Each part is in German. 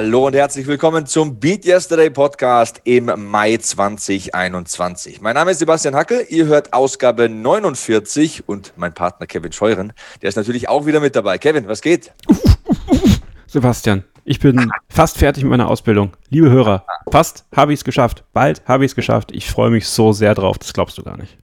Hallo und herzlich willkommen zum Beat Yesterday Podcast im Mai 2021. Mein Name ist Sebastian Hackel, ihr hört Ausgabe 49 und mein Partner Kevin Scheuren, der ist natürlich auch wieder mit dabei. Kevin, was geht? Sebastian, ich bin fast fertig mit meiner Ausbildung. Liebe Hörer, fast habe ich es geschafft. Bald habe ich es geschafft. Ich freue mich so sehr drauf, das glaubst du gar nicht.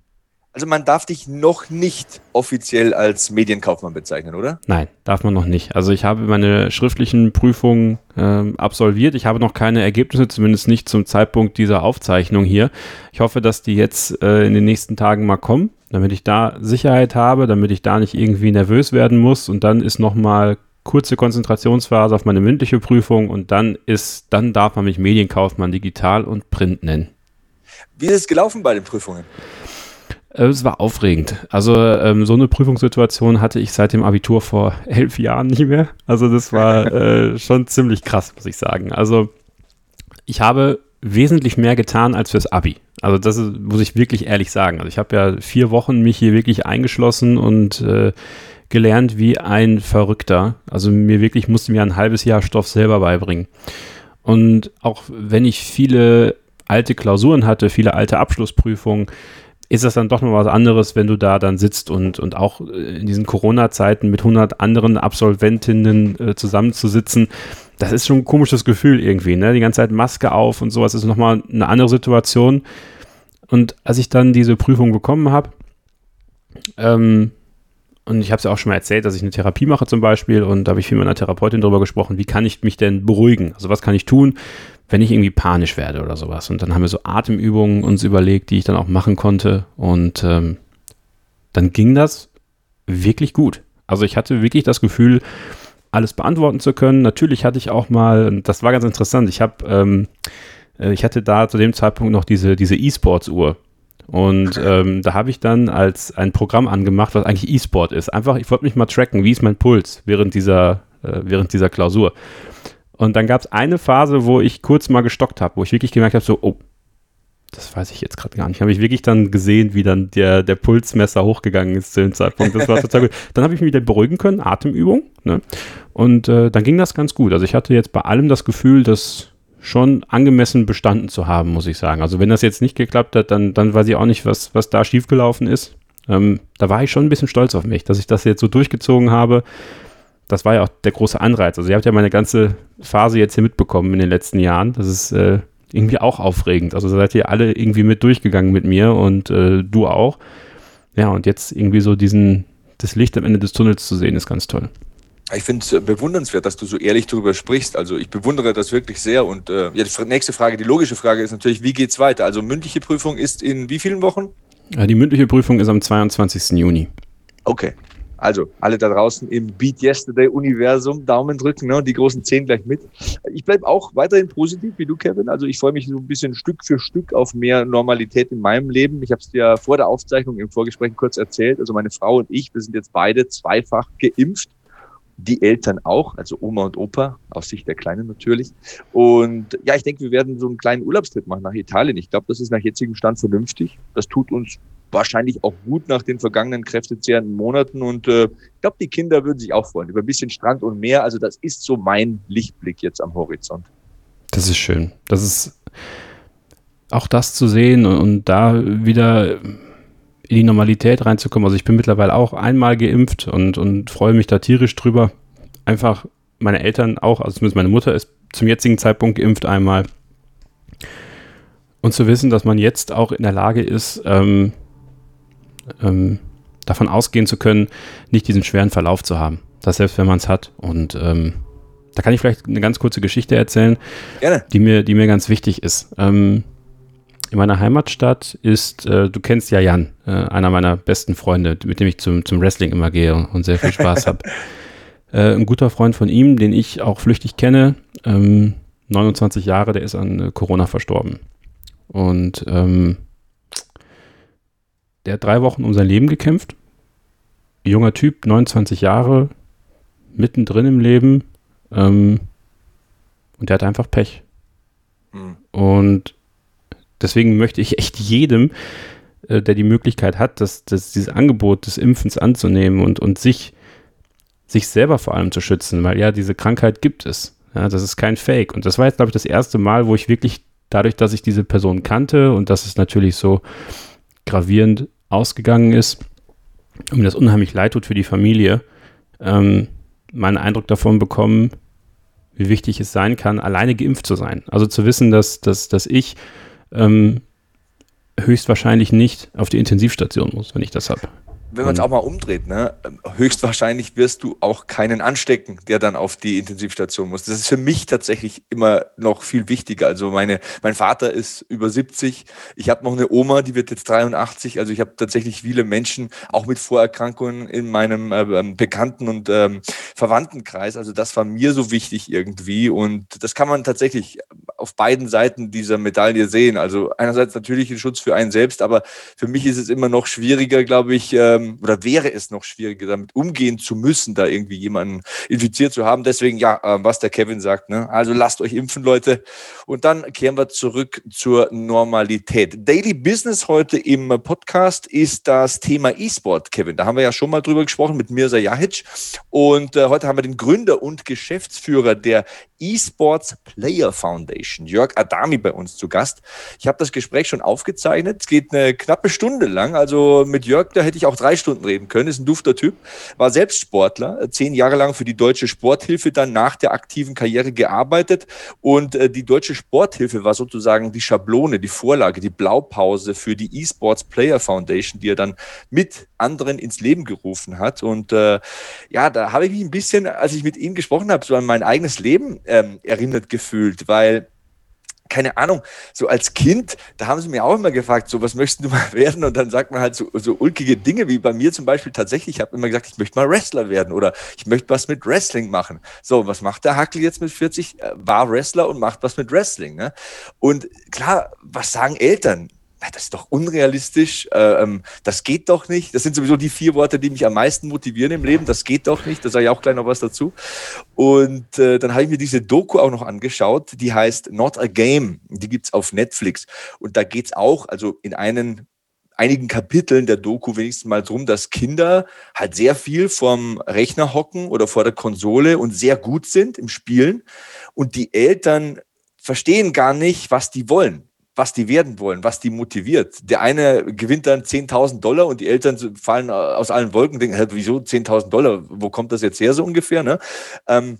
Also man darf dich noch nicht offiziell als Medienkaufmann bezeichnen, oder? Nein, darf man noch nicht. Also ich habe meine schriftlichen Prüfungen äh, absolviert. Ich habe noch keine Ergebnisse, zumindest nicht zum Zeitpunkt dieser Aufzeichnung hier. Ich hoffe, dass die jetzt äh, in den nächsten Tagen mal kommen, damit ich da Sicherheit habe, damit ich da nicht irgendwie nervös werden muss. Und dann ist nochmal kurze Konzentrationsphase auf meine mündliche Prüfung und dann ist, dann darf man mich Medienkaufmann digital und Print nennen. Wie ist es gelaufen bei den Prüfungen? Äh, es war aufregend. Also ähm, so eine Prüfungssituation hatte ich seit dem Abitur vor elf Jahren nicht mehr. Also das war äh, schon ziemlich krass, muss ich sagen. Also ich habe wesentlich mehr getan als fürs Abi. Also das ist, muss ich wirklich ehrlich sagen. Also ich habe ja vier Wochen mich hier wirklich eingeschlossen und äh, gelernt wie ein Verrückter. Also mir wirklich musste mir ein halbes Jahr Stoff selber beibringen. Und auch wenn ich viele alte Klausuren hatte, viele alte Abschlussprüfungen, ist das dann doch noch was anderes, wenn du da dann sitzt und, und auch äh, in diesen Corona-Zeiten mit 100 anderen Absolventinnen äh, zusammenzusitzen. Das ist schon ein komisches Gefühl irgendwie, ne? Die ganze Zeit Maske auf und sowas ist nochmal eine andere Situation. Und als ich dann diese Prüfung bekommen habe, ähm, und ich habe es ja auch schon mal erzählt, dass ich eine Therapie mache zum Beispiel und da habe ich viel mit einer Therapeutin darüber gesprochen, wie kann ich mich denn beruhigen? Also was kann ich tun, wenn ich irgendwie panisch werde oder sowas. Und dann haben wir so Atemübungen uns überlegt, die ich dann auch machen konnte. Und ähm, dann ging das wirklich gut. Also ich hatte wirklich das Gefühl, alles beantworten zu können. Natürlich hatte ich auch mal, das war ganz interessant, ich habe, ähm, äh, ich hatte da zu dem Zeitpunkt noch diese, diese E-Sports-Uhr. Und ähm, da habe ich dann als ein Programm angemacht, was eigentlich E-Sport ist. Einfach, ich wollte mich mal tracken, wie ist mein Puls während dieser, äh, während dieser Klausur. Und dann gab es eine Phase, wo ich kurz mal gestockt habe, wo ich wirklich gemerkt habe, so, oh, das weiß ich jetzt gerade gar nicht. Habe ich wirklich dann gesehen, wie dann der, der Pulsmesser hochgegangen ist zu dem Zeitpunkt. Das war total gut. Dann habe ich mich wieder beruhigen können, Atemübung. Ne? Und äh, dann ging das ganz gut. Also ich hatte jetzt bei allem das Gefühl, das schon angemessen bestanden zu haben, muss ich sagen. Also wenn das jetzt nicht geklappt hat, dann, dann weiß ich auch nicht, was, was da schiefgelaufen ist. Ähm, da war ich schon ein bisschen stolz auf mich, dass ich das jetzt so durchgezogen habe das war ja auch der große Anreiz. Also ihr habt ja meine ganze Phase jetzt hier mitbekommen in den letzten Jahren. Das ist äh, irgendwie auch aufregend. Also seid ihr alle irgendwie mit durchgegangen mit mir und äh, du auch. Ja, und jetzt irgendwie so diesen, das Licht am Ende des Tunnels zu sehen, ist ganz toll. Ich finde es bewundernswert, dass du so ehrlich darüber sprichst. Also ich bewundere das wirklich sehr. Und äh, ja, die nächste Frage, die logische Frage ist natürlich, wie geht's weiter? Also mündliche Prüfung ist in wie vielen Wochen? Ja, die mündliche Prüfung ist am 22. Juni. Okay. Also, alle da draußen im Beat Yesterday Universum, Daumen drücken, ne, die großen zehn gleich mit. Ich bleibe auch weiterhin positiv wie du, Kevin. Also, ich freue mich so ein bisschen Stück für Stück auf mehr Normalität in meinem Leben. Ich habe es dir vor der Aufzeichnung im Vorgespräch kurz erzählt. Also, meine Frau und ich, wir sind jetzt beide zweifach geimpft. Die Eltern auch, also Oma und Opa, aus Sicht der Kleinen natürlich. Und ja, ich denke, wir werden so einen kleinen Urlaubstrip machen nach Italien. Ich glaube, das ist nach jetzigem Stand vernünftig. Das tut uns wahrscheinlich auch gut nach den vergangenen kräftezehrenden Monaten. Und äh, ich glaube, die Kinder würden sich auch freuen über ein bisschen Strand und Meer. Also das ist so mein Lichtblick jetzt am Horizont. Das ist schön. Das ist auch das zu sehen und, und da wieder in die Normalität reinzukommen. Also ich bin mittlerweile auch einmal geimpft und, und freue mich da tierisch drüber. Einfach meine Eltern auch, also zumindest meine Mutter ist zum jetzigen Zeitpunkt geimpft einmal. Und zu wissen, dass man jetzt auch in der Lage ist, ähm, ähm, davon ausgehen zu können, nicht diesen schweren Verlauf zu haben. Das selbst wenn man es hat. Und ähm, da kann ich vielleicht eine ganz kurze Geschichte erzählen, Gerne. Die, mir, die mir ganz wichtig ist. Ähm, in meiner Heimatstadt ist, äh, du kennst ja Jan, äh, einer meiner besten Freunde, mit dem ich zum, zum Wrestling immer gehe und sehr viel Spaß habe. Äh, ein guter Freund von ihm, den ich auch flüchtig kenne, 29 ähm, Jahre, der ist an äh, Corona verstorben. Und ähm, der hat drei Wochen um sein Leben gekämpft. Junger Typ, 29 Jahre, mittendrin im Leben. Ähm, und der hat einfach Pech. Mhm. Und deswegen möchte ich echt jedem, äh, der die Möglichkeit hat, das, das, dieses Angebot des Impfens anzunehmen und, und sich, sich selber vor allem zu schützen, weil ja, diese Krankheit gibt es. Ja, das ist kein Fake. Und das war jetzt, glaube ich, das erste Mal, wo ich wirklich dadurch, dass ich diese Person kannte und dass es natürlich so gravierend ausgegangen ist und mir das unheimlich leid tut für die Familie, ähm, meinen Eindruck davon bekommen, wie wichtig es sein kann, alleine geimpft zu sein. Also zu wissen, dass, dass, dass ich ähm, höchstwahrscheinlich nicht auf die Intensivstation muss, wenn ich das habe wenn man es auch mal umdreht, ne, höchstwahrscheinlich wirst du auch keinen anstecken, der dann auf die Intensivstation muss. Das ist für mich tatsächlich immer noch viel wichtiger. Also meine, mein Vater ist über 70. Ich habe noch eine Oma, die wird jetzt 83. Also ich habe tatsächlich viele Menschen, auch mit Vorerkrankungen in meinem äh, Bekannten- und ähm, Verwandtenkreis. Also das war mir so wichtig irgendwie. Und das kann man tatsächlich auf beiden Seiten dieser Medaille sehen. Also einerseits natürlich ein Schutz für einen selbst, aber für mich ist es immer noch schwieriger, glaube ich, ähm, oder wäre es noch schwieriger, damit umgehen zu müssen, da irgendwie jemanden infiziert zu haben. Deswegen, ja, äh, was der Kevin sagt, ne? also lasst euch impfen, Leute. Und dann kehren wir zurück zur Normalität. Daily Business heute im Podcast ist das Thema E-Sport, Kevin. Da haben wir ja schon mal drüber gesprochen mit Mirza Jahic. Und äh, heute haben wir den Gründer und Geschäftsführer der eSports Player Foundation, Jörg Adami, bei uns zu Gast. Ich habe das Gespräch schon aufgezeichnet. Es geht eine knappe Stunde lang. Also mit Jörg, da hätte ich auch drei Stunden reden können. Ist ein dufter Typ. War selbst Sportler, zehn Jahre lang für die Deutsche Sporthilfe dann nach der aktiven Karriere gearbeitet. Und äh, die Deutsche Sporthilfe war sozusagen die Schablone, die Vorlage, die Blaupause für die eSports Player Foundation, die er dann mit anderen ins Leben gerufen hat. Und äh, ja, da habe ich mich ein bisschen, als ich mit ihm gesprochen habe, so an mein eigenes Leben ähm, erinnert gefühlt, weil keine Ahnung, so als Kind, da haben sie mir auch immer gefragt, so was möchtest du mal werden? Und dann sagt man halt so, so ulkige Dinge, wie bei mir zum Beispiel tatsächlich, ich habe immer gesagt, ich möchte mal Wrestler werden oder ich möchte was mit Wrestling machen. So, was macht der Hackel jetzt mit 40? Äh, war Wrestler und macht was mit Wrestling. Ne? Und klar, was sagen Eltern? Das ist doch unrealistisch, äh, ähm, das geht doch nicht. Das sind sowieso die vier Worte, die mich am meisten motivieren im Leben. Das geht doch nicht. Da sage ich auch gleich noch was dazu. Und äh, dann habe ich mir diese Doku auch noch angeschaut, die heißt Not a Game. Die gibt es auf Netflix. Und da geht es auch, also in einen einigen Kapiteln der Doku wenigstens mal drum, dass Kinder halt sehr viel vorm Rechner hocken oder vor der Konsole und sehr gut sind im Spielen und die Eltern verstehen gar nicht, was die wollen was die werden wollen, was die motiviert. Der eine gewinnt dann 10.000 Dollar und die Eltern fallen aus allen Wolken denken, wieso 10.000 Dollar? Wo kommt das jetzt her so ungefähr? Ne? Ähm,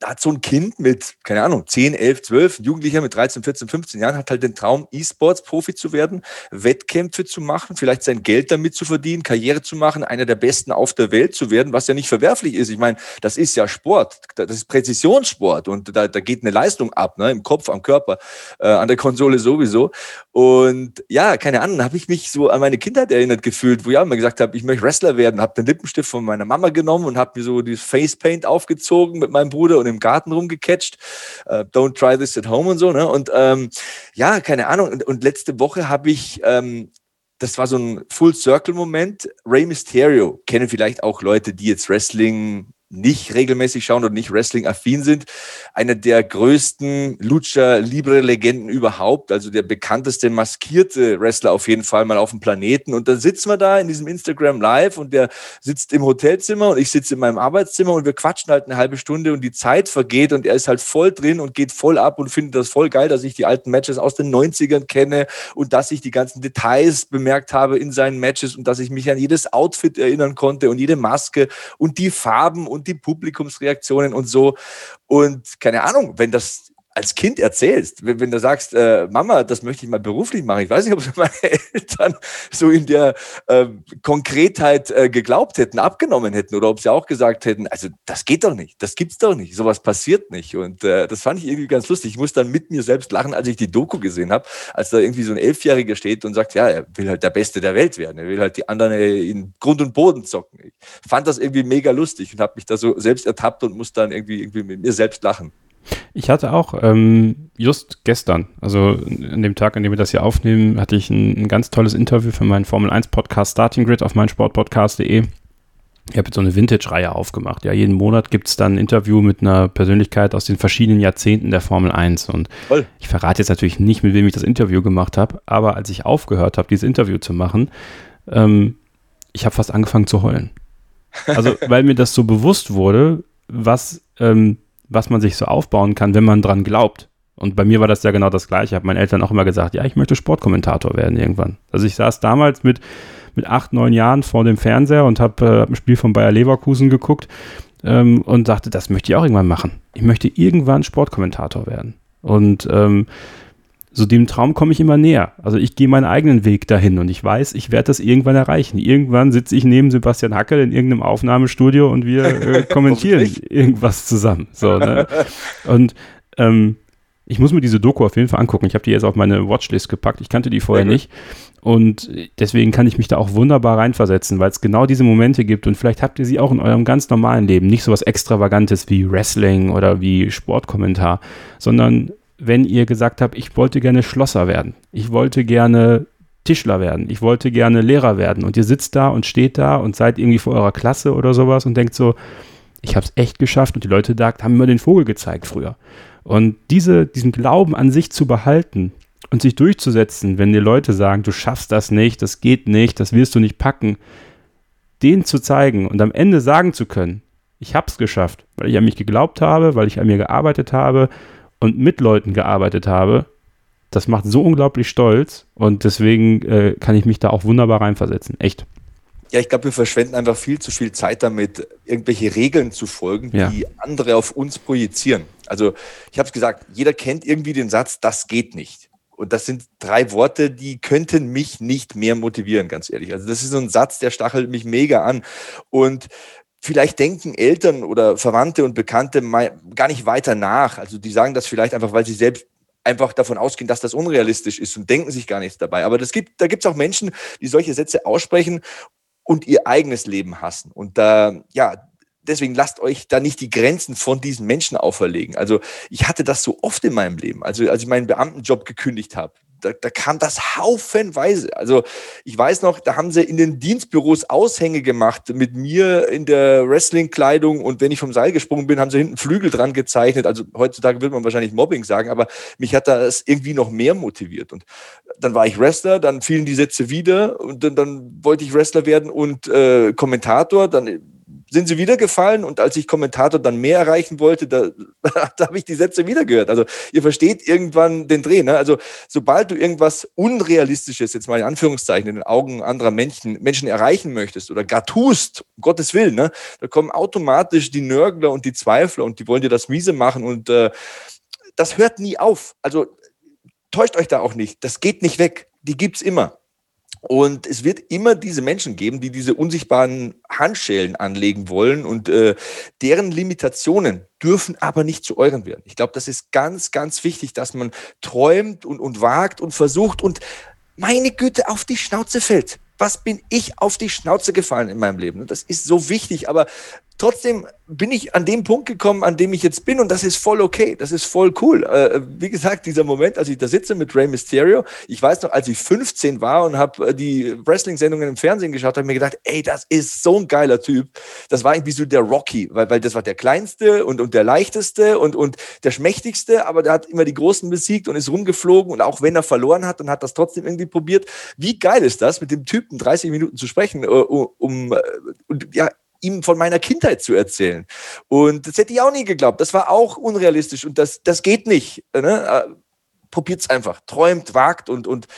da hat so ein Kind mit, keine Ahnung, 10, 11, 12, ein Jugendlicher mit 13, 14, 15 Jahren hat halt den Traum, E-Sports-Profi zu werden, Wettkämpfe zu machen, vielleicht sein Geld damit zu verdienen, Karriere zu machen, einer der Besten auf der Welt zu werden, was ja nicht verwerflich ist. Ich meine, das ist ja Sport, das ist Präzisionssport und da, da geht eine Leistung ab, ne, im Kopf, am Körper, äh, an der Konsole sowieso. Und ja, keine Ahnung, habe ich mich so an meine Kindheit erinnert gefühlt, wo ich auch immer gesagt habe, ich möchte Wrestler werden, habe den Lippenstift von meiner Mama genommen und habe mir so die Facepaint aufgezogen mit meinem Bruder und im Garten rumgecatcht. Uh, don't try this at home und so. Ne? Und ähm, ja, keine Ahnung. Und, und letzte Woche habe ich ähm, das war so ein Full-Circle-Moment. Rey Mysterio kennen vielleicht auch Leute, die jetzt Wrestling nicht regelmäßig schauen und nicht Wrestling-affin sind. Einer der größten Lucha-Libre-Legenden überhaupt, also der bekannteste maskierte Wrestler auf jeden Fall mal auf dem Planeten. Und dann sitzen wir da in diesem Instagram Live und der sitzt im Hotelzimmer und ich sitze in meinem Arbeitszimmer und wir quatschen halt eine halbe Stunde und die Zeit vergeht und er ist halt voll drin und geht voll ab und findet das voll geil, dass ich die alten Matches aus den 90ern kenne und dass ich die ganzen Details bemerkt habe in seinen Matches und dass ich mich an jedes Outfit erinnern konnte und jede Maske und die Farben und und die Publikumsreaktionen und so. Und keine Ahnung, wenn das als Kind erzählst, wenn, wenn du sagst, äh, Mama, das möchte ich mal beruflich machen. Ich weiß nicht, ob meine Eltern so in der äh, Konkretheit äh, geglaubt hätten, abgenommen hätten oder ob sie auch gesagt hätten, also das geht doch nicht, das gibt's doch nicht, sowas passiert nicht. Und äh, das fand ich irgendwie ganz lustig. Ich muss dann mit mir selbst lachen, als ich die Doku gesehen habe, als da irgendwie so ein Elfjähriger steht und sagt, ja, er will halt der Beste der Welt werden, er will halt die anderen äh, in Grund und Boden zocken. Ich fand das irgendwie mega lustig und habe mich da so selbst ertappt und muss dann irgendwie, irgendwie mit mir selbst lachen. Ich hatte auch ähm, just gestern, also an dem Tag, an dem wir das hier aufnehmen, hatte ich ein, ein ganz tolles Interview für meinen Formel 1 Podcast Starting Grid auf meinsportpodcast.de ich habe jetzt so eine Vintage-Reihe aufgemacht. Ja, jeden Monat gibt es dann ein Interview mit einer Persönlichkeit aus den verschiedenen Jahrzehnten der Formel 1. Und Voll. ich verrate jetzt natürlich nicht, mit wem ich das Interview gemacht habe, aber als ich aufgehört habe, dieses Interview zu machen, ähm, ich habe fast angefangen zu heulen. Also, weil mir das so bewusst wurde, was, ähm, was man sich so aufbauen kann, wenn man dran glaubt. Und bei mir war das ja genau das Gleiche. Ich habe meinen Eltern auch immer gesagt, ja, ich möchte Sportkommentator werden irgendwann. Also ich saß damals mit mit acht, neun Jahren vor dem Fernseher und habe äh, ein Spiel von Bayer Leverkusen geguckt ähm, und sagte, das möchte ich auch irgendwann machen. Ich möchte irgendwann Sportkommentator werden. Und ähm, so dem Traum komme ich immer näher. Also ich gehe meinen eigenen Weg dahin und ich weiß, ich werde das irgendwann erreichen. Irgendwann sitze ich neben Sebastian Hackel in irgendeinem Aufnahmestudio und wir äh, kommentieren irgendwas zusammen. So, ne? Und ähm, ich muss mir diese Doku auf jeden Fall angucken. Ich habe die jetzt auf meine Watchlist gepackt. Ich kannte die vorher nicht. Und deswegen kann ich mich da auch wunderbar reinversetzen, weil es genau diese Momente gibt und vielleicht habt ihr sie auch in eurem ganz normalen Leben. Nicht so was Extravagantes wie Wrestling oder wie Sportkommentar, sondern wenn ihr gesagt habt, ich wollte gerne Schlosser werden, ich wollte gerne Tischler werden, ich wollte gerne Lehrer werden und ihr sitzt da und steht da und seid irgendwie vor eurer Klasse oder sowas und denkt so, ich habe es echt geschafft und die Leute da haben mir den Vogel gezeigt früher. Und diese, diesen Glauben an sich zu behalten, und sich durchzusetzen, wenn dir Leute sagen, du schaffst das nicht, das geht nicht, das wirst du nicht packen, denen zu zeigen und am Ende sagen zu können, ich habe es geschafft, weil ich an mich geglaubt habe, weil ich an mir gearbeitet habe und mit Leuten gearbeitet habe, das macht so unglaublich stolz und deswegen äh, kann ich mich da auch wunderbar reinversetzen. Echt. Ja, ich glaube, wir verschwenden einfach viel zu viel Zeit damit, irgendwelche Regeln zu folgen, ja. die andere auf uns projizieren. Also ich habe es gesagt, jeder kennt irgendwie den Satz, das geht nicht. Und das sind drei Worte, die könnten mich nicht mehr motivieren, ganz ehrlich. Also das ist so ein Satz, der stachelt mich mega an. Und vielleicht denken Eltern oder Verwandte und Bekannte gar nicht weiter nach. Also die sagen das vielleicht einfach, weil sie selbst einfach davon ausgehen, dass das unrealistisch ist und denken sich gar nichts dabei. Aber das gibt, da gibt es auch Menschen, die solche Sätze aussprechen und ihr eigenes Leben hassen. Und da, ja, deswegen lasst euch da nicht die Grenzen von diesen Menschen auferlegen. Also ich hatte das so oft in meinem Leben. Also als ich meinen Beamtenjob gekündigt habe, da, da, kam das haufenweise. Also ich weiß noch, da haben sie in den Dienstbüros Aushänge gemacht mit mir in der Wrestling-Kleidung und wenn ich vom Seil gesprungen bin, haben sie hinten Flügel dran gezeichnet. Also heutzutage würde man wahrscheinlich Mobbing sagen, aber mich hat das irgendwie noch mehr motiviert. Und dann war ich Wrestler, dann fielen die Sätze wieder und dann, dann wollte ich Wrestler werden und äh, Kommentator. Dann sind sie wieder gefallen und als ich Kommentator dann mehr erreichen wollte, da, da habe ich die Sätze wieder gehört. Also ihr versteht irgendwann den Dreh. Ne? Also sobald du irgendwas Unrealistisches, jetzt mal in Anführungszeichen, in den Augen anderer Menschen, Menschen erreichen möchtest oder gar tust, um Gottes Willen, ne? da kommen automatisch die Nörgler und die Zweifler und die wollen dir das miese machen und äh, das hört nie auf. Also täuscht euch da auch nicht. Das geht nicht weg. Die gibt's immer. Und es wird immer diese Menschen geben, die diese unsichtbaren Handschellen anlegen wollen und äh, deren Limitationen dürfen aber nicht zu euren werden. Ich glaube, das ist ganz, ganz wichtig, dass man träumt und, und wagt und versucht und meine Güte auf die Schnauze fällt. Was bin ich auf die Schnauze gefallen in meinem Leben? Das ist so wichtig, aber trotzdem bin ich an dem Punkt gekommen, an dem ich jetzt bin und das ist voll okay, das ist voll cool. Äh, wie gesagt, dieser Moment, als ich da sitze mit Rey Mysterio, ich weiß noch, als ich 15 war und habe äh, die Wrestling-Sendungen im Fernsehen geschaut, habe mir gedacht, ey, das ist so ein geiler Typ. Das war irgendwie so der Rocky, weil, weil das war der kleinste und, und der leichteste und, und der schmächtigste, aber der hat immer die Großen besiegt und ist rumgeflogen und auch wenn er verloren hat, dann hat das trotzdem irgendwie probiert. Wie geil ist das, mit dem Typen 30 Minuten zu sprechen, äh, um, um und ja, ihm von meiner Kindheit zu erzählen. Und das hätte ich auch nie geglaubt. Das war auch unrealistisch und das, das geht nicht. Ne? Äh, Probiert es einfach. Träumt, wagt und, und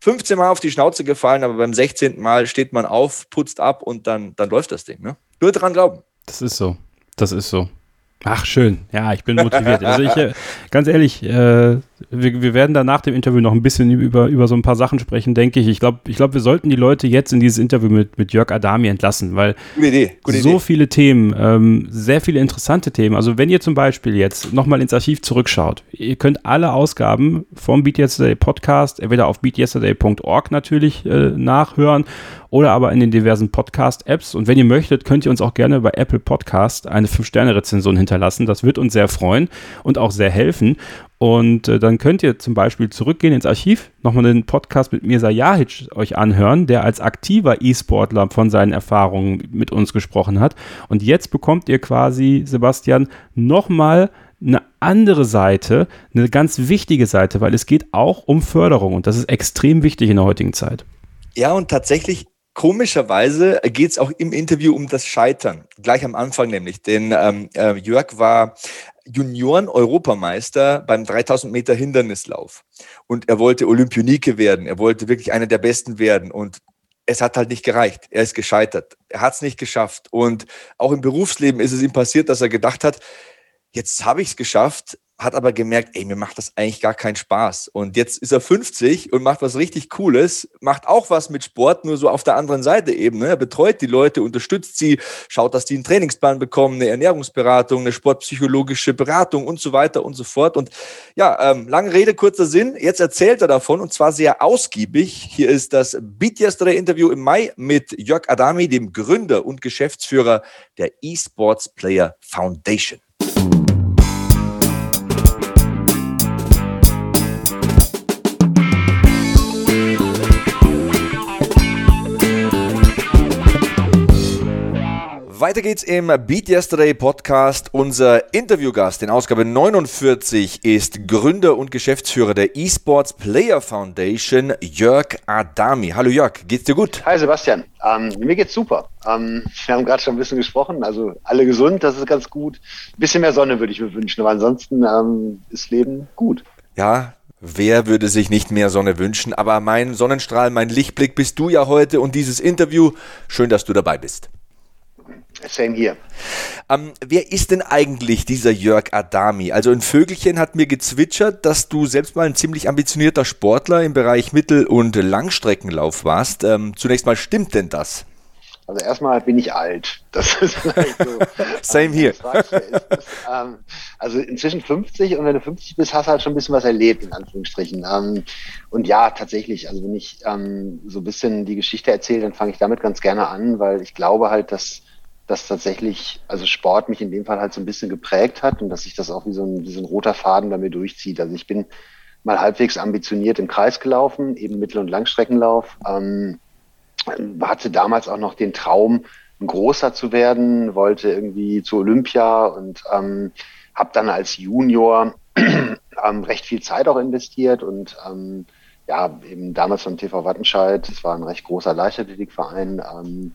15 Mal auf die Schnauze gefallen, aber beim 16. Mal steht man auf, putzt ab und dann, dann läuft das Ding. Ne? Nur dran glauben. Das ist so. Das ist so. Ach, schön. Ja, ich bin motiviert. Also ich, äh, ganz ehrlich, äh, wir, wir, werden da nach dem Interview noch ein bisschen über, über so ein paar Sachen sprechen, denke ich. Ich glaube, ich glaub, wir sollten die Leute jetzt in dieses Interview mit, mit Jörg Adami entlassen, weil Idee. So Idee. viele Themen, ähm, sehr viele interessante Themen. Also wenn ihr zum Beispiel jetzt nochmal ins Archiv zurückschaut, ihr könnt alle Ausgaben vom Beat Yesterday Podcast entweder auf beatyesterday.org natürlich äh, nachhören oder aber in den diversen Podcast-Apps. Und wenn ihr möchtet, könnt ihr uns auch gerne bei Apple Podcast eine 5-Sterne-Rezension hinterlassen. Das wird uns sehr freuen und auch sehr helfen. Und äh, dann könnt ihr zum Beispiel zurückgehen ins Archiv, nochmal den Podcast mit Mirza Jahic euch anhören, der als aktiver E-Sportler von seinen Erfahrungen mit uns gesprochen hat. Und jetzt bekommt ihr quasi, Sebastian, nochmal eine andere Seite, eine ganz wichtige Seite, weil es geht auch um Förderung und das ist extrem wichtig in der heutigen Zeit. Ja, und tatsächlich Komischerweise geht es auch im Interview um das Scheitern, gleich am Anfang nämlich. Denn ähm, äh, Jörg war Junioren-Europameister beim 3000 Meter Hindernislauf. Und er wollte Olympionike werden. Er wollte wirklich einer der Besten werden. Und es hat halt nicht gereicht. Er ist gescheitert. Er hat es nicht geschafft. Und auch im Berufsleben ist es ihm passiert, dass er gedacht hat, jetzt habe ich es geschafft, hat aber gemerkt, ey, mir macht das eigentlich gar keinen Spaß. Und jetzt ist er 50 und macht was richtig Cooles, macht auch was mit Sport, nur so auf der anderen Seite eben. Ne? Er betreut die Leute, unterstützt sie, schaut, dass die einen Trainingsplan bekommen, eine Ernährungsberatung, eine sportpsychologische Beratung und so weiter und so fort. Und ja, ähm, lange Rede, kurzer Sinn. Jetzt erzählt er davon und zwar sehr ausgiebig. Hier ist das Beat Yesterday Interview im Mai mit Jörg Adami, dem Gründer und Geschäftsführer der Esports Player Foundation. Weiter geht's im Beat Yesterday Podcast. Unser Interviewgast in Ausgabe 49 ist Gründer und Geschäftsführer der Esports Player Foundation, Jörg Adami. Hallo Jörg, geht's dir gut? Hi Sebastian, ähm, mir geht's super. Ähm, wir haben gerade schon ein bisschen gesprochen, also alle gesund, das ist ganz gut. Ein bisschen mehr Sonne würde ich mir wünschen, aber ansonsten ähm, ist Leben gut. Ja, Wer würde sich nicht mehr Sonne wünschen? Aber mein Sonnenstrahl, mein Lichtblick bist du ja heute und dieses Interview. Schön, dass du dabei bist. Same hier. Ähm, wer ist denn eigentlich dieser Jörg Adami? Also ein Vögelchen hat mir gezwitschert, dass du selbst mal ein ziemlich ambitionierter Sportler im Bereich Mittel- und Langstreckenlauf warst. Ähm, zunächst mal, stimmt denn das? Also erstmal bin ich alt. Das ist vielleicht so. Same hier. Ähm, also inzwischen 50 und wenn du 50 bist, hast du halt schon ein bisschen was erlebt, in Anführungsstrichen. Ähm, und ja, tatsächlich, also wenn ich ähm, so ein bisschen die Geschichte erzähle, dann fange ich damit ganz gerne an, weil ich glaube halt, dass dass tatsächlich, also Sport mich in dem Fall halt so ein bisschen geprägt hat und dass sich das auch wie so ein, wie so ein roter Faden bei mir durchzieht. Also ich bin mal halbwegs ambitioniert im Kreis gelaufen, eben Mittel- und Langstreckenlauf. Ähm, hatte damals auch noch den Traum, ein großer zu werden, wollte irgendwie zu Olympia und ähm, habe dann als Junior ähm, recht viel Zeit auch investiert und ähm, ja, eben damals vom TV Wattenscheid, das war ein recht großer Leichtathletikverein, ähm,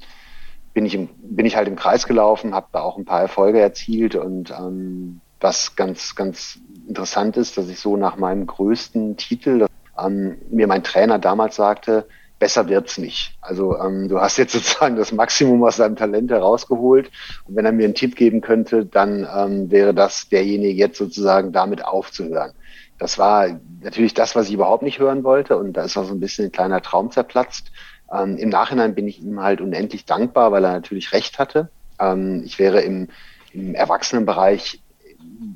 bin ich, im, bin ich halt im Kreis gelaufen, habe da auch ein paar Erfolge erzielt und ähm, was ganz, ganz interessant ist, dass ich so nach meinem größten Titel, ähm, mir mein Trainer damals sagte, besser wird's nicht. Also ähm, du hast jetzt sozusagen das Maximum aus deinem Talent herausgeholt und wenn er mir einen Tipp geben könnte, dann ähm, wäre das derjenige jetzt sozusagen damit aufzuhören. Das war natürlich das, was ich überhaupt nicht hören wollte und da ist auch so ein bisschen ein kleiner Traum zerplatzt. Ähm, Im Nachhinein bin ich ihm halt unendlich dankbar, weil er natürlich recht hatte. Ähm, ich wäre im, im Erwachsenenbereich,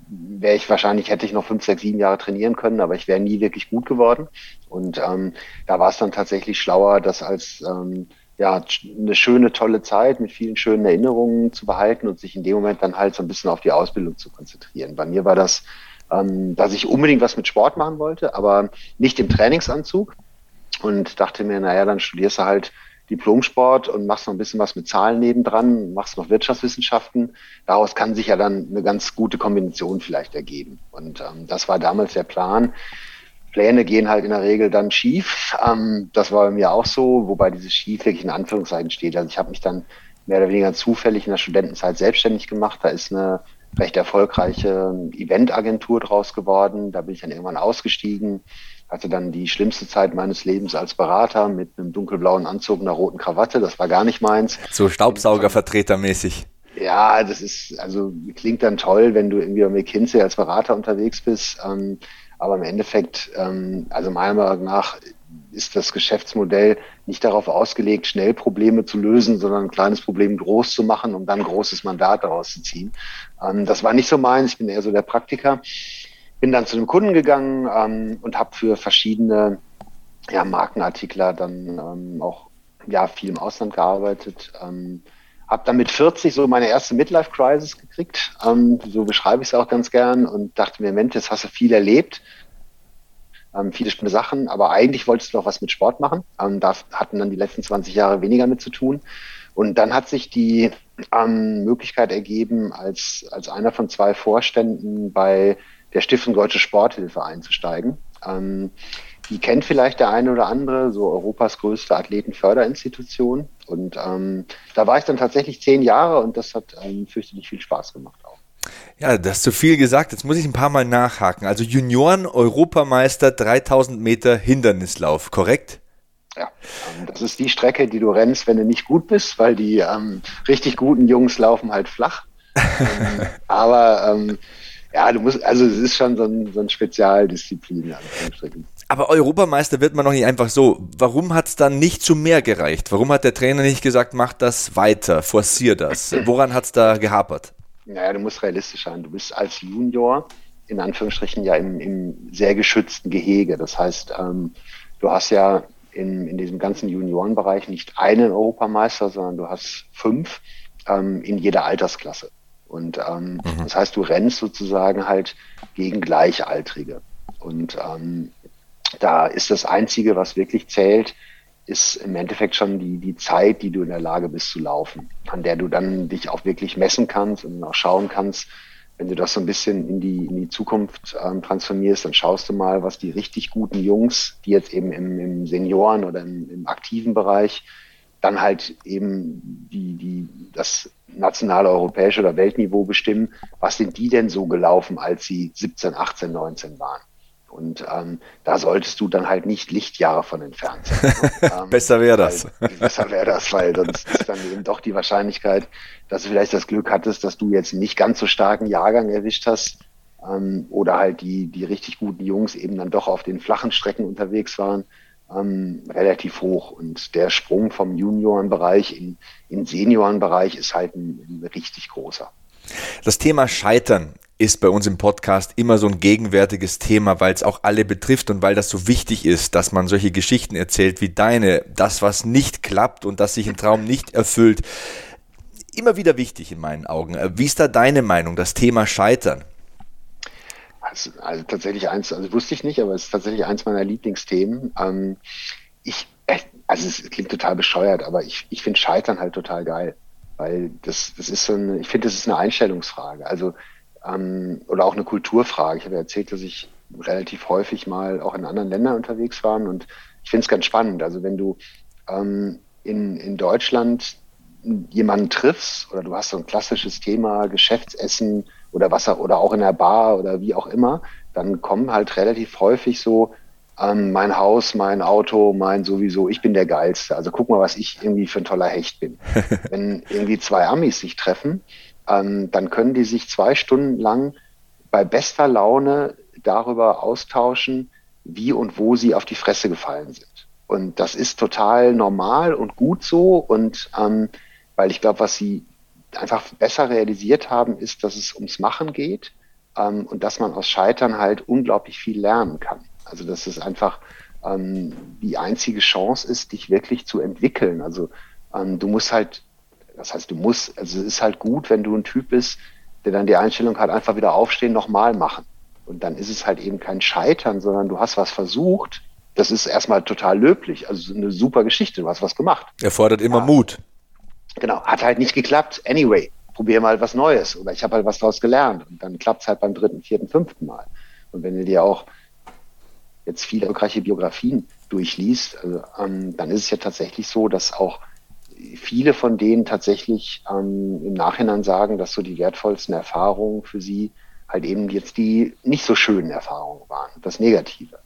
wäre ich wahrscheinlich, hätte ich noch fünf, sechs, sieben Jahre trainieren können, aber ich wäre nie wirklich gut geworden. Und ähm, da war es dann tatsächlich schlauer, das als ähm, ja, eine schöne, tolle Zeit mit vielen schönen Erinnerungen zu behalten und sich in dem Moment dann halt so ein bisschen auf die Ausbildung zu konzentrieren. Bei mir war das, ähm, dass ich unbedingt was mit Sport machen wollte, aber nicht im Trainingsanzug, und dachte mir, naja, dann studierst du halt Diplomsport und machst noch ein bisschen was mit Zahlen nebendran, machst noch Wirtschaftswissenschaften. Daraus kann sich ja dann eine ganz gute Kombination vielleicht ergeben. Und ähm, das war damals der Plan. Pläne gehen halt in der Regel dann schief. Ähm, das war bei mir auch so, wobei dieses schief wirklich in Anführungszeichen steht. Also ich habe mich dann mehr oder weniger zufällig in der Studentenzeit selbstständig gemacht. Da ist eine recht erfolgreiche Eventagentur draus geworden. Da bin ich dann irgendwann ausgestiegen, hatte dann die schlimmste Zeit meines Lebens als Berater mit einem dunkelblauen Anzug, einer roten Krawatte. Das war gar nicht meins. So Staubsaugervertretermäßig. Ja, das ist, also klingt dann toll, wenn du irgendwie bei McKinsey als Berater unterwegs bist. Ähm, aber im Endeffekt, ähm, also meiner Meinung nach ist das Geschäftsmodell nicht darauf ausgelegt, schnell Probleme zu lösen, sondern ein kleines Problem groß zu machen, um dann ein großes Mandat daraus zu ziehen. Ähm, das war nicht so meins. Ich bin eher so der Praktiker bin dann zu einem Kunden gegangen ähm, und habe für verschiedene ja, Markenartikler dann ähm, auch ja, viel im Ausland gearbeitet. Ähm, habe dann mit 40 so meine erste Midlife-Crisis gekriegt. Ähm, so beschreibe ich es auch ganz gern und dachte mir, Mensch, jetzt hast du viel erlebt, ähm, viele spannende Sachen, aber eigentlich wolltest du noch was mit Sport machen. Ähm, da hatten dann die letzten 20 Jahre weniger mit zu tun. Und dann hat sich die ähm, Möglichkeit ergeben, als, als einer von zwei Vorständen bei der Stiftung Deutsche Sporthilfe einzusteigen. Ähm, die kennt vielleicht der eine oder andere, so Europas größte Athletenförderinstitution. Und ähm, da war ich dann tatsächlich zehn Jahre und das hat ähm, fürchterlich viel Spaß gemacht auch. Ja, das ist zu viel gesagt. Jetzt muss ich ein paar Mal nachhaken. Also Junioren-Europameister 3000 Meter Hindernislauf, korrekt? Ja, ähm, das ist die Strecke, die du rennst, wenn du nicht gut bist, weil die ähm, richtig guten Jungs laufen halt flach. ähm, aber ähm, ja, du musst, also es ist schon so ein, so ein Spezialdisziplin. Aber Europameister wird man noch nicht einfach so. Warum hat es dann nicht zu mehr gereicht? Warum hat der Trainer nicht gesagt, mach das weiter, forcier das? Woran hat es da gehapert? Naja, du musst realistisch sein. Du bist als Junior in Anführungsstrichen ja im, im sehr geschützten Gehege. Das heißt, ähm, du hast ja in, in diesem ganzen Juniorenbereich nicht einen Europameister, sondern du hast fünf ähm, in jeder Altersklasse. Und ähm, mhm. das heißt, du rennst sozusagen halt gegen Gleichaltrige. Und ähm, da ist das Einzige, was wirklich zählt, ist im Endeffekt schon die, die Zeit, die du in der Lage bist zu laufen, an der du dann dich auch wirklich messen kannst und auch schauen kannst, wenn du das so ein bisschen in die, in die Zukunft ähm, transformierst, dann schaust du mal, was die richtig guten Jungs, die jetzt eben im, im Senioren- oder im, im aktiven Bereich dann halt eben die, die, das nationale, europäische oder Weltniveau bestimmen, was sind die denn so gelaufen, als sie 17, 18, 19 waren? Und ähm, da solltest du dann halt nicht Lichtjahre von entfernt sein. ähm, besser wäre das. Weil, besser wäre das, weil sonst ist dann eben doch die Wahrscheinlichkeit, dass du vielleicht das Glück hattest, dass du jetzt nicht ganz so starken Jahrgang erwischt hast ähm, oder halt die, die richtig guten Jungs eben dann doch auf den flachen Strecken unterwegs waren, ähm, relativ hoch. Und der Sprung vom Juniorenbereich in, in Seniorenbereich ist halt ein, ein richtig großer. Das Thema Scheitern ist bei uns im Podcast immer so ein gegenwärtiges Thema, weil es auch alle betrifft und weil das so wichtig ist, dass man solche Geschichten erzählt wie deine, das, was nicht klappt und das sich ein Traum nicht erfüllt. Immer wieder wichtig in meinen Augen. Wie ist da deine Meinung, das Thema Scheitern? Also, also tatsächlich eins, also wusste ich nicht, aber es ist tatsächlich eins meiner Lieblingsthemen. Ähm, ich, also es klingt total bescheuert, aber ich, ich finde Scheitern halt total geil. Weil das, das ist so eine, ich finde, das ist eine Einstellungsfrage. Also ähm, oder auch eine Kulturfrage. Ich habe erzählt, dass ich relativ häufig mal auch in anderen Ländern unterwegs war und ich finde es ganz spannend. Also wenn du ähm, in, in Deutschland jemanden triffst oder du hast so ein klassisches Thema Geschäftsessen oder was oder auch in der Bar oder wie auch immer, dann kommen halt relativ häufig so ähm, mein Haus, mein Auto, mein sowieso, ich bin der Geilste. Also guck mal, was ich irgendwie für ein toller Hecht bin. Wenn irgendwie zwei Amis sich treffen, ähm, dann können die sich zwei Stunden lang bei bester Laune darüber austauschen, wie und wo sie auf die Fresse gefallen sind. Und das ist total normal und gut so. Und ähm, weil ich glaube, was sie einfach besser realisiert haben, ist, dass es ums Machen geht ähm, und dass man aus Scheitern halt unglaublich viel lernen kann. Also dass es einfach ähm, die einzige Chance ist, dich wirklich zu entwickeln. Also ähm, du musst halt das heißt, du musst, also es ist halt gut, wenn du ein Typ bist, der dann die Einstellung hat, einfach wieder aufstehen, nochmal machen. Und dann ist es halt eben kein Scheitern, sondern du hast was versucht. Das ist erstmal total löblich. Also eine super Geschichte. Du hast was gemacht. Erfordert immer ja. Mut. Genau. Hat halt nicht geklappt. Anyway, probier mal was Neues. Oder ich habe halt was daraus gelernt. Und dann klappt es halt beim dritten, vierten, fünften Mal. Und wenn du dir auch jetzt viele erfolgreiche Biografien durchliest, also, ähm, dann ist es ja tatsächlich so, dass auch viele von denen tatsächlich ähm, im Nachhinein sagen, dass so die wertvollsten Erfahrungen für sie halt eben jetzt die nicht so schönen Erfahrungen waren, das Negative.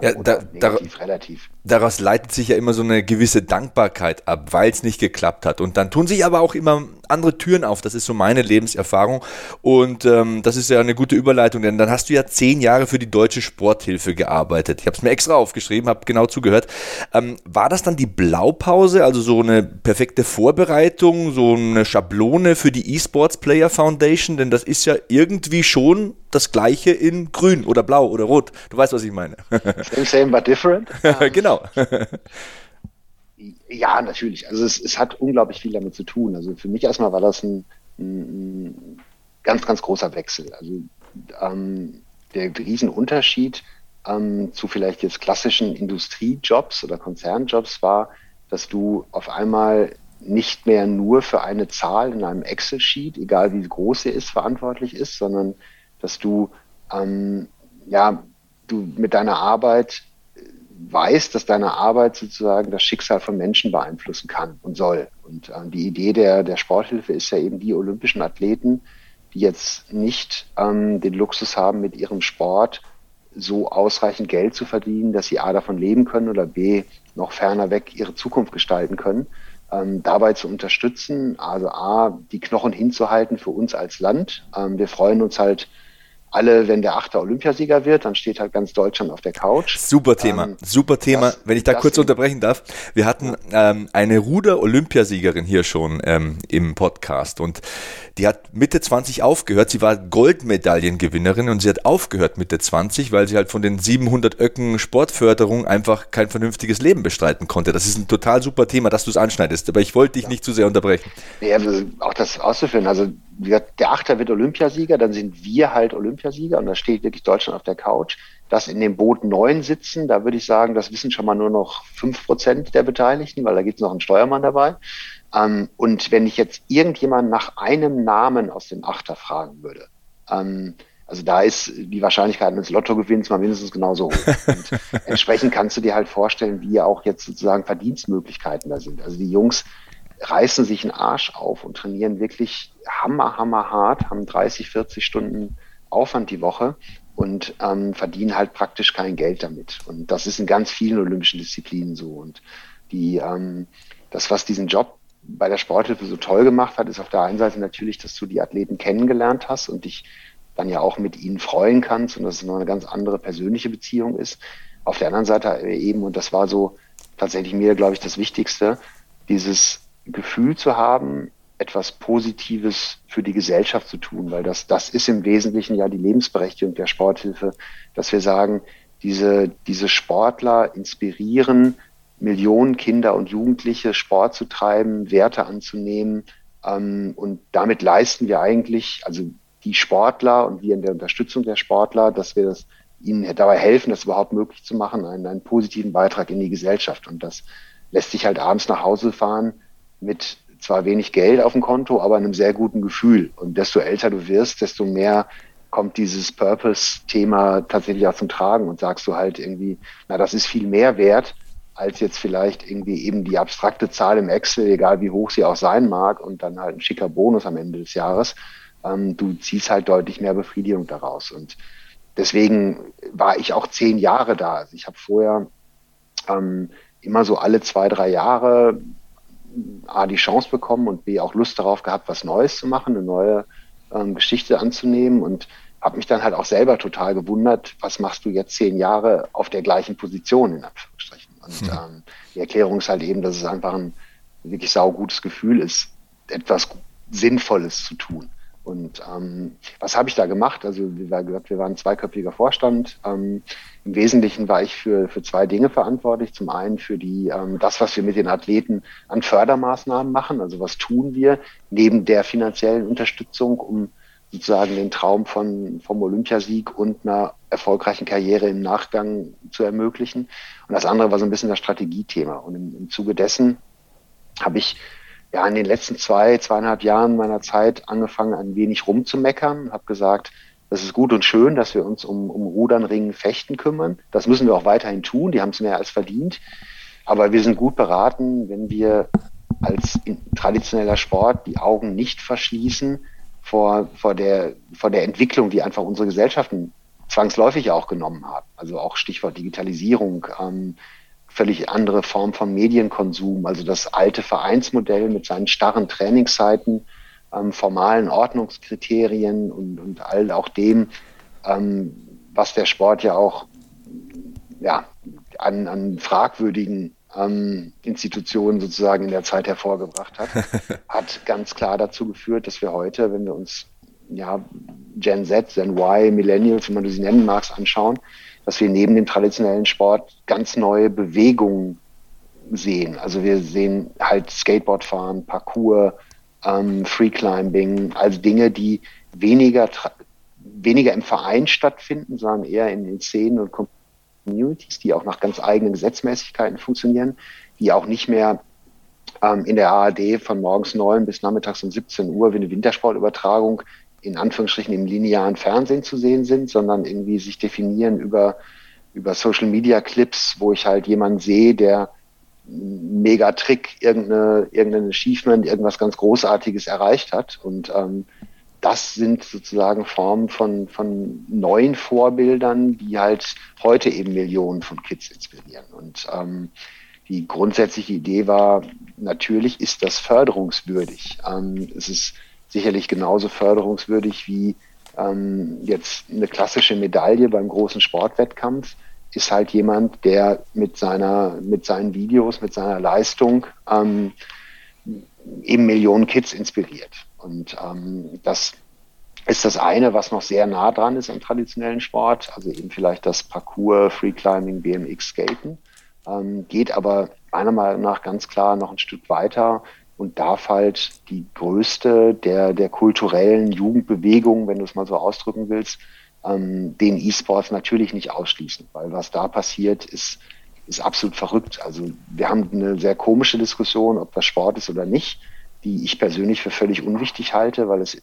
Ja, da, negativ, da, relativ. Daraus leitet sich ja immer so eine gewisse Dankbarkeit ab, weil es nicht geklappt hat. Und dann tun sich aber auch immer andere Türen auf. Das ist so meine Lebenserfahrung. Und ähm, das ist ja eine gute Überleitung, denn dann hast du ja zehn Jahre für die Deutsche Sporthilfe gearbeitet. Ich habe es mir extra aufgeschrieben, habe genau zugehört. Ähm, war das dann die Blaupause, also so eine perfekte Vorbereitung, so eine Schablone für die eSports Player Foundation? Denn das ist ja irgendwie schon das gleiche in grün oder blau oder rot. Du weißt, was ich meine. Same, same, but different. genau. Ja, natürlich. Also es, es hat unglaublich viel damit zu tun. Also für mich erstmal war das ein, ein, ein ganz, ganz großer Wechsel. Also ähm, der Riesenunterschied ähm, zu vielleicht jetzt klassischen Industriejobs oder Konzernjobs war, dass du auf einmal nicht mehr nur für eine Zahl in einem Excel-Sheet, egal wie groß sie ist, verantwortlich ist, sondern dass du ähm, ja du mit deiner Arbeit weißt, dass deine Arbeit sozusagen das Schicksal von Menschen beeinflussen kann und soll. Und äh, die Idee der, der Sporthilfe ist ja eben die olympischen Athleten, die jetzt nicht ähm, den Luxus haben, mit ihrem Sport so ausreichend Geld zu verdienen, dass sie A davon leben können oder B noch ferner weg ihre Zukunft gestalten können, ähm, dabei zu unterstützen, also A, die Knochen hinzuhalten für uns als Land. Ähm, wir freuen uns halt alle, wenn der achte Olympiasieger wird, dann steht halt ganz Deutschland auf der Couch. Super Thema, ähm, super Thema. Das, wenn ich da kurz unterbrechen darf. Wir hatten ähm, eine Ruder-Olympiasiegerin hier schon ähm, im Podcast und die hat Mitte 20 aufgehört. Sie war Goldmedaillengewinnerin und sie hat aufgehört Mitte 20, weil sie halt von den 700 Öcken Sportförderung einfach kein vernünftiges Leben bestreiten konnte. Das ist ein total super Thema, dass du es anschneidest. Aber ich wollte dich ja. nicht zu sehr unterbrechen. Ja, auch das auszuführen. Also der Achter wird Olympiasieger, dann sind wir halt Olympiasieger und da steht wirklich Deutschland auf der Couch. Das in dem Boot neun sitzen, da würde ich sagen, das wissen schon mal nur noch fünf Prozent der Beteiligten, weil da gibt es noch einen Steuermann dabei. Ähm, und wenn ich jetzt irgendjemand nach einem Namen aus dem Achter fragen würde, ähm, also da ist die Wahrscheinlichkeit eines Lottogewinns mal mindestens genauso hoch. Und entsprechend kannst du dir halt vorstellen, wie auch jetzt sozusagen Verdienstmöglichkeiten da sind. Also die Jungs reißen sich einen Arsch auf und trainieren wirklich hammer, hammer hart, haben 30, 40 Stunden Aufwand die Woche und ähm, verdienen halt praktisch kein Geld damit. Und das ist in ganz vielen olympischen Disziplinen so. Und die, ähm, das, was diesen Job bei der Sporthilfe so toll gemacht hat, ist auf der einen Seite natürlich, dass du die Athleten kennengelernt hast und dich dann ja auch mit ihnen freuen kannst und dass es noch eine ganz andere persönliche Beziehung ist. Auf der anderen Seite eben, und das war so tatsächlich mir, glaube ich, das Wichtigste, dieses Gefühl zu haben, etwas Positives für die Gesellschaft zu tun, weil das, das ist im Wesentlichen ja die Lebensberechtigung der Sporthilfe, dass wir sagen, diese, diese Sportler inspirieren Millionen Kinder und Jugendliche, Sport zu treiben, Werte anzunehmen. Ähm, und damit leisten wir eigentlich, also die Sportler und wir in der Unterstützung der Sportler, dass wir das, ihnen dabei helfen, das überhaupt möglich zu machen, einen, einen positiven Beitrag in die Gesellschaft. Und das lässt sich halt abends nach Hause fahren mit zwar wenig Geld auf dem Konto, aber einem sehr guten Gefühl. Und desto älter du wirst, desto mehr kommt dieses Purpose-Thema tatsächlich auch zum Tragen und sagst du halt irgendwie, na, das ist viel mehr wert, als jetzt vielleicht irgendwie eben die abstrakte Zahl im Excel, egal wie hoch sie auch sein mag, und dann halt ein schicker Bonus am Ende des Jahres. Ähm, du ziehst halt deutlich mehr Befriedigung daraus. Und deswegen war ich auch zehn Jahre da. Also ich habe vorher ähm, immer so alle zwei, drei Jahre A, die Chance bekommen und B, auch Lust darauf gehabt, was Neues zu machen, eine neue ähm, Geschichte anzunehmen und habe mich dann halt auch selber total gewundert, was machst du jetzt zehn Jahre auf der gleichen Position, in Anführungsstrichen. Und hm. ähm, die Erklärung ist halt eben, dass es einfach ein wirklich saugutes Gefühl ist, etwas Sinnvolles zu tun. Und ähm, was habe ich da gemacht? Also wie gehört, wir waren zweiköpfiger Vorstand. Ähm, Im Wesentlichen war ich für, für zwei Dinge verantwortlich. Zum einen für die ähm, das, was wir mit den Athleten an Fördermaßnahmen machen. Also was tun wir neben der finanziellen Unterstützung, um sozusagen den Traum von, vom Olympiasieg und einer erfolgreichen Karriere im Nachgang zu ermöglichen. Und das andere war so ein bisschen das Strategiethema. Und im, im Zuge dessen habe ich ja in den letzten zwei, zweieinhalb Jahren meiner Zeit angefangen, ein wenig rumzumeckern, habe gesagt, das ist gut und schön, dass wir uns um, um Rudern, Ringen, Fechten kümmern. Das müssen wir auch weiterhin tun. Die haben es mehr als verdient. Aber wir sind gut beraten, wenn wir als traditioneller Sport die Augen nicht verschließen vor, vor, der, vor der Entwicklung, die einfach unsere Gesellschaften zwangsläufig auch genommen haben. Also auch Stichwort Digitalisierung, ähm, völlig andere Form von Medienkonsum. Also das alte Vereinsmodell mit seinen starren Trainingszeiten, ähm, formalen Ordnungskriterien und, und all auch dem, ähm, was der Sport ja auch ja, an, an fragwürdigen ähm, Institutionen sozusagen in der Zeit hervorgebracht hat, hat ganz klar dazu geführt, dass wir heute, wenn wir uns ja, Gen Z, Gen Y, Millennials, wie man sie nennen mag, anschauen, dass wir neben dem traditionellen Sport ganz neue Bewegungen sehen. Also wir sehen halt Skateboard fahren, Parkour, ähm, Free Climbing, also Dinge, die weniger, weniger im Verein stattfinden, sondern eher in den Szenen und Communities, die auch nach ganz eigenen Gesetzmäßigkeiten funktionieren, die auch nicht mehr ähm, in der ARD von morgens neun bis nachmittags um 17 Uhr wie eine Wintersportübertragung in Anführungsstrichen im linearen Fernsehen zu sehen sind, sondern irgendwie sich definieren über, über Social Media Clips, wo ich halt jemanden sehe, der mega Trick, irgendeine, irgendein Achievement, irgendwas ganz Großartiges erreicht hat. Und ähm, das sind sozusagen Formen von, von neuen Vorbildern, die halt heute eben Millionen von Kids inspirieren. Und ähm, die grundsätzliche Idee war, natürlich ist das förderungswürdig. Ähm, es ist sicherlich genauso förderungswürdig wie ähm, jetzt eine klassische Medaille beim großen Sportwettkampf. Ist halt jemand, der mit seiner, mit seinen Videos, mit seiner Leistung ähm, eben Millionen Kids inspiriert. Und ähm, das ist das eine, was noch sehr nah dran ist am traditionellen Sport, also eben vielleicht das Parkour, Free Climbing, BMX, Skaten, ähm, geht aber meiner Meinung nach ganz klar noch ein Stück weiter und darf halt die größte der, der kulturellen Jugendbewegungen, wenn du es mal so ausdrücken willst, ähm, den E-Sports natürlich nicht ausschließen, weil was da passiert, ist, ist absolut verrückt. Also wir haben eine sehr komische Diskussion, ob das Sport ist oder nicht, die ich persönlich für völlig unwichtig halte, weil es,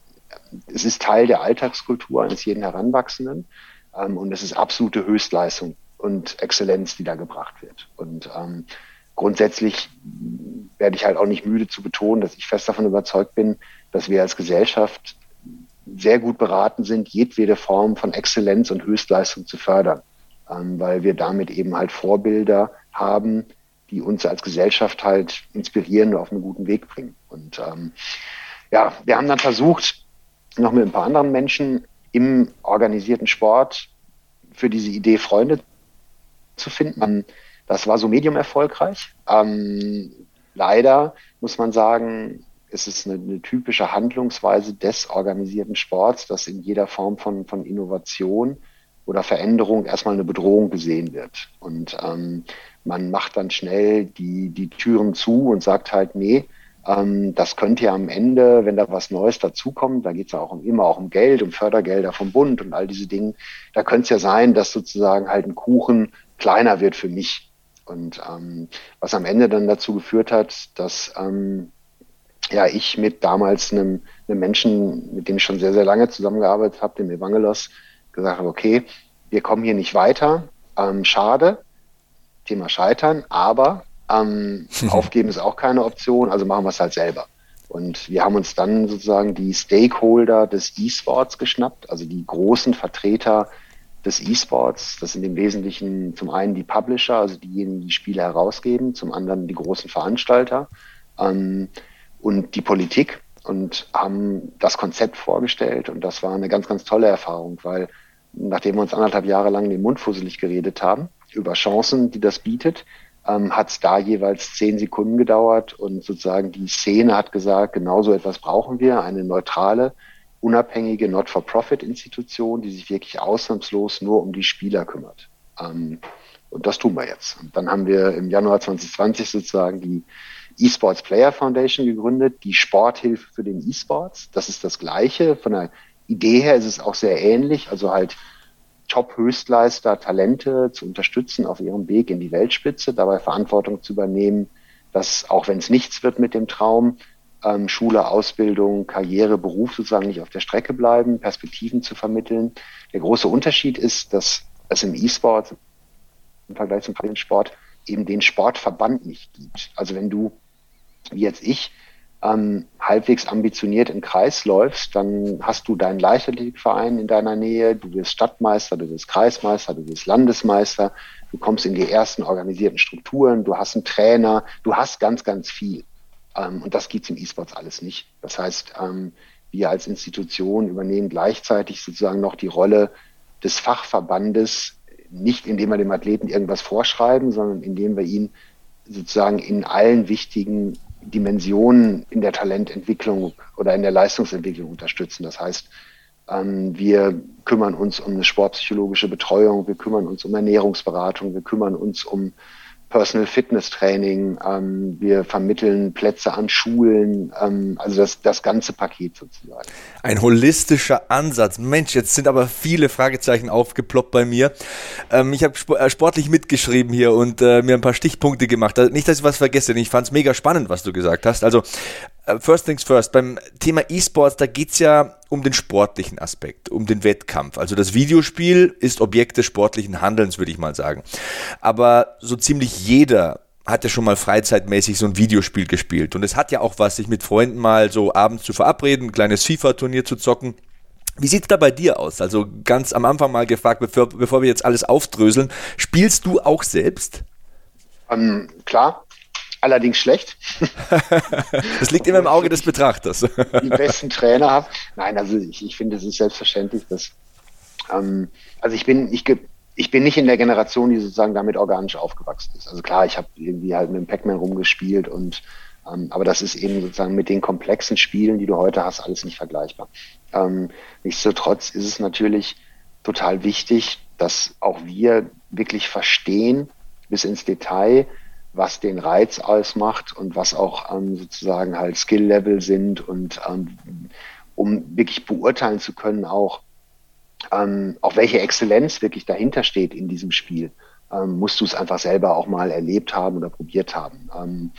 es ist Teil der Alltagskultur eines jeden Heranwachsenden ähm, und es ist absolute Höchstleistung und Exzellenz, die da gebracht wird. Und ähm, grundsätzlich werde ich halt auch nicht müde zu betonen, dass ich fest davon überzeugt bin, dass wir als Gesellschaft sehr gut beraten sind, jedwede Form von Exzellenz und Höchstleistung zu fördern, ähm, weil wir damit eben halt Vorbilder haben, die uns als Gesellschaft halt inspirieren und auf einen guten Weg bringen. Und ähm, ja, wir haben dann versucht, noch mit ein paar anderen Menschen im organisierten Sport für diese Idee Freunde zu finden. Das war so medium erfolgreich. Ähm, leider muss man sagen, es ist eine, eine, typische Handlungsweise des organisierten Sports, dass in jeder Form von, von Innovation oder Veränderung erstmal eine Bedrohung gesehen wird. Und ähm, man macht dann schnell die, die Türen zu und sagt halt, nee, ähm, das könnte ja am Ende, wenn da was Neues dazukommt, da geht es ja auch um, immer auch um Geld, um Fördergelder vom Bund und all diese Dinge, da könnte es ja sein, dass sozusagen halt ein Kuchen kleiner wird für mich. Und ähm, was am Ende dann dazu geführt hat, dass ähm, ja ich mit damals einem, einem Menschen, mit dem ich schon sehr, sehr lange zusammengearbeitet habe, dem Evangelos, gesagt habe, okay, wir kommen hier nicht weiter. Ähm, schade, Thema Scheitern, aber ähm, aufgeben ist auch keine Option, also machen wir es halt selber. Und wir haben uns dann sozusagen die Stakeholder des E-Sports geschnappt, also die großen Vertreter des E-Sports. Das sind im Wesentlichen zum einen die Publisher, also diejenigen, die Spiele herausgeben, zum anderen die großen Veranstalter ähm, und die Politik und haben das Konzept vorgestellt. Und das war eine ganz, ganz tolle Erfahrung, weil nachdem wir uns anderthalb Jahre lang den Mund fusselig geredet haben über Chancen, die das bietet, ähm, hat es da jeweils zehn Sekunden gedauert und sozusagen die Szene hat gesagt, genau so etwas brauchen wir, eine neutrale, unabhängige Not-for-Profit-Institution, die sich wirklich ausnahmslos nur um die Spieler kümmert. Ähm, und das tun wir jetzt. Und dann haben wir im Januar 2020 sozusagen die eSports Player Foundation gegründet, die Sporthilfe für den eSports. Das ist das Gleiche. Von der Idee her ist es auch sehr ähnlich. Also halt Top-Höchstleister, Talente zu unterstützen auf ihrem Weg in die Weltspitze, dabei Verantwortung zu übernehmen, dass auch wenn es nichts wird mit dem Traum, ähm, Schule, Ausbildung, Karriere, Beruf sozusagen nicht auf der Strecke bleiben, Perspektiven zu vermitteln. Der große Unterschied ist, dass es im E-Sport im Vergleich zum Sport eben den Sportverband nicht gibt. Also wenn du, wie jetzt ich, ähm, halbwegs ambitioniert im Kreis läufst, dann hast du deinen Leichtathletikverein in deiner Nähe, du wirst Stadtmeister, du wirst Kreismeister, du wirst Landesmeister, du kommst in die ersten organisierten Strukturen, du hast einen Trainer, du hast ganz, ganz viel. Ähm, und das gibt's im E-Sports alles nicht. Das heißt, ähm, wir als Institution übernehmen gleichzeitig sozusagen noch die Rolle des Fachverbandes, nicht indem wir dem Athleten irgendwas vorschreiben, sondern indem wir ihn sozusagen in allen wichtigen Dimensionen in der Talententwicklung oder in der Leistungsentwicklung unterstützen. Das heißt, ähm, wir kümmern uns um eine sportpsychologische Betreuung, wir kümmern uns um Ernährungsberatung, wir kümmern uns um Personal Fitness Training, ähm, wir vermitteln Plätze an Schulen, ähm, also das, das ganze Paket sozusagen. Ein holistischer Ansatz. Mensch, jetzt sind aber viele Fragezeichen aufgeploppt bei mir. Ähm, ich habe sp äh, sportlich mitgeschrieben hier und äh, mir ein paar Stichpunkte gemacht. Also nicht, dass ich was vergesse. Ich fand es mega spannend, was du gesagt hast. Also first things first, beim Thema E-Sports, da geht es ja um den sportlichen Aspekt, um den Wettkampf. Also das Videospiel ist Objekt des sportlichen Handelns, würde ich mal sagen. Aber so ziemlich jeder hat ja schon mal freizeitmäßig so ein Videospiel gespielt. Und es hat ja auch was, sich mit Freunden mal so abends zu verabreden, ein kleines FIFA-Turnier zu zocken. Wie sieht es da bei dir aus? Also ganz am Anfang mal gefragt, bevor, bevor wir jetzt alles aufdröseln, spielst du auch selbst? Ähm, klar, allerdings schlecht. das liegt immer im Auge des Betrachters. die besten Trainer habe. Nein, also ich, ich finde, es ist selbstverständlich, dass ähm, also ich bin, ich, ich bin nicht in der Generation, die sozusagen damit organisch aufgewachsen ist. Also klar, ich habe irgendwie halt mit dem Pac-Man rumgespielt und ähm, aber das ist eben sozusagen mit den komplexen Spielen, die du heute hast, alles nicht vergleichbar. Ähm, nichtsdestotrotz ist es natürlich total wichtig, dass auch wir wirklich verstehen bis ins Detail, was den Reiz ausmacht und was auch ähm, sozusagen halt Skill-Level sind und ähm, um wirklich beurteilen zu können, auch, ähm, auch welche Exzellenz wirklich dahinter steht in diesem Spiel, ähm, musst du es einfach selber auch mal erlebt haben oder probiert haben. Ähm,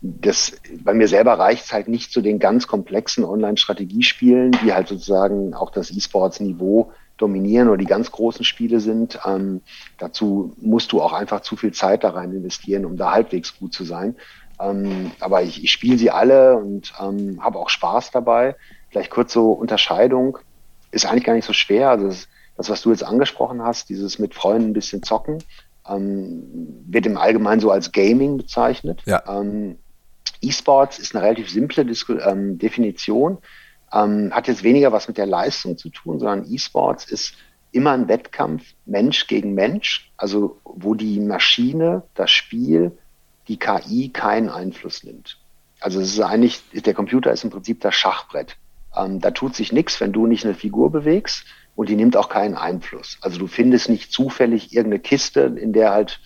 das, bei mir selber reicht es halt nicht zu den ganz komplexen Online-Strategiespielen, die halt sozusagen auch das E-Sports-Niveau dominieren oder die ganz großen Spiele sind. Ähm, dazu musst du auch einfach zu viel Zeit da rein investieren, um da halbwegs gut zu sein. Ähm, aber ich, ich spiele sie alle und ähm, habe auch Spaß dabei. Vielleicht kurz so Unterscheidung ist eigentlich gar nicht so schwer. Also das, das was du jetzt angesprochen hast, dieses mit Freunden ein bisschen zocken, ähm, wird im Allgemeinen so als Gaming bezeichnet. Ja. Ähm, E-Sports ist eine relativ simple Dis ähm, Definition. Ähm, hat jetzt weniger was mit der Leistung zu tun, sondern E-Sports ist immer ein Wettkampf Mensch gegen Mensch, also wo die Maschine, das Spiel, die KI keinen Einfluss nimmt. Also es ist eigentlich, der Computer ist im Prinzip das Schachbrett. Ähm, da tut sich nichts, wenn du nicht eine Figur bewegst und die nimmt auch keinen Einfluss. Also du findest nicht zufällig irgendeine Kiste, in der halt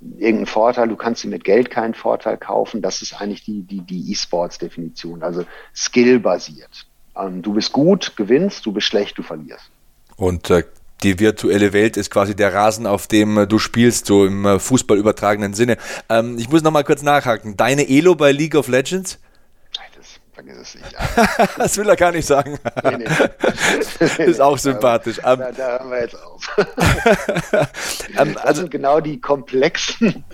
irgendeinen Vorteil, du kannst dir mit Geld keinen Vorteil kaufen. Das ist eigentlich die, die, die E-Sports-Definition, also skill-basiert. Ähm, du bist gut, gewinnst, du bist schlecht, du verlierst. Und äh, die virtuelle Welt ist quasi der Rasen, auf dem äh, du spielst, so im äh, Fußball übertragenen Sinne. Ähm, ich muss noch mal kurz nachhaken. Deine Elo bei League of Legends? Das vergiss es nicht. Das will er gar nicht sagen. Nee, nee. ist auch sympathisch. Da, da, da hören wir jetzt auf. ähm, das also, sind genau die komplexen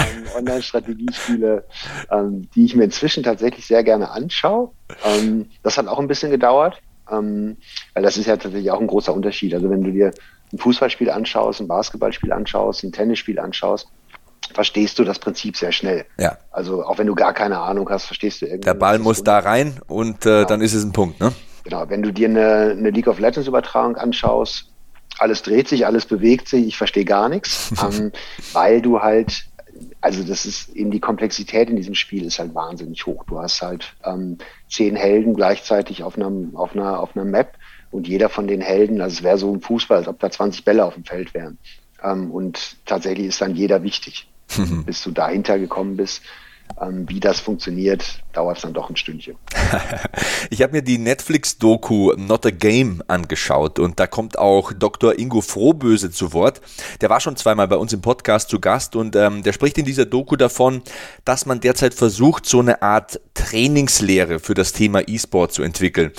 ähm, Online-Strategiespiele, ähm, die ich mir inzwischen tatsächlich sehr gerne anschaue. Ähm, das hat auch ein bisschen gedauert, ähm, weil das ist ja tatsächlich auch ein großer Unterschied. Also wenn du dir ein Fußballspiel anschaust, ein Basketballspiel anschaust, ein Tennisspiel anschaust, verstehst du das Prinzip sehr schnell. Ja. Also auch wenn du gar keine Ahnung hast, verstehst du irgendwie. Der Ball muss da rein und äh, genau. dann ist es ein Punkt, ne? Genau, wenn du dir eine, eine League of Legends Übertragung anschaust, alles dreht sich, alles bewegt sich, ich verstehe gar nichts, ähm, weil du halt also das ist eben die Komplexität in diesem Spiel ist halt wahnsinnig hoch. Du hast halt ähm, zehn Helden gleichzeitig auf einer, auf einer, auf einer Map und jeder von den Helden, also es wäre so ein Fußball, als ob da 20 Bälle auf dem Feld wären. Ähm, und tatsächlich ist dann jeder wichtig. Bis du dahinter gekommen bist, wie das funktioniert, dauert es dann doch ein Stündchen. ich habe mir die Netflix-Doku Not a Game angeschaut und da kommt auch Dr. Ingo Frohböse zu Wort. Der war schon zweimal bei uns im Podcast zu Gast und ähm, der spricht in dieser Doku davon, dass man derzeit versucht, so eine Art Trainingslehre für das Thema E-Sport zu entwickeln.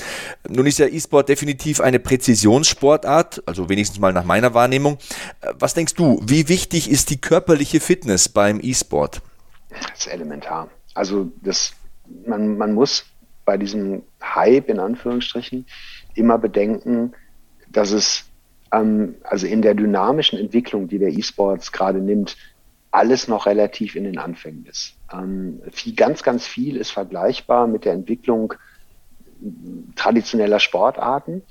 Nun ist ja E-Sport definitiv eine Präzisionssportart, also wenigstens mal nach meiner Wahrnehmung. Äh, was denkst du, wie wichtig ist die körperliche Fitness beim E-Sport? Das ist elementar. Also das, man, man muss bei diesem Hype in Anführungsstrichen immer bedenken, dass es ähm, also in der dynamischen Entwicklung, die der E-Sports gerade nimmt, alles noch relativ in den Anfängen ist. Ähm, viel, ganz, ganz viel ist vergleichbar mit der Entwicklung traditioneller Sportarten,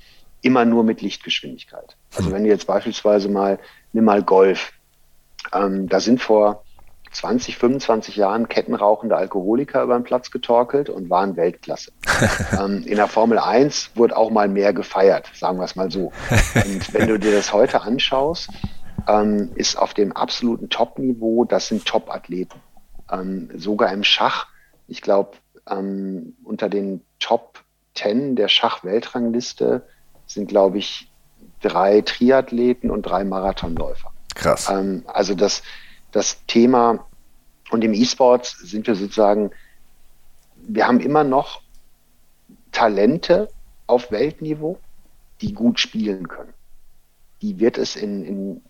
immer nur mit Lichtgeschwindigkeit. Also hm. wenn du jetzt beispielsweise mal, nimm mal Golf, ähm, da sind vor 20, 25 Jahren kettenrauchende Alkoholiker über den Platz getorkelt und waren Weltklasse. ähm, in der Formel 1 wurde auch mal mehr gefeiert, sagen wir es mal so. Und wenn du dir das heute anschaust, ähm, ist auf dem absoluten Top-Niveau, das sind Top-Athleten. Ähm, sogar im Schach, ich glaube, ähm, unter den Top 10 der Schach-Weltrangliste sind, glaube ich, drei Triathleten und drei Marathonläufer. Krass. Ähm, also das, das Thema und im E-Sports sind wir sozusagen, wir haben immer noch Talente auf Weltniveau, die gut spielen können. Die wird es in, in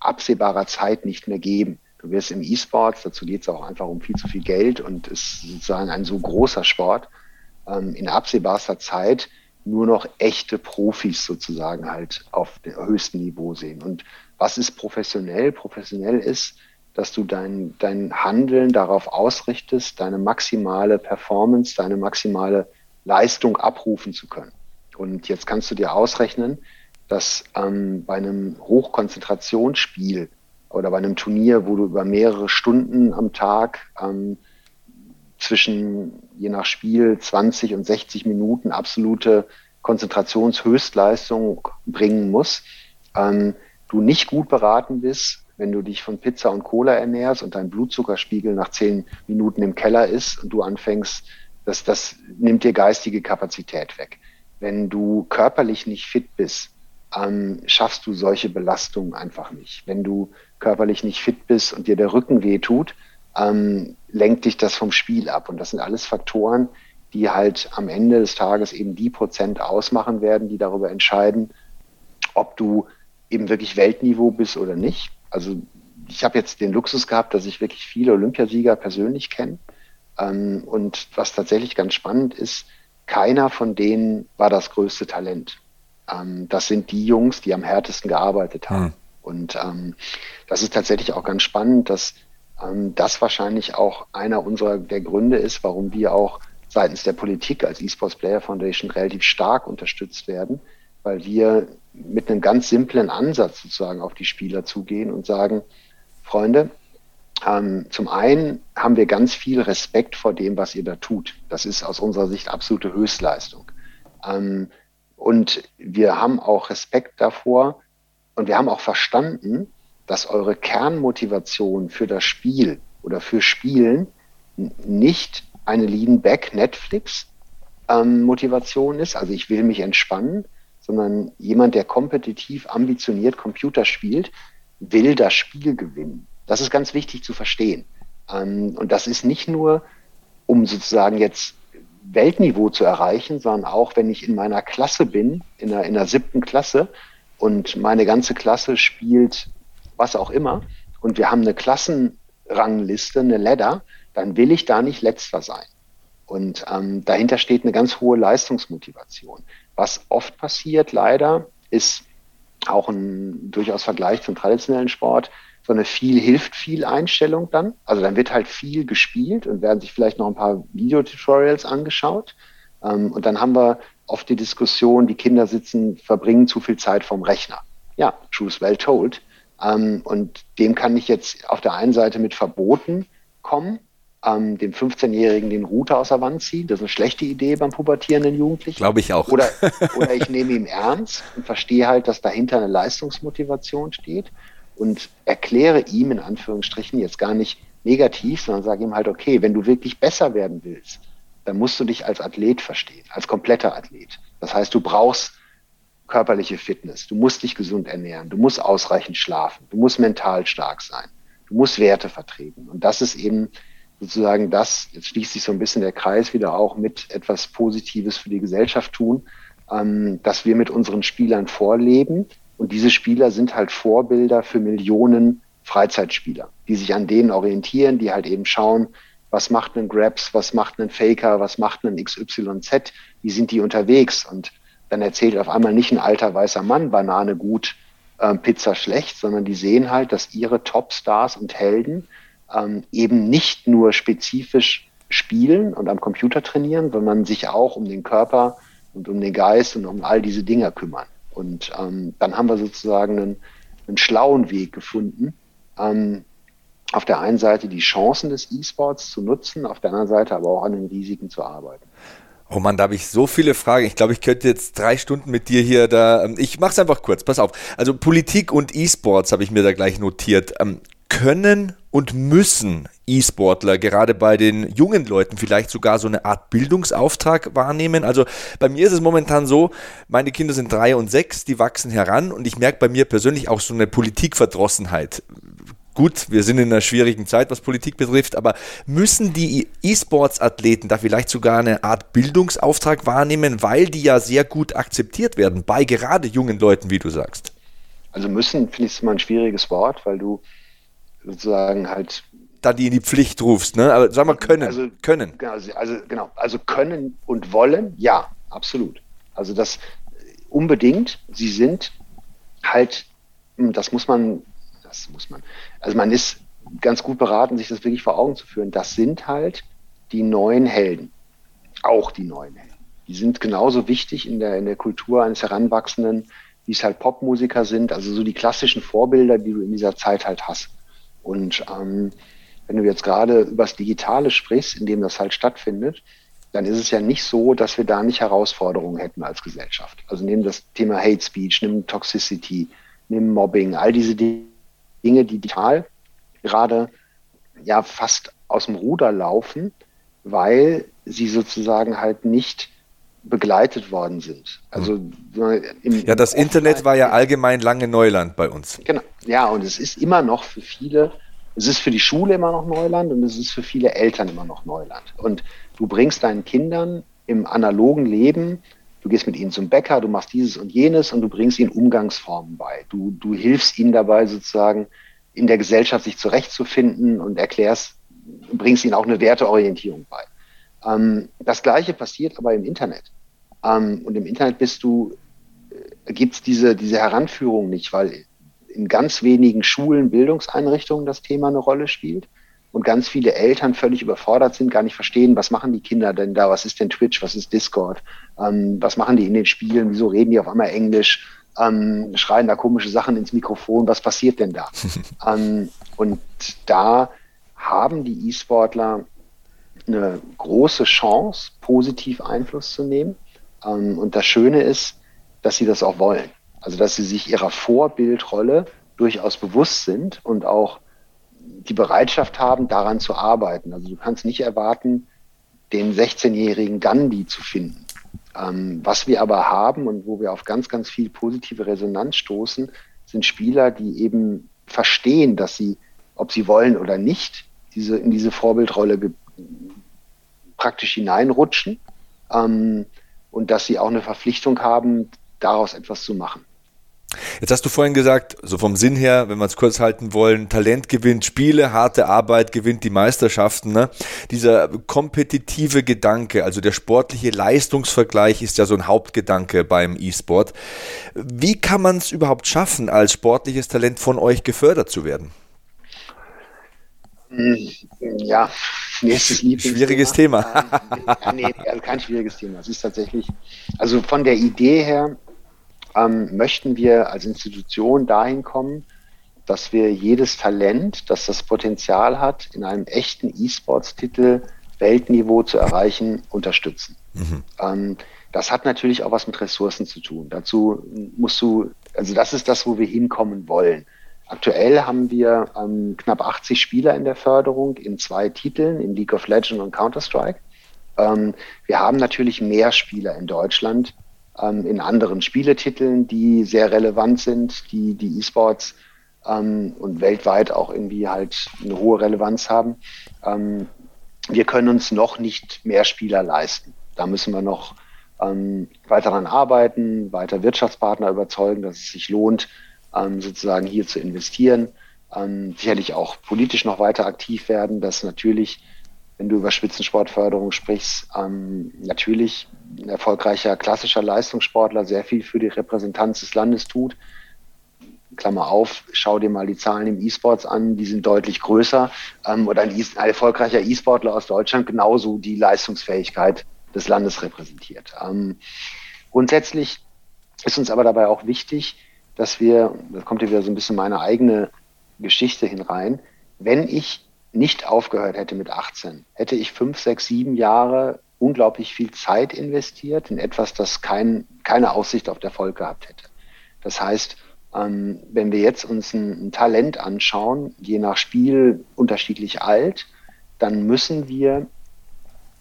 absehbarer Zeit nicht mehr geben. Du wirst im E-Sports, dazu geht es auch einfach um viel zu viel Geld und ist sozusagen ein so großer Sport, ähm, in absehbarster Zeit nur noch echte Profis sozusagen halt auf dem höchsten Niveau sehen. Und was ist professionell? Professionell ist, dass du dein, dein Handeln darauf ausrichtest, deine maximale Performance, deine maximale Leistung abrufen zu können. Und jetzt kannst du dir ausrechnen, dass ähm, bei einem Hochkonzentrationsspiel oder bei einem Turnier, wo du über mehrere Stunden am Tag ähm, zwischen je nach Spiel 20 und 60 Minuten absolute Konzentrationshöchstleistung bringen musst, ähm, du nicht gut beraten bist, wenn du dich von Pizza und Cola ernährst und dein Blutzuckerspiegel nach zehn Minuten im Keller ist und du anfängst, das, das nimmt dir geistige Kapazität weg. Wenn du körperlich nicht fit bist, ähm, schaffst du solche Belastungen einfach nicht. Wenn du körperlich nicht fit bist und dir der Rücken weh tut, ähm, lenkt dich das vom Spiel ab. Und das sind alles Faktoren, die halt am Ende des Tages eben die Prozent ausmachen werden, die darüber entscheiden, ob du eben wirklich Weltniveau bist oder nicht. Also ich habe jetzt den Luxus gehabt, dass ich wirklich viele Olympiasieger persönlich kenne. Ähm, und was tatsächlich ganz spannend ist, keiner von denen war das größte Talent. Ähm, das sind die Jungs, die am härtesten gearbeitet haben. Mhm. Und ähm, das ist tatsächlich auch ganz spannend, dass ähm, das wahrscheinlich auch einer unserer der Gründe ist, warum wir auch seitens der Politik als eSports Player Foundation relativ stark unterstützt werden, weil wir mit einem ganz simplen Ansatz sozusagen auf die Spieler zugehen und sagen, Freunde, ähm, zum einen haben wir ganz viel Respekt vor dem, was ihr da tut. Das ist aus unserer Sicht absolute Höchstleistung. Ähm, und wir haben auch Respekt davor und wir haben auch verstanden, dass eure Kernmotivation für das Spiel oder für Spielen nicht eine Lean-Back Netflix ähm, ist, also ich will mich entspannen, sondern jemand, der kompetitiv, ambitioniert Computer spielt, will das Spiel gewinnen. Das ist ganz wichtig zu verstehen. Ähm, und das ist nicht nur, um sozusagen jetzt Weltniveau zu erreichen, sondern auch, wenn ich in meiner Klasse bin, in der, in der siebten Klasse und meine ganze Klasse spielt was auch immer und wir haben eine Klassenrangliste, eine Ladder, dann will ich da nicht letzter sein. Und ähm, dahinter steht eine ganz hohe Leistungsmotivation. Was oft passiert, leider, ist auch ein durchaus Vergleich zum traditionellen Sport, so eine viel hilft viel Einstellung dann. Also dann wird halt viel gespielt und werden sich vielleicht noch ein paar Videotutorials angeschaut. Ähm, und dann haben wir oft die Diskussion, die Kinder sitzen, verbringen zu viel Zeit vom Rechner. Ja, truth well told. Ähm, und dem kann ich jetzt auf der einen Seite mit Verboten kommen, ähm, dem 15-Jährigen den Router aus der Wand ziehen. Das ist eine schlechte Idee beim pubertierenden Jugendlichen. Glaube ich auch. Oder, oder ich nehme ihn ernst und verstehe halt, dass dahinter eine Leistungsmotivation steht und erkläre ihm in Anführungsstrichen jetzt gar nicht negativ, sondern sage ihm halt, okay, wenn du wirklich besser werden willst, dann musst du dich als Athlet verstehen, als kompletter Athlet. Das heißt, du brauchst körperliche Fitness, du musst dich gesund ernähren, du musst ausreichend schlafen, du musst mental stark sein, du musst Werte vertreten. Und das ist eben sozusagen das, jetzt schließt sich so ein bisschen der Kreis wieder auch mit etwas Positives für die Gesellschaft tun, ähm, dass wir mit unseren Spielern vorleben. Und diese Spieler sind halt Vorbilder für Millionen Freizeitspieler, die sich an denen orientieren, die halt eben schauen, was macht ein Grabs, was macht ein Faker, was macht ein XYZ, wie sind die unterwegs? Und dann erzählt auf einmal nicht ein alter weißer Mann, Banane gut, äh, Pizza schlecht, sondern die sehen halt, dass ihre Topstars und Helden ähm, eben nicht nur spezifisch spielen und am Computer trainieren, sondern sich auch um den Körper und um den Geist und um all diese Dinge kümmern. Und ähm, dann haben wir sozusagen einen, einen schlauen Weg gefunden, ähm, auf der einen Seite die Chancen des E-Sports zu nutzen, auf der anderen Seite aber auch an den Risiken zu arbeiten. Oh Mann, da habe ich so viele Fragen. Ich glaube, ich könnte jetzt drei Stunden mit dir hier da. Ähm, ich mache es einfach kurz. Pass auf. Also Politik und E-Sports habe ich mir da gleich notiert. Können und müssen E-Sportler gerade bei den jungen Leuten vielleicht sogar so eine Art Bildungsauftrag wahrnehmen. Also bei mir ist es momentan so, meine Kinder sind drei und sechs, die wachsen heran und ich merke bei mir persönlich auch so eine Politikverdrossenheit. Gut, wir sind in einer schwierigen Zeit, was Politik betrifft, aber müssen die E-Sports-Athleten da vielleicht sogar eine Art Bildungsauftrag wahrnehmen, weil die ja sehr gut akzeptiert werden bei gerade jungen Leuten, wie du sagst? Also müssen, finde ich immer ein schwieriges Wort, weil du sozusagen halt da die in die Pflicht rufst, ne? Aber sag mal können, also, können. Genau, also, also genau, also können und wollen, ja, absolut. Also das unbedingt. Sie sind halt, hm, das muss man, das muss man. Also man ist ganz gut beraten, sich das wirklich vor Augen zu führen. Das sind halt die neuen Helden, auch die neuen Helden. Die sind genauso wichtig in der in der Kultur eines Heranwachsenden, wie es halt Popmusiker sind. Also so die klassischen Vorbilder, die du in dieser Zeit halt hast. Und ähm, wenn du jetzt gerade über das Digitale sprichst, in dem das halt stattfindet, dann ist es ja nicht so, dass wir da nicht Herausforderungen hätten als Gesellschaft. Also nehmen das Thema Hate Speech, nimm Toxicity, nimm Mobbing, all diese Dinge, die digital gerade ja fast aus dem Ruder laufen, weil sie sozusagen halt nicht begleitet worden sind. Also im, ja, das Internet war ja allgemein lange Neuland bei uns. Genau. Ja, und es ist immer noch für viele, es ist für die Schule immer noch Neuland und es ist für viele Eltern immer noch Neuland. Und du bringst deinen Kindern im analogen Leben, du gehst mit ihnen zum Bäcker, du machst dieses und jenes und du bringst ihnen Umgangsformen bei. Du, du hilfst ihnen dabei sozusagen in der Gesellschaft sich zurechtzufinden und erklärst, bringst ihnen auch eine Werteorientierung bei. Ähm, das Gleiche passiert aber im Internet. Ähm, und im Internet bist du, äh, gibt es diese, diese Heranführung nicht, weil in ganz wenigen Schulen, Bildungseinrichtungen das Thema eine Rolle spielt und ganz viele Eltern völlig überfordert sind, gar nicht verstehen, was machen die Kinder denn da, was ist denn Twitch, was ist Discord, ähm, was machen die in den Spielen, wieso reden die auf einmal Englisch, ähm, schreien da komische Sachen ins Mikrofon, was passiert denn da? ähm, und da haben die E-Sportler eine große Chance, positiv Einfluss zu nehmen. Ähm, und das Schöne ist, dass sie das auch wollen. Also dass sie sich ihrer Vorbildrolle durchaus bewusst sind und auch die Bereitschaft haben, daran zu arbeiten. Also du kannst nicht erwarten, den 16-jährigen Gandhi zu finden. Ähm, was wir aber haben und wo wir auf ganz, ganz viel positive Resonanz stoßen, sind Spieler, die eben verstehen, dass sie, ob sie wollen oder nicht, diese, in diese Vorbildrolle praktisch hineinrutschen ähm, und dass sie auch eine Verpflichtung haben, daraus etwas zu machen. Jetzt hast du vorhin gesagt, so vom Sinn her, wenn wir es kurz halten wollen, Talent gewinnt Spiele, harte Arbeit gewinnt die Meisterschaften. Ne? Dieser kompetitive Gedanke, also der sportliche Leistungsvergleich ist ja so ein Hauptgedanke beim E-Sport. Wie kann man es überhaupt schaffen, als sportliches Talent von euch gefördert zu werden? Ja, nächstes Lieblingsthema. Schwieriges Thema. Ähm, nee, also kein schwieriges Thema. Es ist tatsächlich, also von der Idee her ähm, möchten wir als Institution dahin kommen, dass wir jedes Talent, das das Potenzial hat, in einem echten E-Sports-Titel Weltniveau zu erreichen, unterstützen. Mhm. Ähm, das hat natürlich auch was mit Ressourcen zu tun. Dazu musst du, also das ist das, wo wir hinkommen wollen. Aktuell haben wir ähm, knapp 80 Spieler in der Förderung in zwei Titeln, in League of Legends und Counter-Strike. Ähm, wir haben natürlich mehr Spieler in Deutschland ähm, in anderen Spieletiteln, die sehr relevant sind, die die E-Sports ähm, und weltweit auch irgendwie halt eine hohe Relevanz haben. Ähm, wir können uns noch nicht mehr Spieler leisten. Da müssen wir noch ähm, weiter daran arbeiten, weiter Wirtschaftspartner überzeugen, dass es sich lohnt, ähm, sozusagen hier zu investieren. Ähm, sicherlich auch politisch noch weiter aktiv werden, dass natürlich, wenn du über Spitzensportförderung sprichst, ähm, natürlich ein erfolgreicher klassischer Leistungssportler sehr viel für die Repräsentanz des Landes tut. Klammer auf, schau dir mal die Zahlen im E-Sports an, die sind deutlich größer. Ähm, oder ein, e ein erfolgreicher E-Sportler aus Deutschland genauso die Leistungsfähigkeit des Landes repräsentiert. Ähm, grundsätzlich ist uns aber dabei auch wichtig, dass wir, da kommt hier wieder so ein bisschen meine eigene Geschichte hinein, wenn ich nicht aufgehört hätte mit 18, hätte ich fünf, sechs, sieben Jahre unglaublich viel Zeit investiert in etwas, das kein, keine Aussicht auf Erfolg gehabt hätte. Das heißt, ähm, wenn wir jetzt uns ein, ein, Talent anschauen, je nach Spiel unterschiedlich alt, dann müssen wir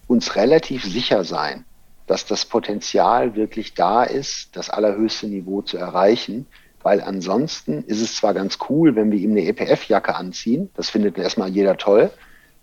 uns relativ sicher sein, dass das Potenzial wirklich da ist, das allerhöchste Niveau zu erreichen, weil ansonsten ist es zwar ganz cool, wenn wir ihm eine EPF-Jacke anziehen, das findet erstmal jeder toll,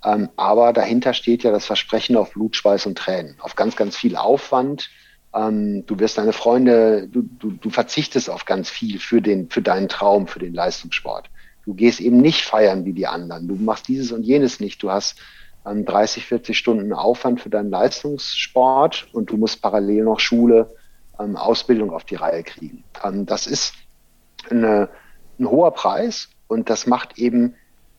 ähm, aber dahinter steht ja das Versprechen auf Blut, Schweiß und Tränen, auf ganz, ganz viel Aufwand, ähm, du wirst deine Freunde, du, du, du verzichtest auf ganz viel für, den, für deinen Traum, für den Leistungssport. Du gehst eben nicht feiern wie die anderen. Du machst dieses und jenes nicht. Du hast ähm, 30, 40 Stunden Aufwand für deinen Leistungssport und du musst parallel noch Schule, ähm, Ausbildung auf die Reihe kriegen. Ähm, das ist eine, ein hoher Preis und das macht eben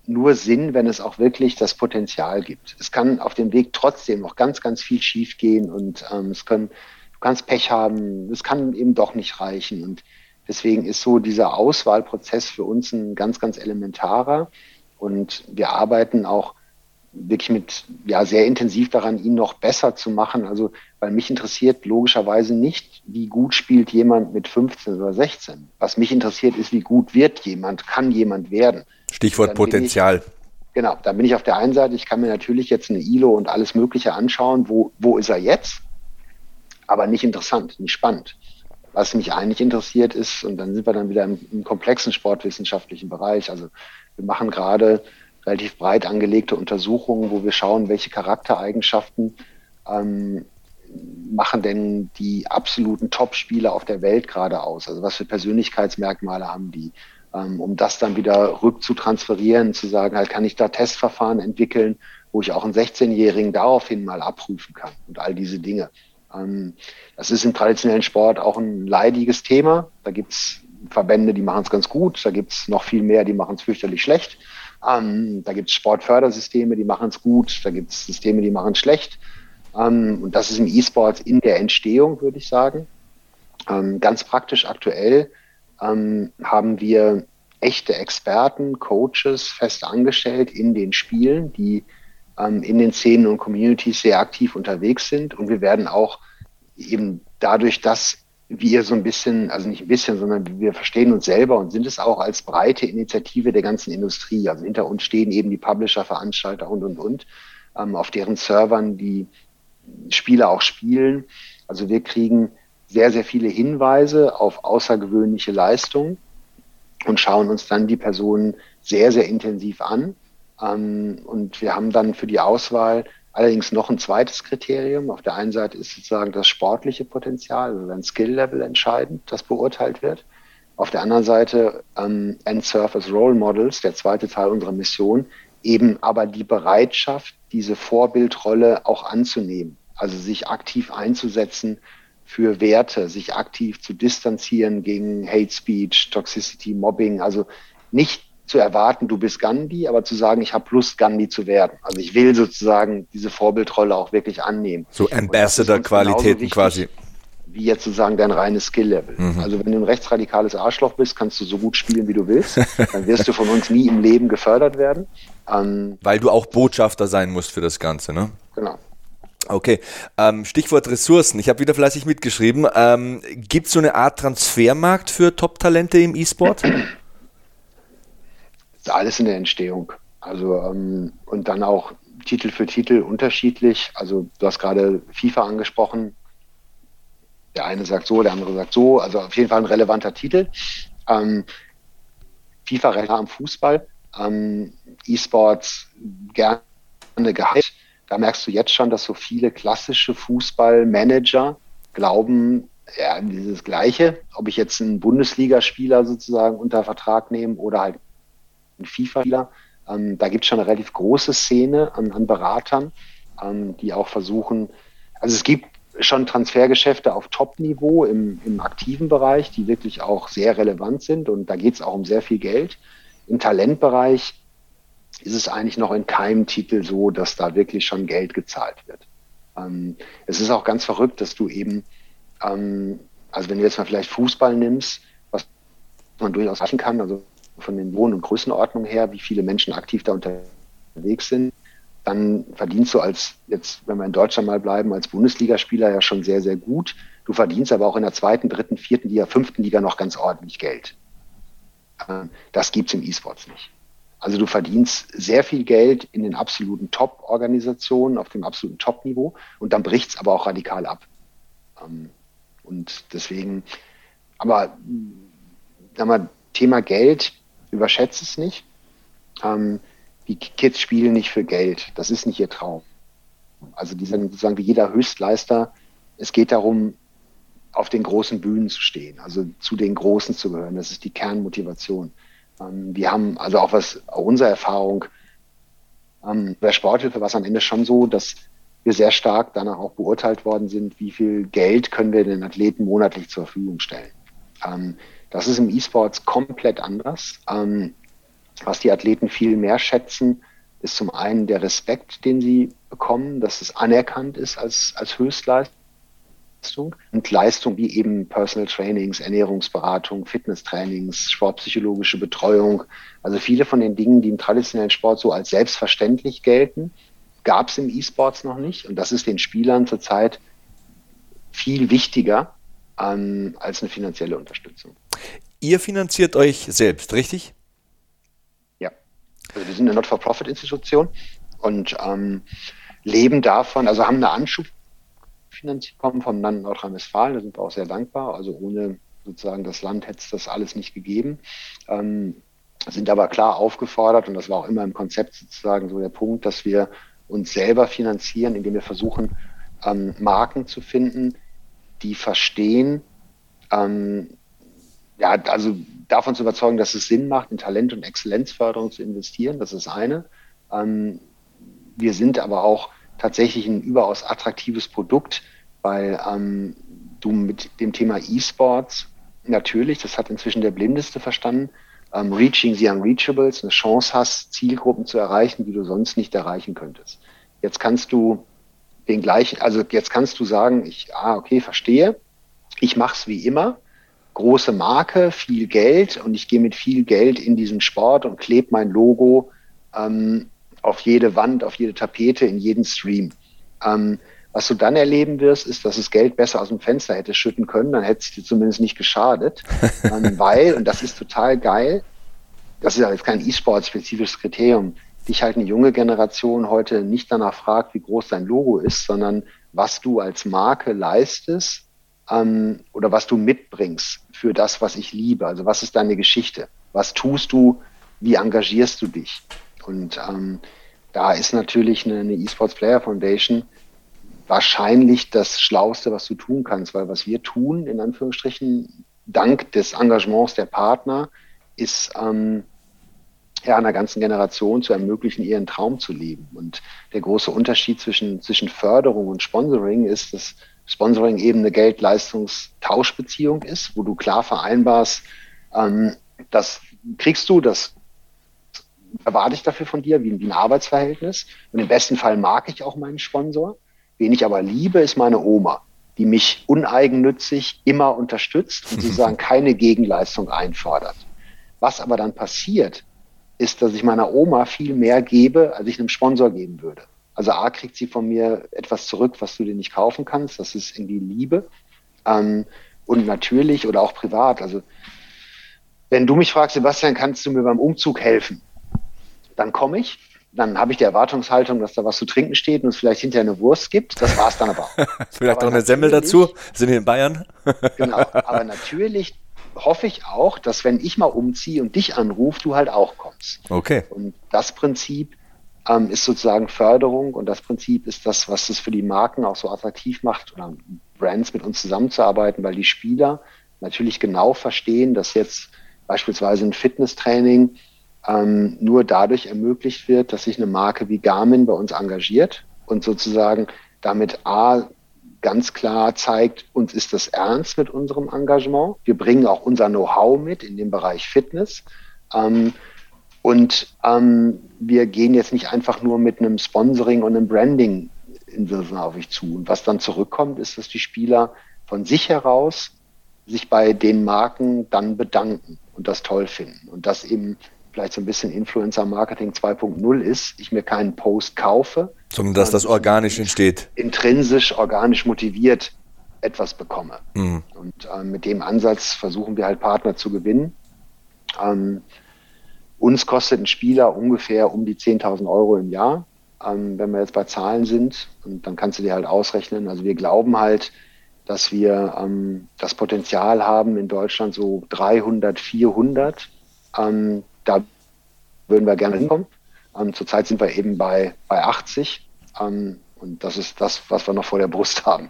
nur Sinn, wenn es auch wirklich das Potenzial gibt. Es kann auf dem Weg trotzdem noch ganz, ganz viel schiefgehen und ähm, es können kannst Pech haben, es kann eben doch nicht reichen. Und deswegen ist so dieser Auswahlprozess für uns ein ganz, ganz elementarer. Und wir arbeiten auch wirklich mit, ja, sehr intensiv daran, ihn noch besser zu machen. Also, weil mich interessiert logischerweise nicht, wie gut spielt jemand mit 15 oder 16. Was mich interessiert, ist, wie gut wird jemand, kann jemand werden. Stichwort Potenzial. Ich, genau, da bin ich auf der einen Seite, ich kann mir natürlich jetzt eine ILO und alles Mögliche anschauen, wo, wo ist er jetzt? aber nicht interessant, nicht spannend. Was mich eigentlich interessiert ist, und dann sind wir dann wieder im, im komplexen sportwissenschaftlichen Bereich. Also wir machen gerade relativ breit angelegte Untersuchungen, wo wir schauen, welche Charaktereigenschaften ähm, machen denn die absoluten Top-Spieler auf der Welt gerade aus? Also was für Persönlichkeitsmerkmale haben die? Ähm, um das dann wieder rückzutransferieren, zu sagen, halt kann ich da Testverfahren entwickeln, wo ich auch einen 16-Jährigen daraufhin mal abrufen kann und all diese Dinge. Ähm, das ist im traditionellen Sport auch ein leidiges Thema. Da gibt es Verbände, die machen es ganz gut. Da gibt es noch viel mehr, die machen es fürchterlich schlecht. Ähm, da gibt es Sportfördersysteme, die machen es gut. Da gibt es Systeme, die machen es schlecht. Ähm, und das ist im E-Sport in der Entstehung, würde ich sagen. ganz praktisch aktuell haben wir echte Experten, Coaches fest angestellt in den Spielen, die ähm, in den Szenen und Communities sehr aktiv unterwegs sind. Und wir werden auch eben dadurch, dass wir so ein bisschen, also nicht ein bisschen, sondern wir verstehen uns selber und sind es auch als breite Initiative der ganzen Industrie. Also hinter uns stehen eben die Publisher, Veranstalter und, und, und, ähm, auf deren Servern die Spieler auch spielen. Also wir kriegen sehr, sehr viele Hinweise auf außergewöhnliche Leistungen und schauen uns dann die Personen sehr, sehr intensiv an ähm, und wir haben dann für die Auswahl allerdings noch ein zweites Kriterium. Auf der einen Seite ist sozusagen das sportliche Potenzial, also ein Skill-Level entscheidend, das beurteilt wird. Auf der anderen Seite ähm, End-Surf as Role Models, der zweite Teil unserer Mission, eben aber die Bereitschaft, diese Vorbildrolle auch anzunehmen, also sich aktiv einzusetzen für Werte, sich aktiv zu distanzieren gegen Hate Speech, Toxicity, Mobbing, also nicht zu erwarten, du bist Gandhi, aber zu sagen, ich habe Lust, Gandhi zu werden. Also ich will sozusagen diese Vorbildrolle auch wirklich annehmen. So Ambassador-Qualitäten quasi. Wie jetzt sozusagen dein reines Skill-Level. Mhm. Also wenn du ein rechtsradikales Arschloch bist, kannst du so gut spielen, wie du willst. Dann wirst du von uns nie im Leben gefördert werden. Ähm, Weil du auch Botschafter sein musst für das Ganze, ne? Genau. Okay, ähm, Stichwort Ressourcen. Ich habe wieder fleißig mitgeschrieben. Ähm, Gibt es so eine Art Transfermarkt für Top-Talente im E-Sport? alles in der Entstehung. Also ähm, und dann auch Titel für Titel unterschiedlich. Also du hast gerade FIFA angesprochen. Der eine sagt so, der andere sagt so. Also auf jeden Fall ein relevanter Titel. Ähm, FIFA recht am Fußball. Ähm, E-Sports gerne gehypt. Da merkst du jetzt schon, dass so viele klassische Fußballmanager glauben, ja, dieses Gleiche, ob ich jetzt einen Bundesligaspieler sozusagen unter Vertrag nehme oder halt FIFA-Spieler. Ähm, da gibt es schon eine relativ große Szene an, an Beratern, ähm, die auch versuchen, also es gibt schon Transfergeschäfte auf Top-Niveau im, im aktiven Bereich, die wirklich auch sehr relevant sind und da geht es auch um sehr viel Geld. Im Talentbereich ist es eigentlich noch in keinem Titel so, dass da wirklich schon Geld gezahlt wird. Ähm, es ist auch ganz verrückt, dass du eben, ähm, also wenn du jetzt mal vielleicht Fußball nimmst, was man durchaus machen kann, also von den Wohn- und Größenordnungen her, wie viele Menschen aktiv da unterwegs sind. dann verdienst du als, jetzt, wenn wir in Deutschland mal bleiben, als Bundesligaspieler ja schon sehr, sehr gut. Du verdienst aber auch in der zweiten, dritten, vierten Liga, fünften Liga noch ganz ordentlich Geld. Ähm, das gibt's im E-Sports nicht. Also du verdienst sehr viel Geld in den absoluten Top-Organisationen, auf dem absoluten Top-Niveau und dann bricht's aber auch radikal ab. Ähm, und deswegen, aber sag mal, Thema Geld, überschätze es nicht. Ähm, die Kids spielen nicht für Geld. Das ist nicht ihr Traum. Also die sind sozusagen wie jeder Höchstleister. Es geht darum, auf den großen Bühnen zu stehen, also zu den Großen zu gehören. Das ist die Kernmotivation. Ähm, wir haben also auch was unsere Erfahrung ähm, bei Sporthilfe war es am Ende schon so, dass wir sehr stark danach auch beurteilt worden sind, wie viel Geld können wir den Athleten monatlich zur Verfügung stellen. Ähm, das ist im E-Sports komplett anders. Ähm, was die Athleten viel mehr schätzen, ist zum einen der Respekt, den sie bekommen, dass es anerkannt ist als, als Höchstleistung und Leistung wie eben Personal Trainings, Ernährungsberatung, Fitnesstrainings, sportpsychologische Betreuung. Also viele von den Dingen, die im traditionellen Sport so als selbstverständlich gelten, gab es im E-Sports noch nicht. Und das ist den Spielern zurzeit viel wichtiger ähm, als eine finanzielle Unterstützung. Ihr finanziert euch selbst, richtig? Ja. Also wir sind eine Not-for-Profit-Institution und ähm, leben davon, also haben eine Anschubfinanzierung vom Land Nordrhein-Westfalen, da sind wir auch sehr dankbar. Also ohne sozusagen das Land hätte es das alles nicht gegeben. Ähm, sind aber klar aufgefordert, und das war auch immer im Konzept sozusagen so der Punkt, dass wir uns selber finanzieren, indem wir versuchen, ähm, Marken zu finden, die verstehen, ähm, ja, also davon zu überzeugen, dass es Sinn macht, in Talent- und Exzellenzförderung zu investieren. Das ist eine. Ähm, wir sind aber auch tatsächlich ein überaus attraktives Produkt, weil ähm, du mit dem Thema E-Sports natürlich, das hat inzwischen der Blindeste verstanden, ähm, Reaching the Unreachables, eine Chance hast, Zielgruppen zu erreichen, die du sonst nicht erreichen könntest. Jetzt kannst du den gleichen, also jetzt kannst du sagen, ich, ah, okay, verstehe, ich mache es wie immer, große Marke, viel Geld und ich gehe mit viel Geld in diesen Sport und klebe mein Logo ähm, auf jede Wand, auf jede Tapete, in jeden Stream. Ähm, was du dann erleben wirst, ist, dass das Geld besser aus dem Fenster hätte schütten können, dann hätte es dir zumindest nicht geschadet, ähm, weil, und das ist total geil, das ist ja jetzt kein E-Sport-spezifisches Kriterium, dich halt eine junge Generation heute nicht danach fragt, wie groß dein Logo ist, sondern was du als Marke leistest ähm, oder was du mitbringst für das, was ich liebe. Also was ist deine Geschichte? Was tust du? Wie engagierst du dich? Und ähm, da ist natürlich eine, eine eSports Player Foundation wahrscheinlich das Schlauste, was du tun kannst, weil was wir tun, in Anführungsstrichen, dank des Engagements der Partner, ist ähm, ja, einer ganzen Generation zu ermöglichen, ihren Traum zu leben. Und der große Unterschied zwischen, zwischen Förderung und Sponsoring ist, dass Sponsoring eben eine Geld-Leistungs-Tauschbeziehung ist, wo du klar vereinbarst, ähm, das kriegst du, das erwarte ich dafür von dir, wie, wie ein Arbeitsverhältnis. Und im besten Fall mag ich auch meinen Sponsor. Wen ich aber liebe, ist meine Oma, die mich uneigennützig immer unterstützt und sozusagen keine Gegenleistung einfordert. Was aber dann passiert, ist, dass ich meiner Oma viel mehr gebe, als ich einem Sponsor geben würde. Also A kriegt sie von mir etwas zurück, was du dir nicht kaufen kannst. Das ist irgendwie Liebe. Ähm, und natürlich oder auch privat. Also wenn du mich fragst, Sebastian, kannst du mir beim Umzug helfen? Dann komme ich. Dann habe ich die Erwartungshaltung, dass da was zu trinken steht und es vielleicht hinterher eine Wurst gibt. Das war es dann aber auch. vielleicht aber noch eine Semmel dazu. Sind wir in Bayern? genau. Aber natürlich hoffe ich auch, dass wenn ich mal umziehe und dich anrufe, du halt auch kommst. Okay. Und das Prinzip ähm, ist sozusagen Förderung und das Prinzip ist das, was es für die Marken auch so attraktiv macht oder Brands mit uns zusammenzuarbeiten, weil die Spieler natürlich genau verstehen, dass jetzt beispielsweise ein Fitnesstraining ähm, nur dadurch ermöglicht wird, dass sich eine Marke wie Garmin bei uns engagiert und sozusagen damit A ganz klar zeigt, uns ist das ernst mit unserem Engagement. Wir bringen auch unser Know-how mit in dem Bereich Fitness. Ähm, und ähm, wir gehen jetzt nicht einfach nur mit einem Sponsoring und einem Branding Entwürfen auf euch zu. Und was dann zurückkommt, ist, dass die Spieler von sich heraus sich bei den Marken dann bedanken und das toll finden. Und das eben vielleicht so ein bisschen Influencer-Marketing 2.0 ist, ich mir keinen Post kaufe. Sondern dass das organisch entsteht. Intrinsisch, organisch motiviert etwas bekomme. Mhm. Und äh, mit dem Ansatz versuchen wir halt Partner zu gewinnen. Ähm, uns kostet ein Spieler ungefähr um die 10.000 Euro im Jahr, ähm, wenn wir jetzt bei Zahlen sind. Und dann kannst du dir halt ausrechnen. Also wir glauben halt, dass wir ähm, das Potenzial haben, in Deutschland so 300, 400 ähm, da würden wir gerne hinkommen. Ähm, zurzeit sind wir eben bei, bei 80. Ähm, und das ist das, was wir noch vor der Brust haben.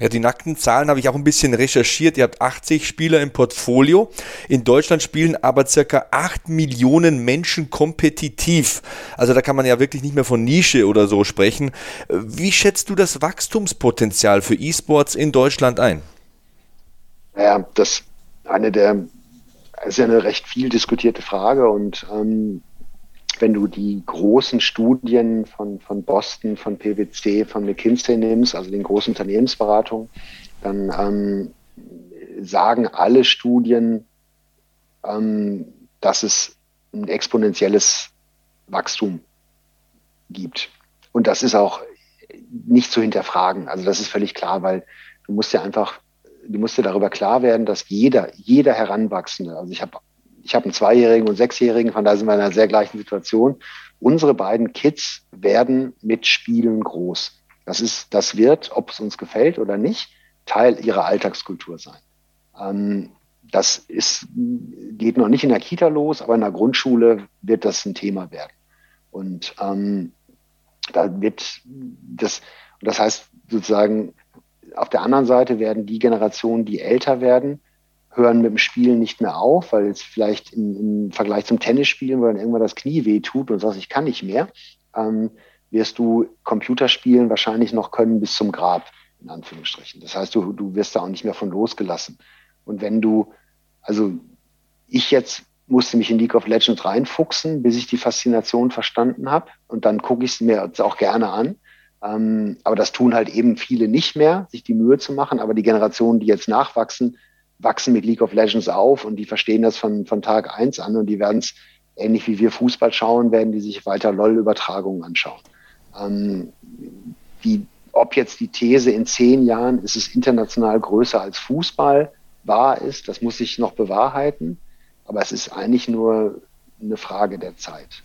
Ja, die nackten Zahlen habe ich auch ein bisschen recherchiert. Ihr habt 80 Spieler im Portfolio. In Deutschland spielen aber circa 8 Millionen Menschen kompetitiv. Also da kann man ja wirklich nicht mehr von Nische oder so sprechen. Wie schätzt du das Wachstumspotenzial für E-Sports in Deutschland ein? Ja, das eine der ist ja eine recht viel diskutierte Frage und ähm, wenn du die großen Studien von, von Boston, von PwC, von McKinsey nimmst, also den großen Unternehmensberatungen, dann ähm, sagen alle Studien, ähm, dass es ein exponentielles Wachstum gibt. Und das ist auch nicht zu hinterfragen. Also das ist völlig klar, weil du musst ja einfach du musst dir darüber klar werden, dass jeder, jeder Heranwachsende, also ich habe ich hab einen Zweijährigen und Sechsjährigen, von da sind wir in einer sehr gleichen Situation. Unsere beiden Kids werden mit Spielen groß. Das ist, das wird, ob es uns gefällt oder nicht, Teil ihrer Alltagskultur sein. Ähm, das ist, geht noch nicht in der Kita los, aber in der Grundschule wird das ein Thema werden. Und ähm, da wird das, das heißt sozusagen, auf der anderen Seite werden die Generationen, die älter werden, hören mit dem Spielen nicht mehr auf, weil es vielleicht im, im Vergleich zum Tennisspielen, wo dann irgendwann das Knie weh tut und sagst, ich kann nicht mehr, ähm, wirst du Computerspielen wahrscheinlich noch können bis zum Grab, in Anführungsstrichen. Das heißt, du, du wirst da auch nicht mehr von losgelassen. Und wenn du, also ich jetzt musste mich in League of Legends reinfuchsen, bis ich die Faszination verstanden habe. Und dann gucke ich es mir auch gerne an. Ähm, aber das tun halt eben viele nicht mehr, sich die Mühe zu machen. Aber die Generationen, die jetzt nachwachsen, wachsen mit League of Legends auf und die verstehen das von, von Tag eins an und die werden es ähnlich wie wir Fußball schauen, werden die sich weiter LOL-Übertragungen anschauen. Ähm, die, ob jetzt die These in zehn Jahren ist es international größer als Fußball wahr ist, das muss sich noch bewahrheiten. Aber es ist eigentlich nur eine Frage der Zeit.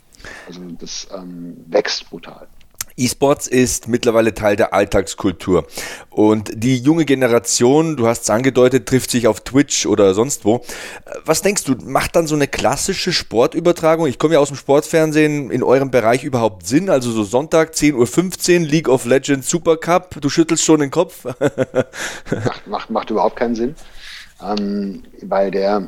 Also das ähm, wächst brutal. E-Sports ist mittlerweile Teil der Alltagskultur. Und die junge Generation, du hast es angedeutet, trifft sich auf Twitch oder sonst wo. Was denkst du, macht dann so eine klassische Sportübertragung, ich komme ja aus dem Sportfernsehen, in eurem Bereich überhaupt Sinn? Also so Sonntag 10.15 Uhr, League of Legends Super Cup, du schüttelst schon den Kopf? macht, macht, macht überhaupt keinen Sinn. Ähm, weil der,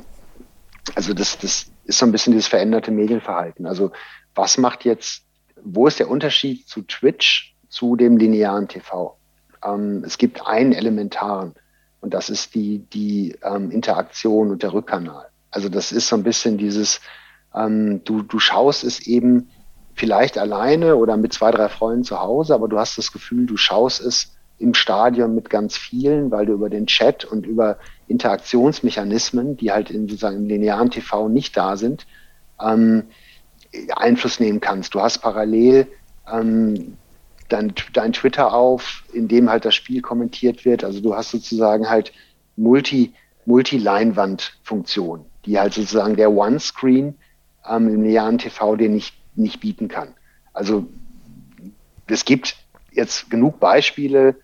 also das, das ist so ein bisschen dieses veränderte Medienverhalten. Also was macht jetzt wo ist der Unterschied zu Twitch zu dem linearen TV? Ähm, es gibt einen elementaren und das ist die, die ähm, Interaktion und der Rückkanal. Also das ist so ein bisschen dieses, ähm, du, du schaust es eben vielleicht alleine oder mit zwei, drei Freunden zu Hause, aber du hast das Gefühl, du schaust es im Stadion mit ganz vielen, weil du über den Chat und über Interaktionsmechanismen, die halt in sozusagen im linearen TV nicht da sind, ähm, Einfluss nehmen kannst. Du hast parallel ähm, dein, dein Twitter auf, in dem halt das Spiel kommentiert wird. Also du hast sozusagen halt Multi, Multi-Leinwand-Funktion, die halt sozusagen der One-Screen ähm, im linearen TV dir nicht, nicht bieten kann. Also es gibt jetzt genug Beispiele,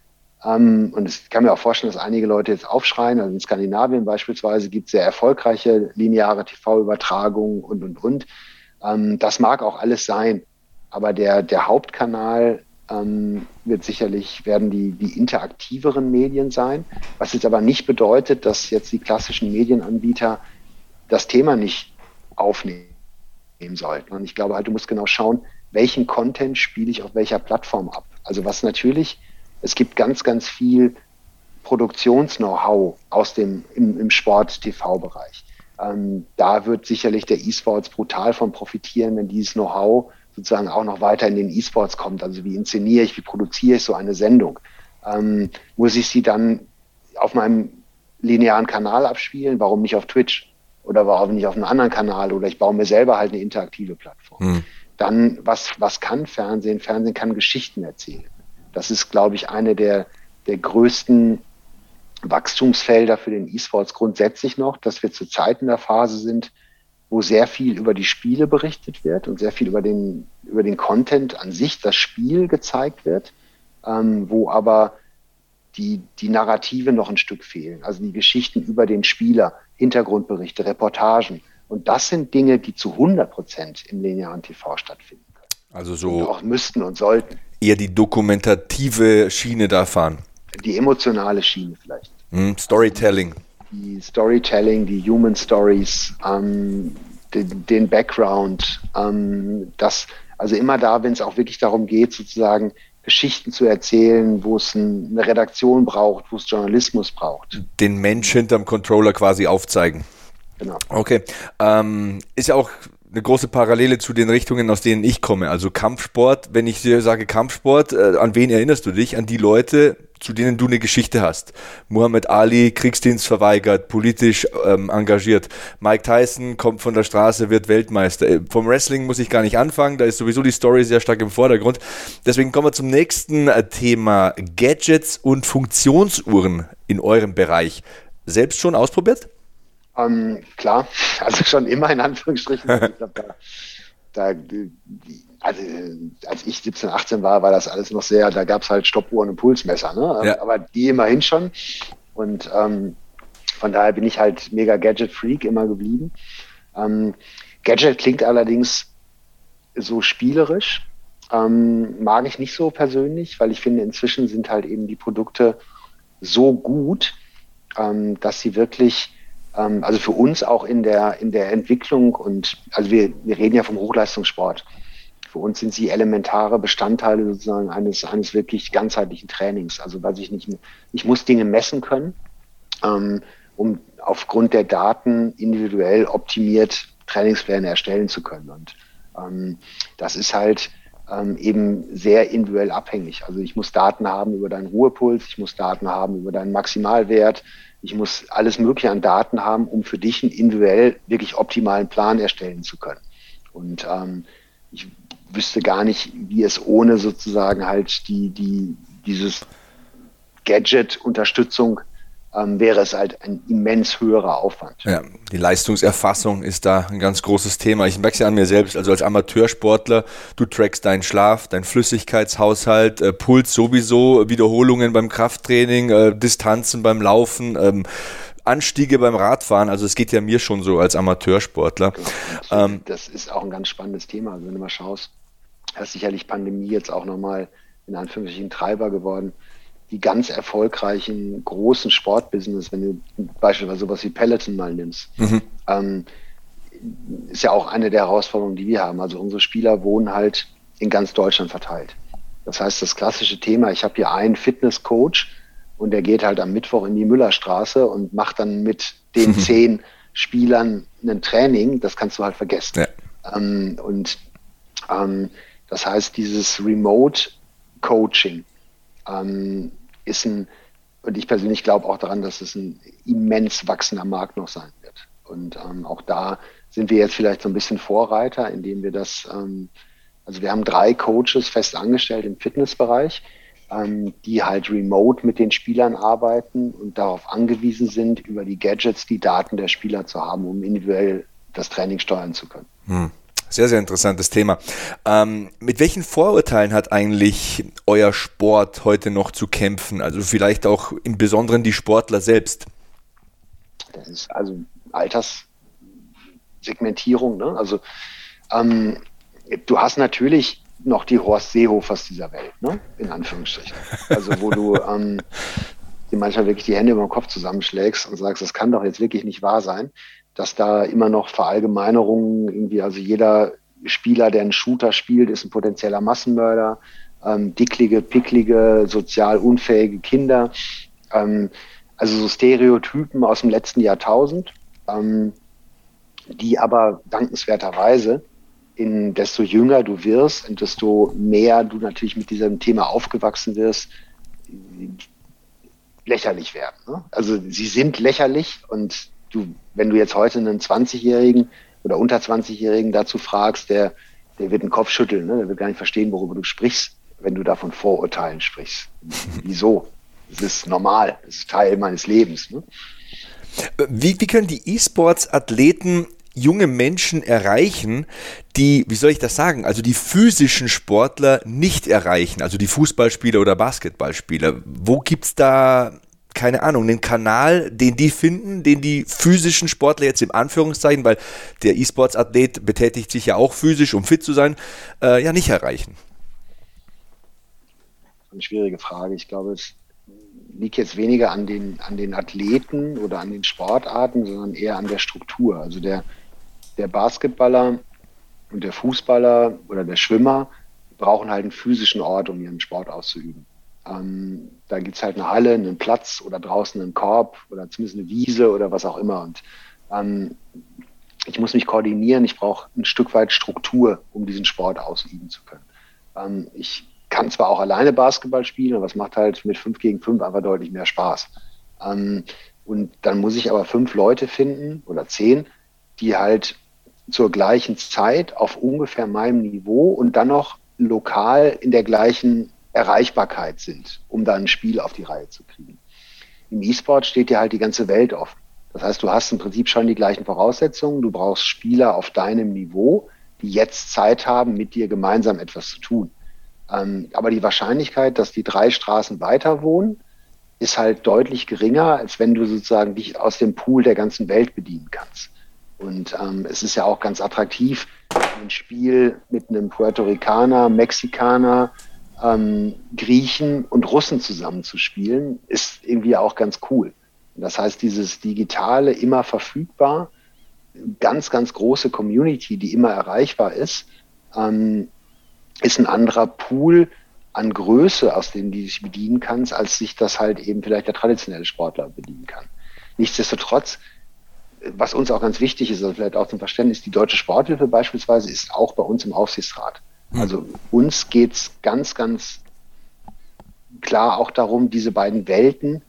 ähm, und ich kann mir auch vorstellen, dass einige Leute jetzt aufschreien. Also in Skandinavien beispielsweise gibt es sehr erfolgreiche lineare TV-Übertragungen und, und, und. Ähm, das mag auch alles sein, aber der, der Hauptkanal ähm, wird sicherlich, werden die, die interaktiveren Medien sein, was jetzt aber nicht bedeutet, dass jetzt die klassischen Medienanbieter das Thema nicht aufnehmen sollten. Und ich glaube halt, du musst genau schauen, welchen Content spiele ich auf welcher Plattform ab. Also was natürlich, es gibt ganz, ganz viel Produktions-Know-how aus dem, im, im Sport-TV-Bereich. Ähm, da wird sicherlich der E-Sports brutal von profitieren, wenn dieses Know-how sozusagen auch noch weiter in den E-Sports kommt. Also wie inszeniere ich, wie produziere ich so eine Sendung? Ähm, muss ich sie dann auf meinem linearen Kanal abspielen? Warum nicht auf Twitch? oder warum nicht auf einem anderen Kanal oder ich baue mir selber halt eine interaktive Plattform. Hm. Dann, was, was kann Fernsehen? Fernsehen kann Geschichten erzählen. Das ist, glaube ich, eine der, der größten Wachstumsfelder für den E-Sports grundsätzlich noch, dass wir zurzeit in der Phase sind, wo sehr viel über die Spiele berichtet wird und sehr viel über den, über den Content an sich, das Spiel gezeigt wird, ähm, wo aber die, die Narrative noch ein Stück fehlen. Also die Geschichten über den Spieler, Hintergrundberichte, Reportagen. Und das sind Dinge, die zu 100 Prozent im linearen TV stattfinden können. Also so. Und auch müssten und sollten. Eher die dokumentative Schiene da fahren. Die emotionale Schiene vielleicht. Mm, Storytelling. Die Storytelling, die Human Stories, ähm, den, den, Background, ähm, das, also immer da, wenn es auch wirklich darum geht, sozusagen Geschichten zu erzählen, wo es ein, eine Redaktion braucht, wo es Journalismus braucht. Den Mensch hinterm Controller quasi aufzeigen. Genau. Okay. Ähm, ist ja auch eine große Parallele zu den Richtungen, aus denen ich komme. Also Kampfsport, wenn ich dir sage Kampfsport, äh, an wen erinnerst du dich? An die Leute, zu denen du eine Geschichte hast. Muhammad Ali, Kriegsdienst verweigert, politisch ähm, engagiert. Mike Tyson kommt von der Straße, wird Weltmeister. Äh, vom Wrestling muss ich gar nicht anfangen, da ist sowieso die Story sehr stark im Vordergrund. Deswegen kommen wir zum nächsten äh, Thema. Gadgets und Funktionsuhren in eurem Bereich. Selbst schon ausprobiert? Ähm, klar, also schon immer in Anführungsstrichen. ich glaub, da, da, also als ich 17, 18 war, war das alles noch sehr, da gab es halt Stoppuhren und Pulsmesser, ne? Ja. aber die immerhin schon. Und ähm, von daher bin ich halt mega Gadget-Freak immer geblieben. Ähm, Gadget klingt allerdings so spielerisch. Ähm, mag ich nicht so persönlich, weil ich finde, inzwischen sind halt eben die Produkte so gut, ähm, dass sie wirklich ähm, also für uns auch in der, in der Entwicklung und, also wir, wir reden ja vom Hochleistungssport. Für uns sind sie elementare Bestandteile sozusagen eines, eines wirklich ganzheitlichen Trainings. Also weil ich nicht, ich muss Dinge messen können, ähm, um aufgrund der Daten individuell optimiert Trainingspläne erstellen zu können. Und ähm, das ist halt ähm, eben sehr individuell abhängig. Also ich muss Daten haben über deinen Ruhepuls, ich muss Daten haben über deinen Maximalwert, ich muss alles Mögliche an Daten haben, um für dich einen individuell wirklich optimalen Plan erstellen zu können. Und ähm, ich wüsste gar nicht, wie es ohne sozusagen halt die, die, dieses Gadget-Unterstützung ähm, wäre es halt ein immens höherer Aufwand. Ja, die Leistungserfassung ist da ein ganz großes Thema. Ich merke es ja an mir selbst, also als Amateursportler, du trackst deinen Schlaf, deinen Flüssigkeitshaushalt, äh, Puls sowieso, Wiederholungen beim Krafttraining, äh, Distanzen beim Laufen, ähm, Anstiege beim Radfahren, also es geht ja mir schon so als Amateursportler. Genau. Ähm, das ist auch ein ganz spannendes Thema. Also wenn du mal schaust, ist sicherlich Pandemie jetzt auch nochmal in Anführungsstrichen Treiber geworden die ganz erfolgreichen großen Sportbusiness, wenn du beispielsweise sowas wie Peloton mal nimmst, mhm. ähm, ist ja auch eine der Herausforderungen, die wir haben. Also unsere Spieler wohnen halt in ganz Deutschland verteilt. Das heißt, das klassische Thema, ich habe hier einen Fitnesscoach und der geht halt am Mittwoch in die Müllerstraße und macht dann mit den mhm. zehn Spielern ein Training, das kannst du halt vergessen. Ja. Ähm, und ähm, das heißt, dieses Remote Coaching, ähm, ist ein, und ich persönlich glaube auch daran, dass es ein immens wachsender Markt noch sein wird. Und ähm, auch da sind wir jetzt vielleicht so ein bisschen Vorreiter, indem wir das, ähm, also wir haben drei Coaches fest angestellt im Fitnessbereich, ähm, die halt remote mit den Spielern arbeiten und darauf angewiesen sind, über die Gadgets die Daten der Spieler zu haben, um individuell das Training steuern zu können. Hm. Sehr, sehr interessantes Thema. Ähm, mit welchen Vorurteilen hat eigentlich euer Sport heute noch zu kämpfen? Also vielleicht auch im Besonderen die Sportler selbst? Das ist also Alterssegmentierung. Ne? Also ähm, du hast natürlich noch die Horst Seehofers dieser Welt, ne? in Anführungsstrichen. Also wo du ähm, dir manchmal wirklich die Hände über den Kopf zusammenschlägst und sagst, das kann doch jetzt wirklich nicht wahr sein dass da immer noch Verallgemeinerungen irgendwie, also jeder Spieler, der einen Shooter spielt, ist ein potenzieller Massenmörder, ähm, dicklige, picklige, sozial unfähige Kinder, ähm, also so Stereotypen aus dem letzten Jahrtausend, ähm, die aber dankenswerterweise in desto jünger du wirst und desto mehr du natürlich mit diesem Thema aufgewachsen wirst, lächerlich werden. Ne? Also sie sind lächerlich und du, wenn du jetzt heute einen 20-Jährigen oder unter 20-Jährigen dazu fragst, der, der wird den Kopf schütteln, ne? der wird gar nicht verstehen, worüber du sprichst, wenn du da von Vorurteilen sprichst. Wieso? Das ist normal, das ist Teil meines Lebens. Ne? Wie, wie können die E-Sports-Athleten junge Menschen erreichen, die, wie soll ich das sagen, also die physischen Sportler nicht erreichen, also die Fußballspieler oder Basketballspieler. Wo gibt es da, keine Ahnung, einen Kanal, den die finden, den die physischen Sportler jetzt im Anführungszeichen, weil der E-Sports-Athlet betätigt sich ja auch physisch, um fit zu sein, äh, ja nicht erreichen? Eine schwierige Frage. Ich glaube, es liegt jetzt weniger an den, an den Athleten oder an den Sportarten, sondern eher an der Struktur. Also der, der Basketballer und der Fußballer oder der Schwimmer brauchen halt einen physischen Ort, um ihren Sport auszuüben. Ähm, da gibt es halt eine Halle, einen Platz oder draußen einen Korb oder zumindest eine Wiese oder was auch immer. Und ähm, ich muss mich koordinieren, ich brauche ein Stück weit Struktur, um diesen Sport ausüben zu können. Ähm, ich kann zwar auch alleine Basketball spielen, aber es macht halt mit 5 gegen 5 einfach deutlich mehr Spaß. Ähm, und dann muss ich aber fünf Leute finden oder zehn, die halt zur gleichen Zeit auf ungefähr meinem Niveau und dann noch lokal in der gleichen Erreichbarkeit sind, um dann ein Spiel auf die Reihe zu kriegen. Im E-Sport steht dir halt die ganze Welt offen. Das heißt, du hast im Prinzip schon die gleichen Voraussetzungen. Du brauchst Spieler auf deinem Niveau, die jetzt Zeit haben, mit dir gemeinsam etwas zu tun. Ähm, aber die Wahrscheinlichkeit, dass die drei Straßen weiter wohnen, ist halt deutlich geringer, als wenn du sozusagen dich aus dem Pool der ganzen Welt bedienen kannst. Und ähm, es ist ja auch ganz attraktiv, ein Spiel mit einem Puerto Ricaner, Mexikaner, ähm, Griechen und Russen zusammenzuspielen, ist irgendwie auch ganz cool. Das heißt, dieses Digitale immer verfügbar, ganz, ganz große Community, die immer erreichbar ist, ähm, ist ein anderer Pool an Größe, aus dem du dich bedienen kannst, als sich das halt eben vielleicht der traditionelle Sportler bedienen kann. Nichtsdestotrotz was uns auch ganz wichtig ist, also vielleicht auch zum Verständnis, die Deutsche Sporthilfe beispielsweise ist auch bei uns im Aufsichtsrat. Also uns geht es ganz, ganz klar auch darum, diese beiden Welten,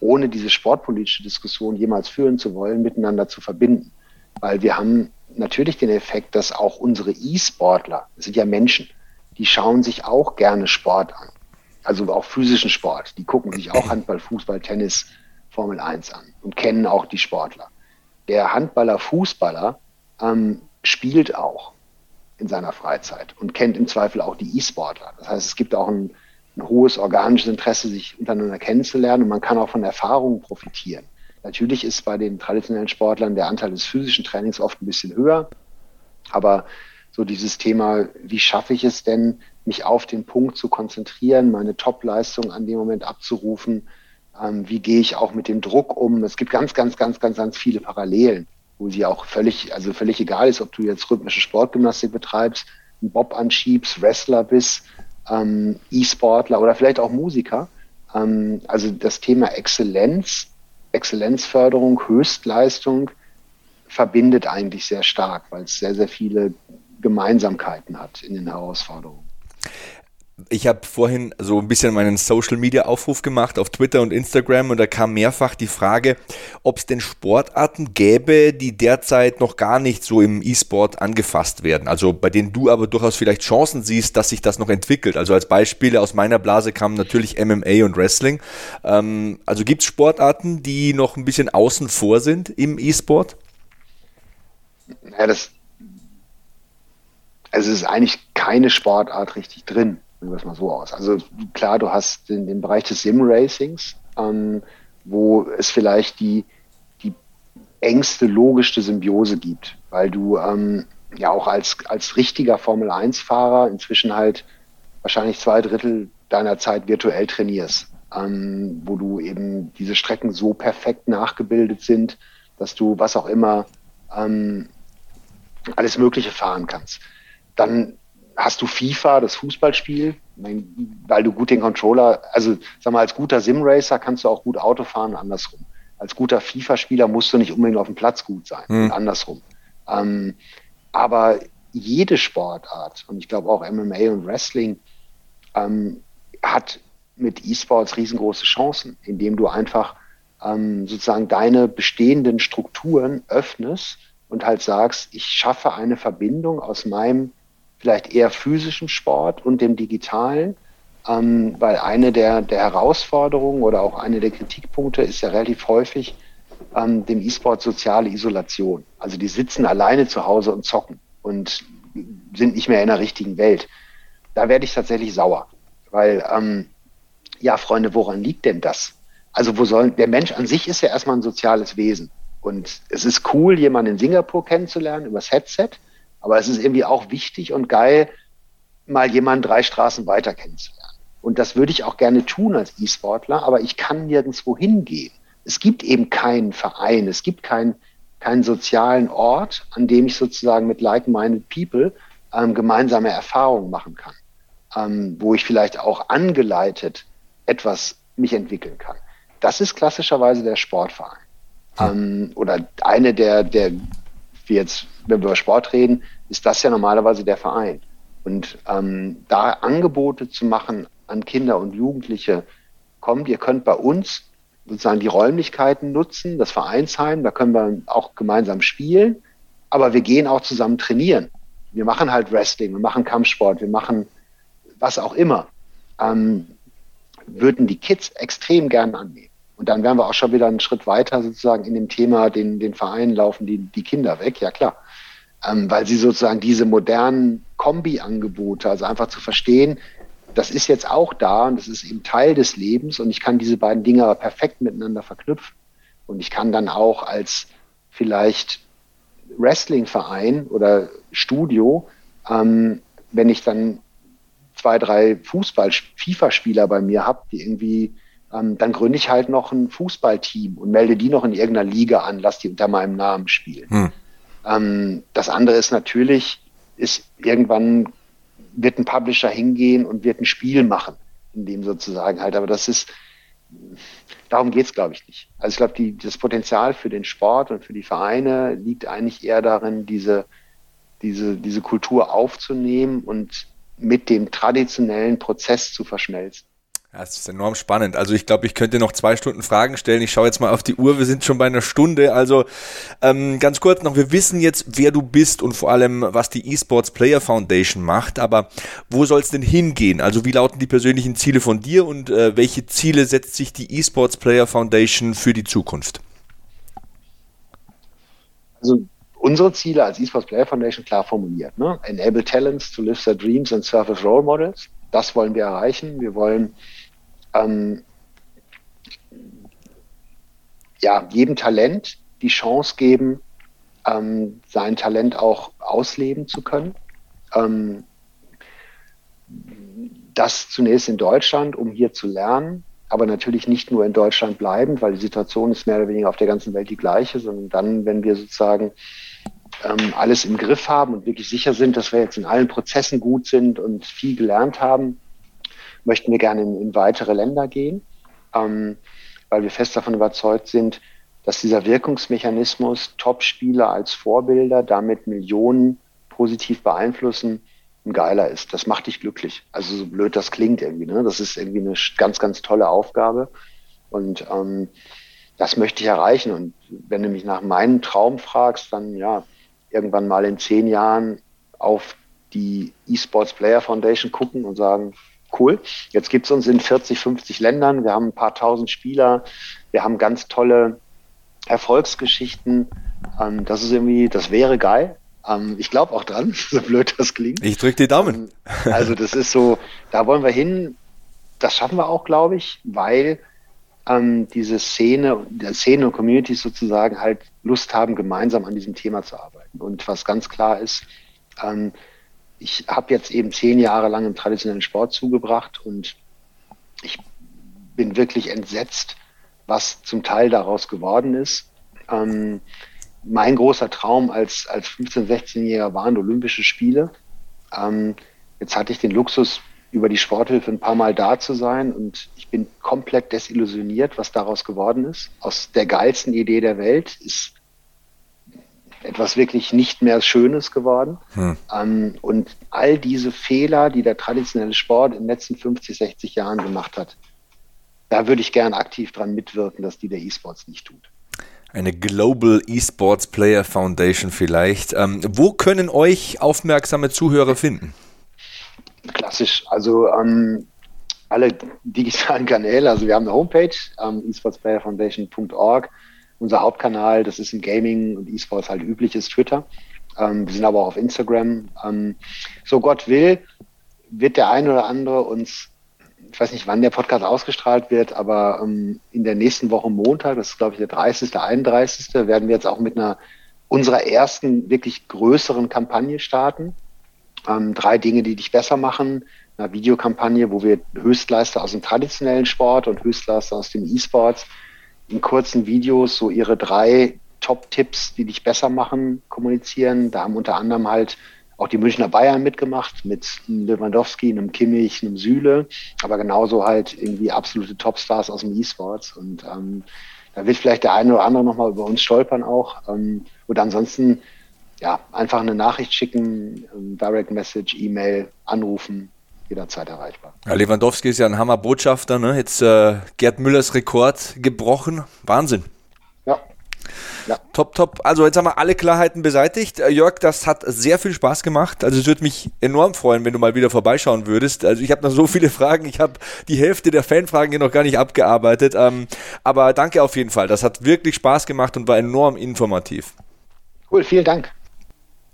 ohne diese sportpolitische Diskussion jemals führen zu wollen, miteinander zu verbinden. Weil wir haben natürlich den Effekt, dass auch unsere E-Sportler, das sind ja Menschen, die schauen sich auch gerne Sport an. Also auch physischen Sport. Die gucken sich auch Handball, Fußball, Tennis, Formel 1 an und kennen auch die Sportler der Handballer, Fußballer ähm, spielt auch in seiner Freizeit und kennt im Zweifel auch die E-Sportler. Das heißt, es gibt auch ein, ein, hohes organisches Interesse, sich untereinander kennenzulernen und man kann auch von Erfahrungen profitieren. Natürlich ist bei den traditionellen Sportlern der Anteil des physischen Trainings oft ein bisschen höher, aber so dieses Thema, wie schaffe ich es denn, mich auf den Punkt zu konzentrieren, meine Top-Leistung an dem Moment abzurufen, ähm, wie gehe ich auch mit dem Druck um? Es gibt ganz, ganz, ganz, ganz, ganz viele Parallelen, wo sie auch völlig, also völlig egal ist, ob du jetzt rhythmische Sportgymnastik betreibst, einen Bob anschiebst, Wrestler bist, ähm, E-Sportler oder vielleicht auch Musiker. Ähm, also das Thema Exzellenz, Exzellenzförderung, Höchstleistung verbindet eigentlich sehr stark, weil es sehr, sehr viele Gemeinsamkeiten hat in den Herausforderungen ich habe vorhin so ein bisschen meinen Social Media Aufruf gemacht auf Twitter und Instagram und da kam mehrfach die Frage, ob es denn Sportarten gäbe, die derzeit noch gar nicht so im E-Sport angefasst werden. Also bei denen du aber durchaus vielleicht Chancen siehst, dass sich das noch entwickelt. Also als Beispiele aus meiner Blase kamen natürlich MMA und Wrestling. Ähm, also gibt es Sportarten, die noch ein bisschen außen vor sind im E-Sport? Ja, das, also es ist eigentlich keine Sportart richtig drin. Drücken wir es mal so aus. Also klar, du hast den, den Bereich des Sim-Racings, ähm, wo es vielleicht die, die engste, logischste Symbiose gibt, weil du ähm, ja auch als, als richtiger Formel-1-Fahrer inzwischen halt wahrscheinlich zwei Drittel deiner Zeit virtuell trainierst, ähm, wo du eben diese Strecken so perfekt nachgebildet sind, dass du was auch immer ähm, alles Mögliche fahren kannst. Dann hast du FIFA, das Fußballspiel, weil du gut den Controller, also sag mal, als guter Sim-Racer kannst du auch gut Auto fahren, andersrum. Als guter FIFA-Spieler musst du nicht unbedingt auf dem Platz gut sein, hm. andersrum. Ähm, aber jede Sportart, und ich glaube auch MMA und Wrestling, ähm, hat mit E-Sports riesengroße Chancen, indem du einfach ähm, sozusagen deine bestehenden Strukturen öffnest und halt sagst, ich schaffe eine Verbindung aus meinem vielleicht eher physischen Sport und dem digitalen, ähm, weil eine der, der Herausforderungen oder auch eine der Kritikpunkte ist ja relativ häufig ähm, dem E-Sport soziale Isolation. Also die sitzen alleine zu Hause und zocken und sind nicht mehr in der richtigen Welt. Da werde ich tatsächlich sauer, weil ähm, ja, Freunde, woran liegt denn das? Also wo soll der Mensch an sich ist ja erstmal ein soziales Wesen und es ist cool, jemanden in Singapur kennenzulernen übers Headset, aber es ist irgendwie auch wichtig und geil, mal jemanden drei Straßen weiter kennenzulernen. Und das würde ich auch gerne tun als E-Sportler, aber ich kann nirgendwo hingehen. Es gibt eben keinen Verein, es gibt keinen, keinen sozialen Ort, an dem ich sozusagen mit like-minded people ähm, gemeinsame Erfahrungen machen kann, ähm, wo ich vielleicht auch angeleitet etwas mich entwickeln kann. Das ist klassischerweise der Sportverein. Ähm, oder eine der, der, wie jetzt, wenn wir über Sport reden, ist das ja normalerweise der Verein. Und ähm, da Angebote zu machen an Kinder und Jugendliche, kommt, ihr könnt bei uns sozusagen die Räumlichkeiten nutzen, das Vereinsheim, da können wir auch gemeinsam spielen, aber wir gehen auch zusammen trainieren. Wir machen halt Wrestling, wir machen Kampfsport, wir machen was auch immer. Ähm, würden die Kids extrem gern annehmen. Und dann wären wir auch schon wieder einen Schritt weiter sozusagen in dem Thema, den, den Vereinen laufen die, die Kinder weg, ja klar. Ähm, weil sie sozusagen diese modernen Kombi-Angebote, also einfach zu verstehen, das ist jetzt auch da und das ist eben Teil des Lebens und ich kann diese beiden Dinge aber perfekt miteinander verknüpfen. Und ich kann dann auch als vielleicht Wrestling-Verein oder Studio, ähm, wenn ich dann zwei, drei Fußball-FIFA-Spieler bei mir habe, die irgendwie, ähm, dann gründe ich halt noch ein Fußballteam und melde die noch in irgendeiner Liga an, lass die unter meinem Namen spielen. Hm. Ähm, das andere ist natürlich, ist irgendwann wird ein Publisher hingehen und wird ein Spiel machen, in dem sozusagen halt, aber das ist, darum geht es, glaube ich, nicht. Also ich glaube, das Potenzial für den Sport und für die Vereine liegt eigentlich eher darin, diese, diese, diese Kultur aufzunehmen und mit dem traditionellen Prozess zu verschmelzen. Ja, das ist enorm spannend. Also ich glaube, ich könnte noch zwei Stunden Fragen stellen. Ich schaue jetzt mal auf die Uhr. Wir sind schon bei einer Stunde. Also ähm, ganz kurz noch, wir wissen jetzt, wer du bist und vor allem, was die Esports Player Foundation macht. Aber wo soll es denn hingehen? Also wie lauten die persönlichen Ziele von dir und äh, welche Ziele setzt sich die Esports Player Foundation für die Zukunft? Also unsere Ziele als Esports Player Foundation klar formuliert. Ne? Enable Talents to live their dreams and serve as role models. Das wollen wir erreichen. Wir wollen ähm, ja, jedem Talent die Chance geben, ähm, sein Talent auch ausleben zu können. Ähm, das zunächst in Deutschland, um hier zu lernen, aber natürlich nicht nur in Deutschland bleiben, weil die Situation ist mehr oder weniger auf der ganzen Welt die gleiche, sondern dann, wenn wir sozusagen ähm, alles im Griff haben und wirklich sicher sind, dass wir jetzt in allen Prozessen gut sind und viel gelernt haben, möchten wir gerne in, in weitere Länder gehen, ähm, weil wir fest davon überzeugt sind, dass dieser Wirkungsmechanismus Top-Spieler als Vorbilder damit Millionen positiv beeinflussen, ein geiler ist. Das macht dich glücklich. Also so blöd das klingt irgendwie. Ne? Das ist irgendwie eine ganz, ganz tolle Aufgabe. Und ähm, das möchte ich erreichen. Und wenn du mich nach meinem Traum fragst, dann ja, irgendwann mal in zehn Jahren auf die eSports Player Foundation gucken und sagen, cool, jetzt gibt es uns in 40, 50 Ländern, wir haben ein paar tausend Spieler, wir haben ganz tolle Erfolgsgeschichten. Ähm, das ist irgendwie, das wäre geil. Ähm, ich glaube auch dran, so blöd das klingt. Ich drücke die Daumen. Ähm, also das ist so, da wollen wir hin. Das schaffen wir auch, glaube ich, weil ähm, diese Szene, der Szene und Communities sozusagen halt Lust haben, gemeinsam an diesem Thema zu arbeiten. Und was ganz klar ist, ähm, ich habe jetzt eben zehn Jahre lang im traditionellen Sport zugebracht und ich bin wirklich entsetzt, was zum Teil daraus geworden ist. Ähm, mein großer Traum als, als 15-, 16-Jähriger waren Olympische Spiele. Ähm, jetzt hatte ich den Luxus, über die Sporthilfe ein paar Mal da zu sein und ich bin komplett desillusioniert, was daraus geworden ist. Aus der geilsten Idee der Welt ist etwas wirklich nicht mehr Schönes geworden. Hm. Ähm, und all diese Fehler, die der traditionelle Sport in den letzten 50, 60 Jahren gemacht hat, da würde ich gern aktiv dran mitwirken, dass die der E-Sports nicht tut. Eine Global Esports Player Foundation vielleicht. Ähm, wo können euch aufmerksame Zuhörer finden? Klassisch, also ähm, alle digitalen Kanäle. Also wir haben eine Homepage, ähm, esportsplayerfoundation.org. Unser Hauptkanal, das ist im Gaming und E-Sports halt üblich, ist Twitter. Ähm, wir sind aber auch auf Instagram. Ähm, so Gott will, wird der ein oder andere uns ich weiß nicht, wann der Podcast ausgestrahlt wird, aber ähm, in der nächsten Woche Montag, das ist glaube ich der 30., 31., werden wir jetzt auch mit einer unserer ersten wirklich größeren Kampagne starten. Ähm, drei Dinge, die dich besser machen. Eine Videokampagne, wo wir Höchstleister aus dem traditionellen Sport und Höchstleister aus dem E-Sports in kurzen Videos so ihre drei Top-Tipps, die dich besser machen, kommunizieren. Da haben unter anderem halt auch die Münchner Bayern mitgemacht mit Lewandowski, einem Kimmich, einem Süle, aber genauso halt irgendwie absolute Topstars aus dem E-Sports. Und ähm, da wird vielleicht der eine oder andere nochmal über uns stolpern auch. Ähm, und ansonsten ja, einfach eine Nachricht schicken, ähm, Direct Message, E-Mail, anrufen, jederzeit erreichbar. Ja, Lewandowski ist ja ein Hammerbotschafter, ne? Jetzt äh, Gerd Müllers Rekord gebrochen. Wahnsinn. Ja. Top, top. Also jetzt haben wir alle Klarheiten beseitigt. Äh, Jörg, das hat sehr viel Spaß gemacht. Also es würde mich enorm freuen, wenn du mal wieder vorbeischauen würdest. Also ich habe noch so viele Fragen. Ich habe die Hälfte der Fanfragen hier noch gar nicht abgearbeitet. Ähm, aber danke auf jeden Fall. Das hat wirklich Spaß gemacht und war enorm informativ. Cool, vielen Dank.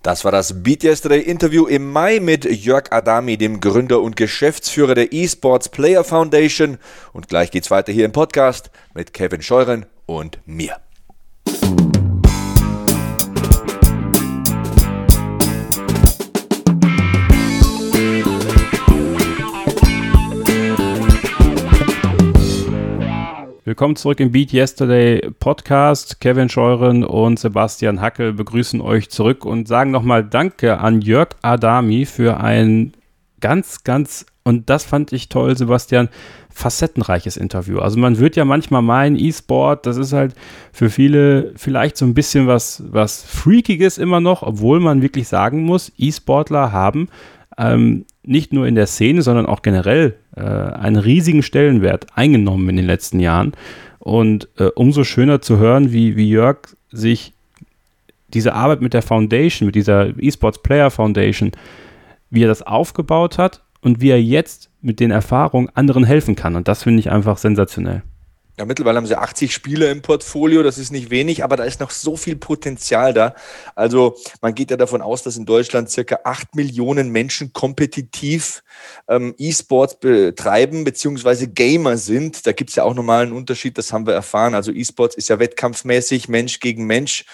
Das war das Beat Yesterday Interview im Mai mit Jörg Adami, dem Gründer und Geschäftsführer der Esports Player Foundation. Und gleich geht's weiter hier im Podcast mit Kevin Scheuren und mir. Willkommen zurück im Beat Yesterday Podcast. Kevin Scheuren und Sebastian Hackel begrüßen euch zurück und sagen nochmal Danke an Jörg Adami für ein ganz, ganz, und das fand ich toll, Sebastian, facettenreiches Interview. Also man wird ja manchmal meinen, E-Sport, das ist halt für viele vielleicht so ein bisschen was, was Freakiges immer noch, obwohl man wirklich sagen muss, E-Sportler haben ähm, nicht nur in der Szene, sondern auch generell äh, einen riesigen Stellenwert eingenommen in den letzten Jahren. Und äh, umso schöner zu hören, wie, wie Jörg sich diese Arbeit mit der Foundation, mit dieser eSports Player Foundation, wie er das aufgebaut hat und wie er jetzt mit den Erfahrungen anderen helfen kann. Und das finde ich einfach sensationell. Ja, mittlerweile haben sie 80 Spieler im Portfolio, das ist nicht wenig, aber da ist noch so viel Potenzial da. Also man geht ja davon aus, dass in Deutschland circa 8 Millionen Menschen kompetitiv ähm, E-Sports betreiben, beziehungsweise Gamer sind. Da gibt es ja auch nochmal einen Unterschied, das haben wir erfahren. Also E-Sports ist ja wettkampfmäßig, Mensch gegen Mensch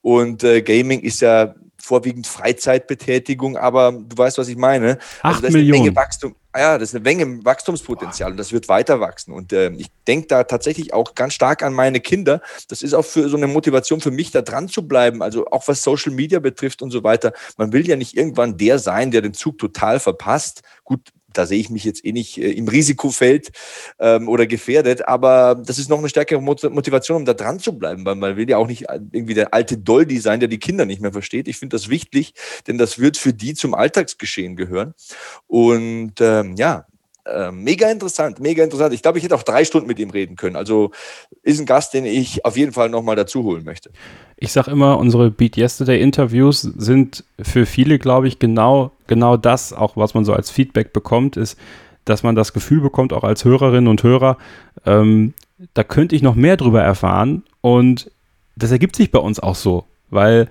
und äh, Gaming ist ja vorwiegend Freizeitbetätigung, aber du weißt, was ich meine. Also Acht Millionen. Wachstum, ah ja, das ist eine Menge Wachstumspotenzial und das wird weiter wachsen. Und äh, ich denke da tatsächlich auch ganz stark an meine Kinder. Das ist auch für so eine Motivation für mich, da dran zu bleiben. Also auch was Social Media betrifft und so weiter. Man will ja nicht irgendwann der sein, der den Zug total verpasst. Gut, da sehe ich mich jetzt eh nicht äh, im Risikofeld ähm, oder gefährdet, aber das ist noch eine stärkere Motivation, um da dran zu bleiben, weil man will ja auch nicht äh, irgendwie der alte Doldi sein, der die Kinder nicht mehr versteht. Ich finde das wichtig, denn das wird für die zum Alltagsgeschehen gehören. Und ähm, ja, äh, mega interessant, mega interessant. Ich glaube, ich hätte auch drei Stunden mit ihm reden können. Also ist ein Gast, den ich auf jeden Fall nochmal dazu holen möchte. Ich sage immer, unsere Beat Yesterday Interviews sind für viele, glaube ich, genau, genau das, auch was man so als Feedback bekommt, ist, dass man das Gefühl bekommt, auch als Hörerinnen und Hörer, ähm, da könnte ich noch mehr drüber erfahren und das ergibt sich bei uns auch so. Weil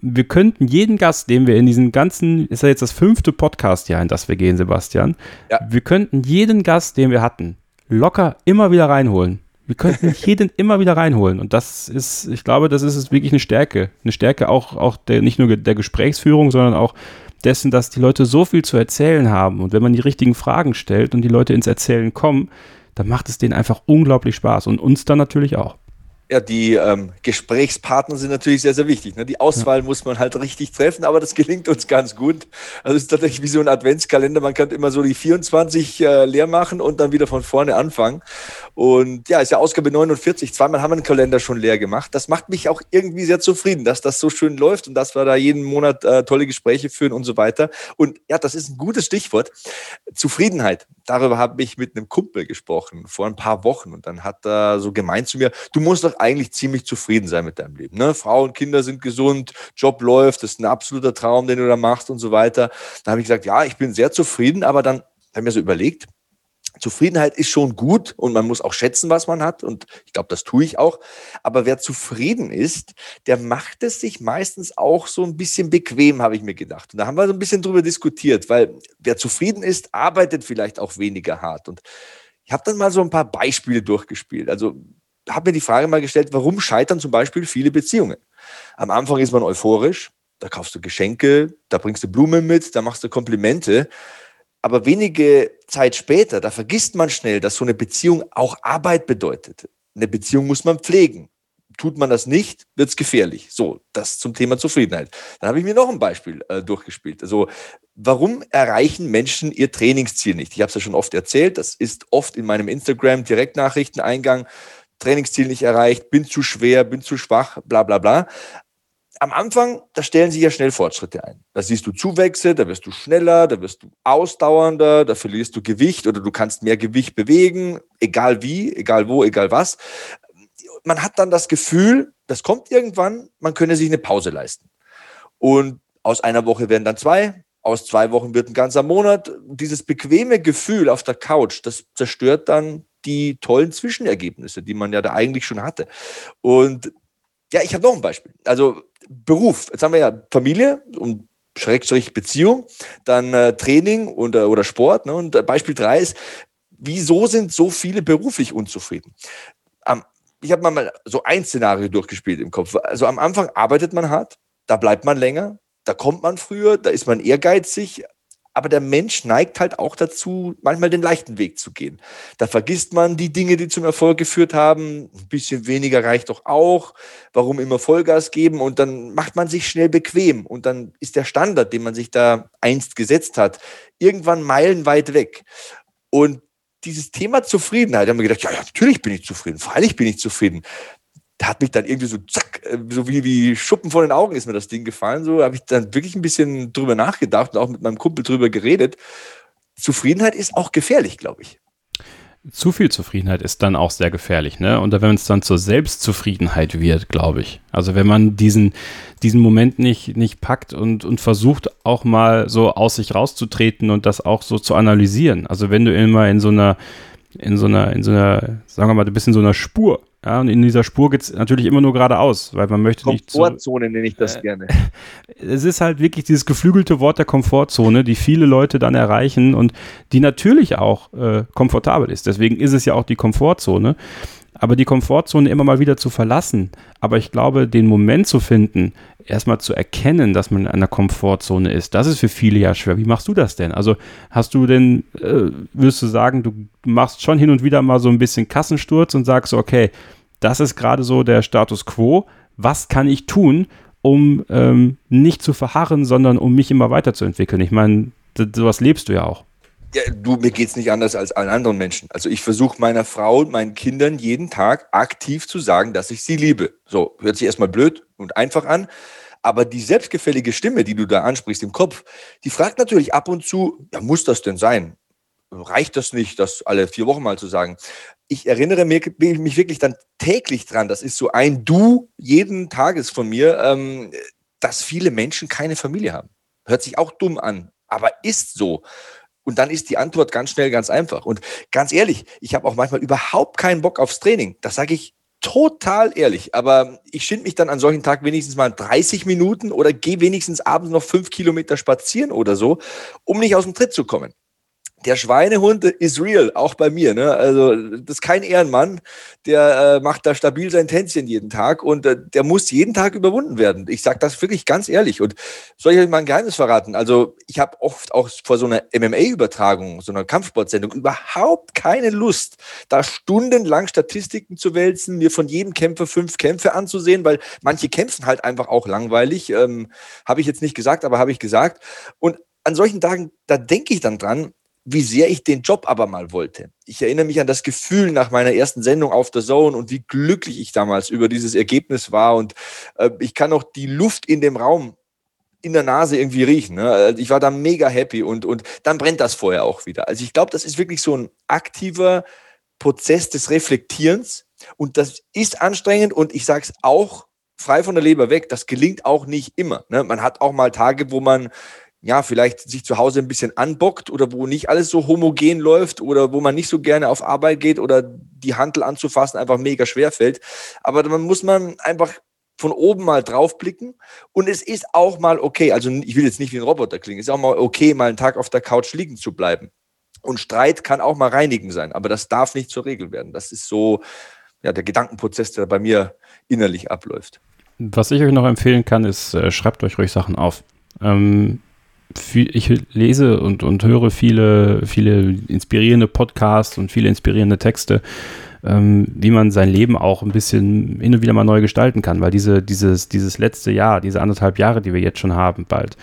wir könnten jeden Gast, den wir in diesen ganzen, ist ja jetzt das fünfte Podcast-Jahr, in das wir gehen, Sebastian. Ja. Wir könnten jeden Gast, den wir hatten, locker immer wieder reinholen. Wir könnten jeden immer wieder reinholen. Und das ist, ich glaube, das ist wirklich eine Stärke. Eine Stärke auch, auch der, nicht nur der Gesprächsführung, sondern auch dessen, dass die Leute so viel zu erzählen haben. Und wenn man die richtigen Fragen stellt und die Leute ins Erzählen kommen, dann macht es denen einfach unglaublich Spaß. Und uns dann natürlich auch. Ja, die ähm, Gesprächspartner sind natürlich sehr, sehr wichtig. Ne? Die Auswahl ja. muss man halt richtig treffen, aber das gelingt uns ganz gut. Also es ist tatsächlich wie so ein Adventskalender. Man kann immer so die 24 äh, leer machen und dann wieder von vorne anfangen. Und ja, ist ja Ausgabe 49. Zweimal haben wir den Kalender schon leer gemacht. Das macht mich auch irgendwie sehr zufrieden, dass das so schön läuft und dass wir da jeden Monat äh, tolle Gespräche führen und so weiter. Und ja, das ist ein gutes Stichwort. Zufriedenheit. Darüber habe ich mit einem Kumpel gesprochen vor ein paar Wochen und dann hat er so gemeint zu mir, du musst doch eigentlich ziemlich zufrieden sein mit deinem Leben. Ne? Frau und Kinder sind gesund, Job läuft, das ist ein absoluter Traum, den du da machst und so weiter. Da habe ich gesagt, ja, ich bin sehr zufrieden, aber dann habe ich mir so überlegt, Zufriedenheit ist schon gut und man muss auch schätzen, was man hat. Und ich glaube, das tue ich auch. Aber wer zufrieden ist, der macht es sich meistens auch so ein bisschen bequem, habe ich mir gedacht. Und da haben wir so ein bisschen drüber diskutiert, weil wer zufrieden ist, arbeitet vielleicht auch weniger hart. Und ich habe dann mal so ein paar Beispiele durchgespielt. Also habe mir die Frage mal gestellt, warum scheitern zum Beispiel viele Beziehungen? Am Anfang ist man euphorisch, da kaufst du Geschenke, da bringst du Blumen mit, da machst du Komplimente. Aber wenige Zeit später, da vergisst man schnell, dass so eine Beziehung auch Arbeit bedeutet. Eine Beziehung muss man pflegen. Tut man das nicht, wird es gefährlich. So, das zum Thema Zufriedenheit. Dann habe ich mir noch ein Beispiel äh, durchgespielt. Also, warum erreichen Menschen ihr Trainingsziel nicht? Ich habe es ja schon oft erzählt. Das ist oft in meinem Instagram-Direktnachrichteneingang. Trainingsziel nicht erreicht, bin zu schwer, bin zu schwach, bla bla bla. Am Anfang, da stellen sich ja schnell Fortschritte ein. Da siehst du Zuwächse, da wirst du schneller, da wirst du ausdauernder, da verlierst du Gewicht oder du kannst mehr Gewicht bewegen, egal wie, egal wo, egal was. Man hat dann das Gefühl, das kommt irgendwann, man könne sich eine Pause leisten. Und aus einer Woche werden dann zwei, aus zwei Wochen wird ein ganzer Monat. Dieses bequeme Gefühl auf der Couch, das zerstört dann die tollen Zwischenergebnisse, die man ja da eigentlich schon hatte. Und ja, ich habe noch ein Beispiel. Also Beruf. Jetzt haben wir ja Familie und Schrägstrich Beziehung, dann äh, Training und, äh, oder Sport. Ne? Und äh, Beispiel drei ist, wieso sind so viele beruflich unzufrieden? Am, ich habe mal so ein Szenario durchgespielt im Kopf. Also am Anfang arbeitet man hart, da bleibt man länger, da kommt man früher, da ist man ehrgeizig, aber der Mensch neigt halt auch dazu, manchmal den leichten Weg zu gehen. Da vergisst man die Dinge, die zum Erfolg geführt haben. Ein bisschen weniger reicht doch auch. Warum immer Vollgas geben? Und dann macht man sich schnell bequem. Und dann ist der Standard, den man sich da einst gesetzt hat, irgendwann meilenweit weg. Und dieses Thema Zufriedenheit, haben wir gedacht, ja, ja, natürlich bin ich zufrieden, freilich bin ich zufrieden da hat mich dann irgendwie so zack, äh, so wie, wie Schuppen von den Augen ist mir das Ding gefallen. So habe ich dann wirklich ein bisschen drüber nachgedacht und auch mit meinem Kumpel drüber geredet. Zufriedenheit ist auch gefährlich, glaube ich. Zu viel Zufriedenheit ist dann auch sehr gefährlich, ne? Und wenn es dann zur Selbstzufriedenheit wird, glaube ich. Also wenn man diesen, diesen Moment nicht, nicht packt und, und versucht auch mal so aus sich rauszutreten und das auch so zu analysieren. Also wenn du immer in so einer, in so einer, in so einer, sagen wir mal, du bist in so einer Spur ja, und in dieser Spur geht es natürlich immer nur geradeaus, weil man möchte nicht. Komfortzone so, nenne ich das äh, gerne. Es ist halt wirklich dieses geflügelte Wort der Komfortzone, die viele Leute dann erreichen und die natürlich auch äh, komfortabel ist. Deswegen ist es ja auch die Komfortzone. Aber die Komfortzone immer mal wieder zu verlassen, aber ich glaube, den Moment zu finden, erstmal zu erkennen, dass man in einer Komfortzone ist, das ist für viele ja schwer. Wie machst du das denn? Also hast du denn, äh, würdest du sagen, du machst schon hin und wieder mal so ein bisschen Kassensturz und sagst, okay, das ist gerade so der Status quo. Was kann ich tun, um ähm, nicht zu verharren, sondern um mich immer weiterzuentwickeln? Ich meine, sowas lebst du ja auch. Ja, du, mir geht es nicht anders als allen anderen Menschen. Also ich versuche meiner Frau und meinen Kindern jeden Tag aktiv zu sagen, dass ich sie liebe. So, hört sich erstmal blöd und einfach an. Aber die selbstgefällige Stimme, die du da ansprichst im Kopf, die fragt natürlich ab und zu, ja, muss das denn sein? Reicht das nicht, das alle vier Wochen mal zu sagen? Ich erinnere mich, wirklich dann täglich dran, das ist so ein Du jeden Tages von mir, ähm, dass viele Menschen keine Familie haben. Hört sich auch dumm an, aber ist so. Und dann ist die Antwort ganz schnell ganz einfach. Und ganz ehrlich, ich habe auch manchmal überhaupt keinen Bock aufs Training. Das sage ich total ehrlich. Aber ich schinde mich dann an solchen Tagen wenigstens mal 30 Minuten oder gehe wenigstens abends noch fünf Kilometer spazieren oder so, um nicht aus dem Tritt zu kommen. Der Schweinehund ist real, auch bei mir. Ne? Also das ist kein Ehrenmann, der äh, macht da stabil sein Tänzchen jeden Tag und äh, der muss jeden Tag überwunden werden. Ich sage das wirklich ganz ehrlich. Und soll ich euch mal ein Geheimnis verraten? Also ich habe oft auch vor so einer MMA-Übertragung, so einer Kampfsportsendung überhaupt keine Lust, da stundenlang Statistiken zu wälzen, mir von jedem Kämpfer fünf Kämpfe anzusehen, weil manche kämpfen halt einfach auch langweilig. Ähm, habe ich jetzt nicht gesagt, aber habe ich gesagt. Und an solchen Tagen, da denke ich dann dran, wie sehr ich den Job aber mal wollte. Ich erinnere mich an das Gefühl nach meiner ersten Sendung auf der Zone und wie glücklich ich damals über dieses Ergebnis war. Und äh, ich kann auch die Luft in dem Raum in der Nase irgendwie riechen. Ne? Also ich war da mega happy und, und dann brennt das vorher auch wieder. Also ich glaube, das ist wirklich so ein aktiver Prozess des Reflektierens und das ist anstrengend und ich sage es auch frei von der Leber weg, das gelingt auch nicht immer. Ne? Man hat auch mal Tage, wo man ja, vielleicht sich zu Hause ein bisschen anbockt oder wo nicht alles so homogen läuft oder wo man nicht so gerne auf Arbeit geht oder die Handel anzufassen einfach mega schwer fällt. Aber dann muss man einfach von oben mal draufblicken und es ist auch mal okay, also ich will jetzt nicht wie ein Roboter klingen, es ist auch mal okay, mal einen Tag auf der Couch liegen zu bleiben. Und Streit kann auch mal reinigen sein, aber das darf nicht zur Regel werden. Das ist so ja, der Gedankenprozess, der bei mir innerlich abläuft. Was ich euch noch empfehlen kann, ist, äh, schreibt euch ruhig Sachen auf. Ähm, ich lese und, und höre viele, viele inspirierende Podcasts und viele inspirierende Texte, ähm, wie man sein Leben auch ein bisschen hin und wieder mal neu gestalten kann, weil diese, dieses, dieses letzte Jahr, diese anderthalb Jahre, die wir jetzt schon haben, bald,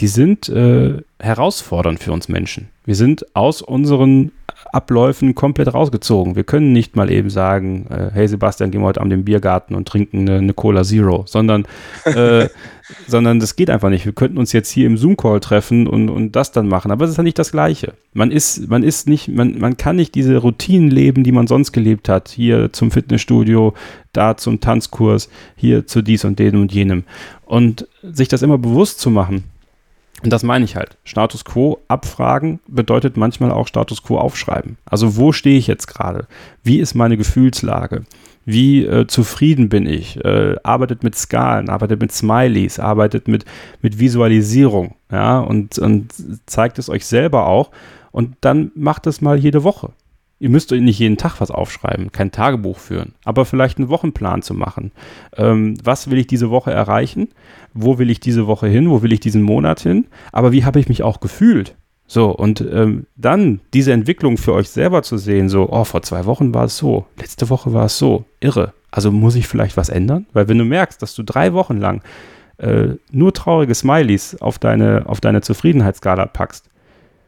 die sind äh, herausfordernd für uns Menschen. Wir sind aus unseren Abläufen komplett rausgezogen. Wir können nicht mal eben sagen, äh, hey Sebastian, gehen wir heute Abend im Biergarten und trinken eine, eine Cola Zero, sondern, äh, sondern das geht einfach nicht. Wir könnten uns jetzt hier im Zoom-Call treffen und, und das dann machen, aber es ist ja nicht das Gleiche. Man ist, man ist nicht, man, man kann nicht diese Routinen leben, die man sonst gelebt hat. Hier zum Fitnessstudio, da zum Tanzkurs, hier zu dies und dem und jenem. Und sich das immer bewusst zu machen, und das meine ich halt. Status quo abfragen bedeutet manchmal auch Status quo aufschreiben. Also wo stehe ich jetzt gerade? Wie ist meine Gefühlslage? Wie äh, zufrieden bin ich? Äh, arbeitet mit Skalen, arbeitet mit Smileys, arbeitet mit, mit Visualisierung, ja, und, und zeigt es euch selber auch. Und dann macht es mal jede Woche. Ihr müsst nicht jeden Tag was aufschreiben, kein Tagebuch führen, aber vielleicht einen Wochenplan zu machen. Ähm, was will ich diese Woche erreichen? Wo will ich diese Woche hin? Wo will ich diesen Monat hin? Aber wie habe ich mich auch gefühlt? So, und ähm, dann diese Entwicklung für euch selber zu sehen, so, oh, vor zwei Wochen war es so, letzte Woche war es so, irre. Also muss ich vielleicht was ändern? Weil wenn du merkst, dass du drei Wochen lang äh, nur traurige Smileys auf deine, auf deine Zufriedenheitsskala packst,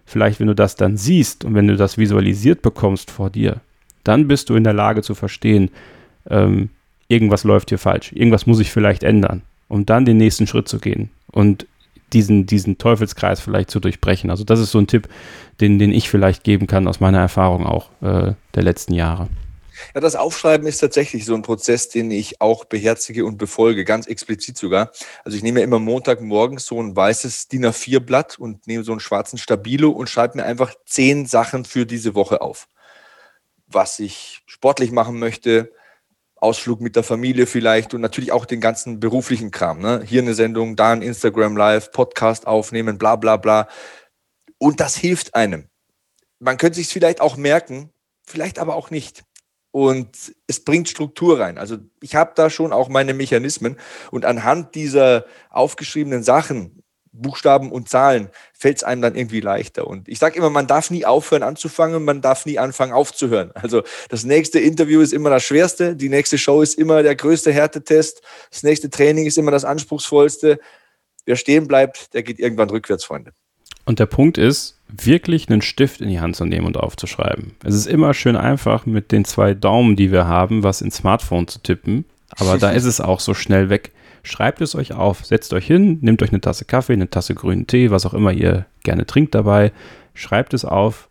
Vielleicht, wenn du das dann siehst und wenn du das visualisiert bekommst vor dir, dann bist du in der Lage zu verstehen, ähm, irgendwas läuft hier falsch, irgendwas muss ich vielleicht ändern, um dann den nächsten Schritt zu gehen und diesen, diesen Teufelskreis vielleicht zu durchbrechen. Also das ist so ein Tipp, den, den ich vielleicht geben kann aus meiner Erfahrung auch äh, der letzten Jahre. Ja, das Aufschreiben ist tatsächlich so ein Prozess, den ich auch beherzige und befolge, ganz explizit sogar. Also ich nehme immer Montagmorgens so ein weißes DIN A4-Blatt und nehme so einen schwarzen Stabilo und schreibe mir einfach zehn Sachen für diese Woche auf. Was ich sportlich machen möchte, Ausflug mit der Familie vielleicht und natürlich auch den ganzen beruflichen Kram. Ne? Hier eine Sendung, da ein Instagram Live, Podcast aufnehmen, bla bla bla. Und das hilft einem. Man könnte sich vielleicht auch merken, vielleicht aber auch nicht und es bringt Struktur rein. Also ich habe da schon auch meine Mechanismen und anhand dieser aufgeschriebenen Sachen, Buchstaben und Zahlen, fällt es einem dann irgendwie leichter. Und ich sage immer, man darf nie aufhören anzufangen, man darf nie anfangen aufzuhören. Also das nächste Interview ist immer das schwerste, die nächste Show ist immer der größte Härtetest, das nächste Training ist immer das anspruchsvollste. Wer stehen bleibt, der geht irgendwann rückwärts, Freunde. Und der Punkt ist, wirklich einen Stift in die Hand zu nehmen und aufzuschreiben. Es ist immer schön einfach, mit den zwei Daumen, die wir haben, was ins Smartphone zu tippen. Aber da ist es auch so schnell weg. Schreibt es euch auf, setzt euch hin, nehmt euch eine Tasse Kaffee, eine Tasse grünen Tee, was auch immer ihr gerne trinkt dabei. Schreibt es auf,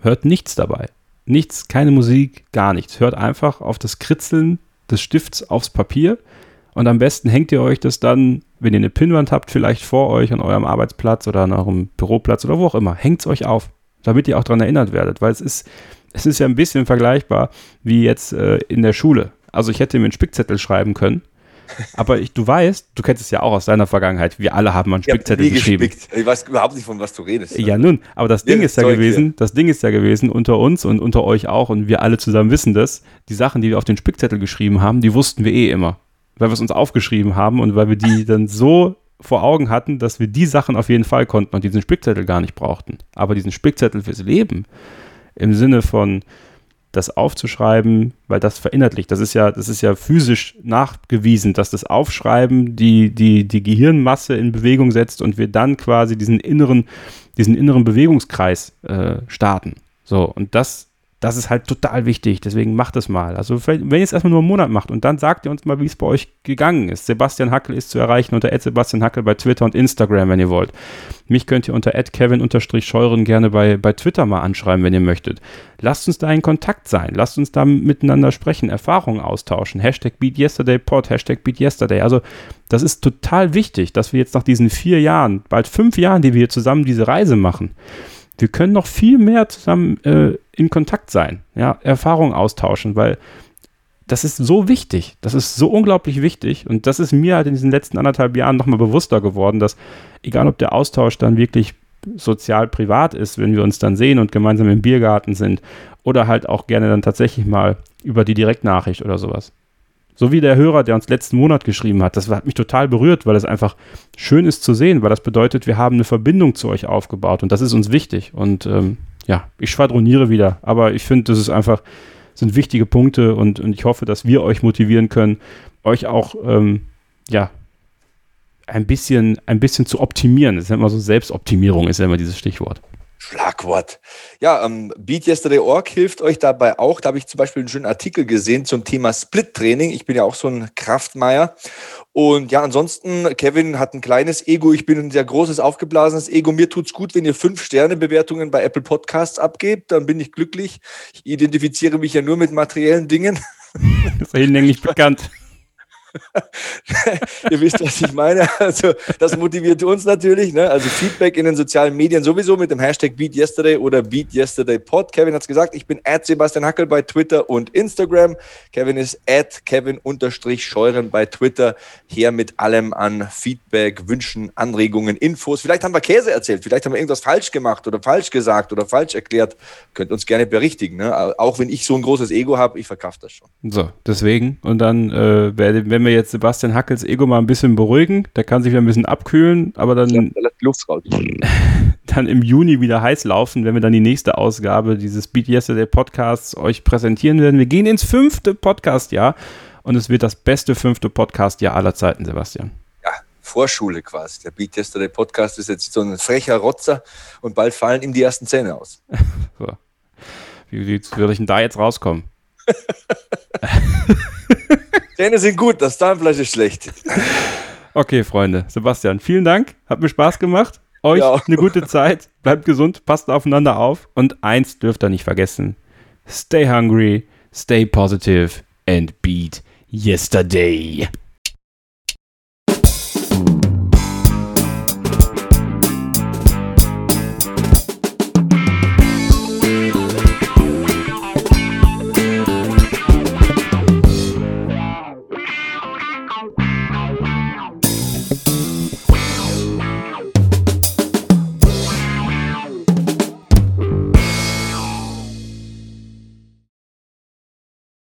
hört nichts dabei. Nichts, keine Musik, gar nichts. Hört einfach auf das Kritzeln des Stifts aufs Papier und am besten hängt ihr euch das dann, wenn ihr eine Pinnwand habt, vielleicht vor euch an eurem Arbeitsplatz oder an eurem Büroplatz oder wo auch immer. Hängt es euch auf, damit ihr auch daran erinnert werdet. Weil es ist, es ist ja ein bisschen vergleichbar wie jetzt äh, in der Schule. Also ich hätte mir einen Spickzettel schreiben können, Aber ich, du weißt, du kennst es ja auch aus deiner Vergangenheit, wir alle haben einen Spickzettel geschrieben. Gespickt. Ich weiß überhaupt nicht, von was du redest. Ja, nun, aber das Ding ist ja gewesen, hier. das Ding ist ja gewesen, unter uns und unter euch auch, und wir alle zusammen wissen das, die Sachen, die wir auf den Spickzettel geschrieben haben, die wussten wir eh immer. Weil wir es uns aufgeschrieben haben und weil wir die dann so vor Augen hatten, dass wir die Sachen auf jeden Fall konnten und diesen Spickzettel gar nicht brauchten. Aber diesen Spickzettel fürs Leben im Sinne von das aufzuschreiben, weil das verinnerlicht, das ist ja, das ist ja physisch nachgewiesen, dass das Aufschreiben die, die, die Gehirnmasse in Bewegung setzt und wir dann quasi diesen inneren, diesen inneren Bewegungskreis äh, starten. So, und das das ist halt total wichtig, deswegen macht es mal. Also wenn ihr es erstmal nur einen Monat macht und dann sagt ihr uns mal, wie es bei euch gegangen ist. Sebastian Hackel ist zu erreichen unter Sebastian Hackel bei Twitter und Instagram, wenn ihr wollt. Mich könnt ihr unter kevin-scheuren gerne bei, bei Twitter mal anschreiben, wenn ihr möchtet. Lasst uns da in Kontakt sein. Lasst uns da miteinander sprechen, Erfahrungen austauschen. Hashtag BeatYesterdayPod, Hashtag BeatYesterday. Also das ist total wichtig, dass wir jetzt nach diesen vier Jahren, bald fünf Jahren, die wir hier zusammen diese Reise machen, wir können noch viel mehr zusammen äh, in Kontakt sein, ja, Erfahrungen austauschen, weil das ist so wichtig, das ist so unglaublich wichtig und das ist mir halt in diesen letzten anderthalb Jahren nochmal bewusster geworden, dass egal ob der Austausch dann wirklich sozial privat ist, wenn wir uns dann sehen und gemeinsam im Biergarten sind oder halt auch gerne dann tatsächlich mal über die Direktnachricht oder sowas. So wie der Hörer, der uns letzten Monat geschrieben hat. Das hat mich total berührt, weil es einfach schön ist zu sehen, weil das bedeutet, wir haben eine Verbindung zu euch aufgebaut und das ist uns wichtig. Und ähm, ja, ich schwadroniere wieder, aber ich finde, das ist einfach, sind wichtige Punkte und, und ich hoffe, dass wir euch motivieren können, euch auch, ähm, ja, ein bisschen, ein bisschen zu optimieren. Das ist ja immer so Selbstoptimierung, ist ja immer dieses Stichwort. Schlagwort. Ja, ähm, BeatYesterday.org hilft euch dabei auch. Da habe ich zum Beispiel einen schönen Artikel gesehen zum Thema Split-Training. Ich bin ja auch so ein Kraftmeier. Und ja, ansonsten, Kevin hat ein kleines Ego. Ich bin ein sehr großes, aufgeblasenes Ego. Mir tut's gut, wenn ihr fünf Sterne-Bewertungen bei Apple Podcasts abgebt. Dann bin ich glücklich. Ich identifiziere mich ja nur mit materiellen Dingen. Das ist hinlänglich bekannt. Ihr wisst, was ich meine. Also, das motiviert uns natürlich. Ne? Also, Feedback in den sozialen Medien sowieso mit dem Hashtag BeatYesterday oder BeatYesterdayPod. Kevin hat es gesagt, ich bin at Sebastian Hackel bei Twitter und Instagram. Kevin ist at Kevin-Scheuren bei Twitter. Her mit allem an Feedback, Wünschen, Anregungen, Infos. Vielleicht haben wir Käse erzählt, vielleicht haben wir irgendwas falsch gemacht oder falsch gesagt oder falsch erklärt. Könnt uns gerne berichtigen. Ne? Auch wenn ich so ein großes Ego habe, ich verkaufe das schon. So, deswegen. Und dann, äh, wenn wir jetzt Sebastian Hackels Ego mal ein bisschen beruhigen, der kann sich wieder ein bisschen abkühlen, aber dann, ja, Luft raus. dann im Juni wieder heiß laufen, wenn wir dann die nächste Ausgabe dieses Beat Yesterday Podcasts euch präsentieren werden. Wir gehen ins fünfte Podcast-Jahr und es wird das beste fünfte Podcast-Jahr aller Zeiten, Sebastian. Ja, Vorschule quasi. Der Beat Yesterday Podcast ist jetzt so ein frecher Rotzer und bald fallen ihm die ersten Zähne aus. so. Wie, wie würde ich denn da jetzt rauskommen? Zähne sind gut, das Zahnfleisch ist schlecht. Okay, Freunde. Sebastian, vielen Dank. Hat mir Spaß gemacht. Euch ja. eine gute Zeit. Bleibt gesund, passt aufeinander auf. Und eins dürft ihr nicht vergessen. Stay hungry, stay positive and beat yesterday.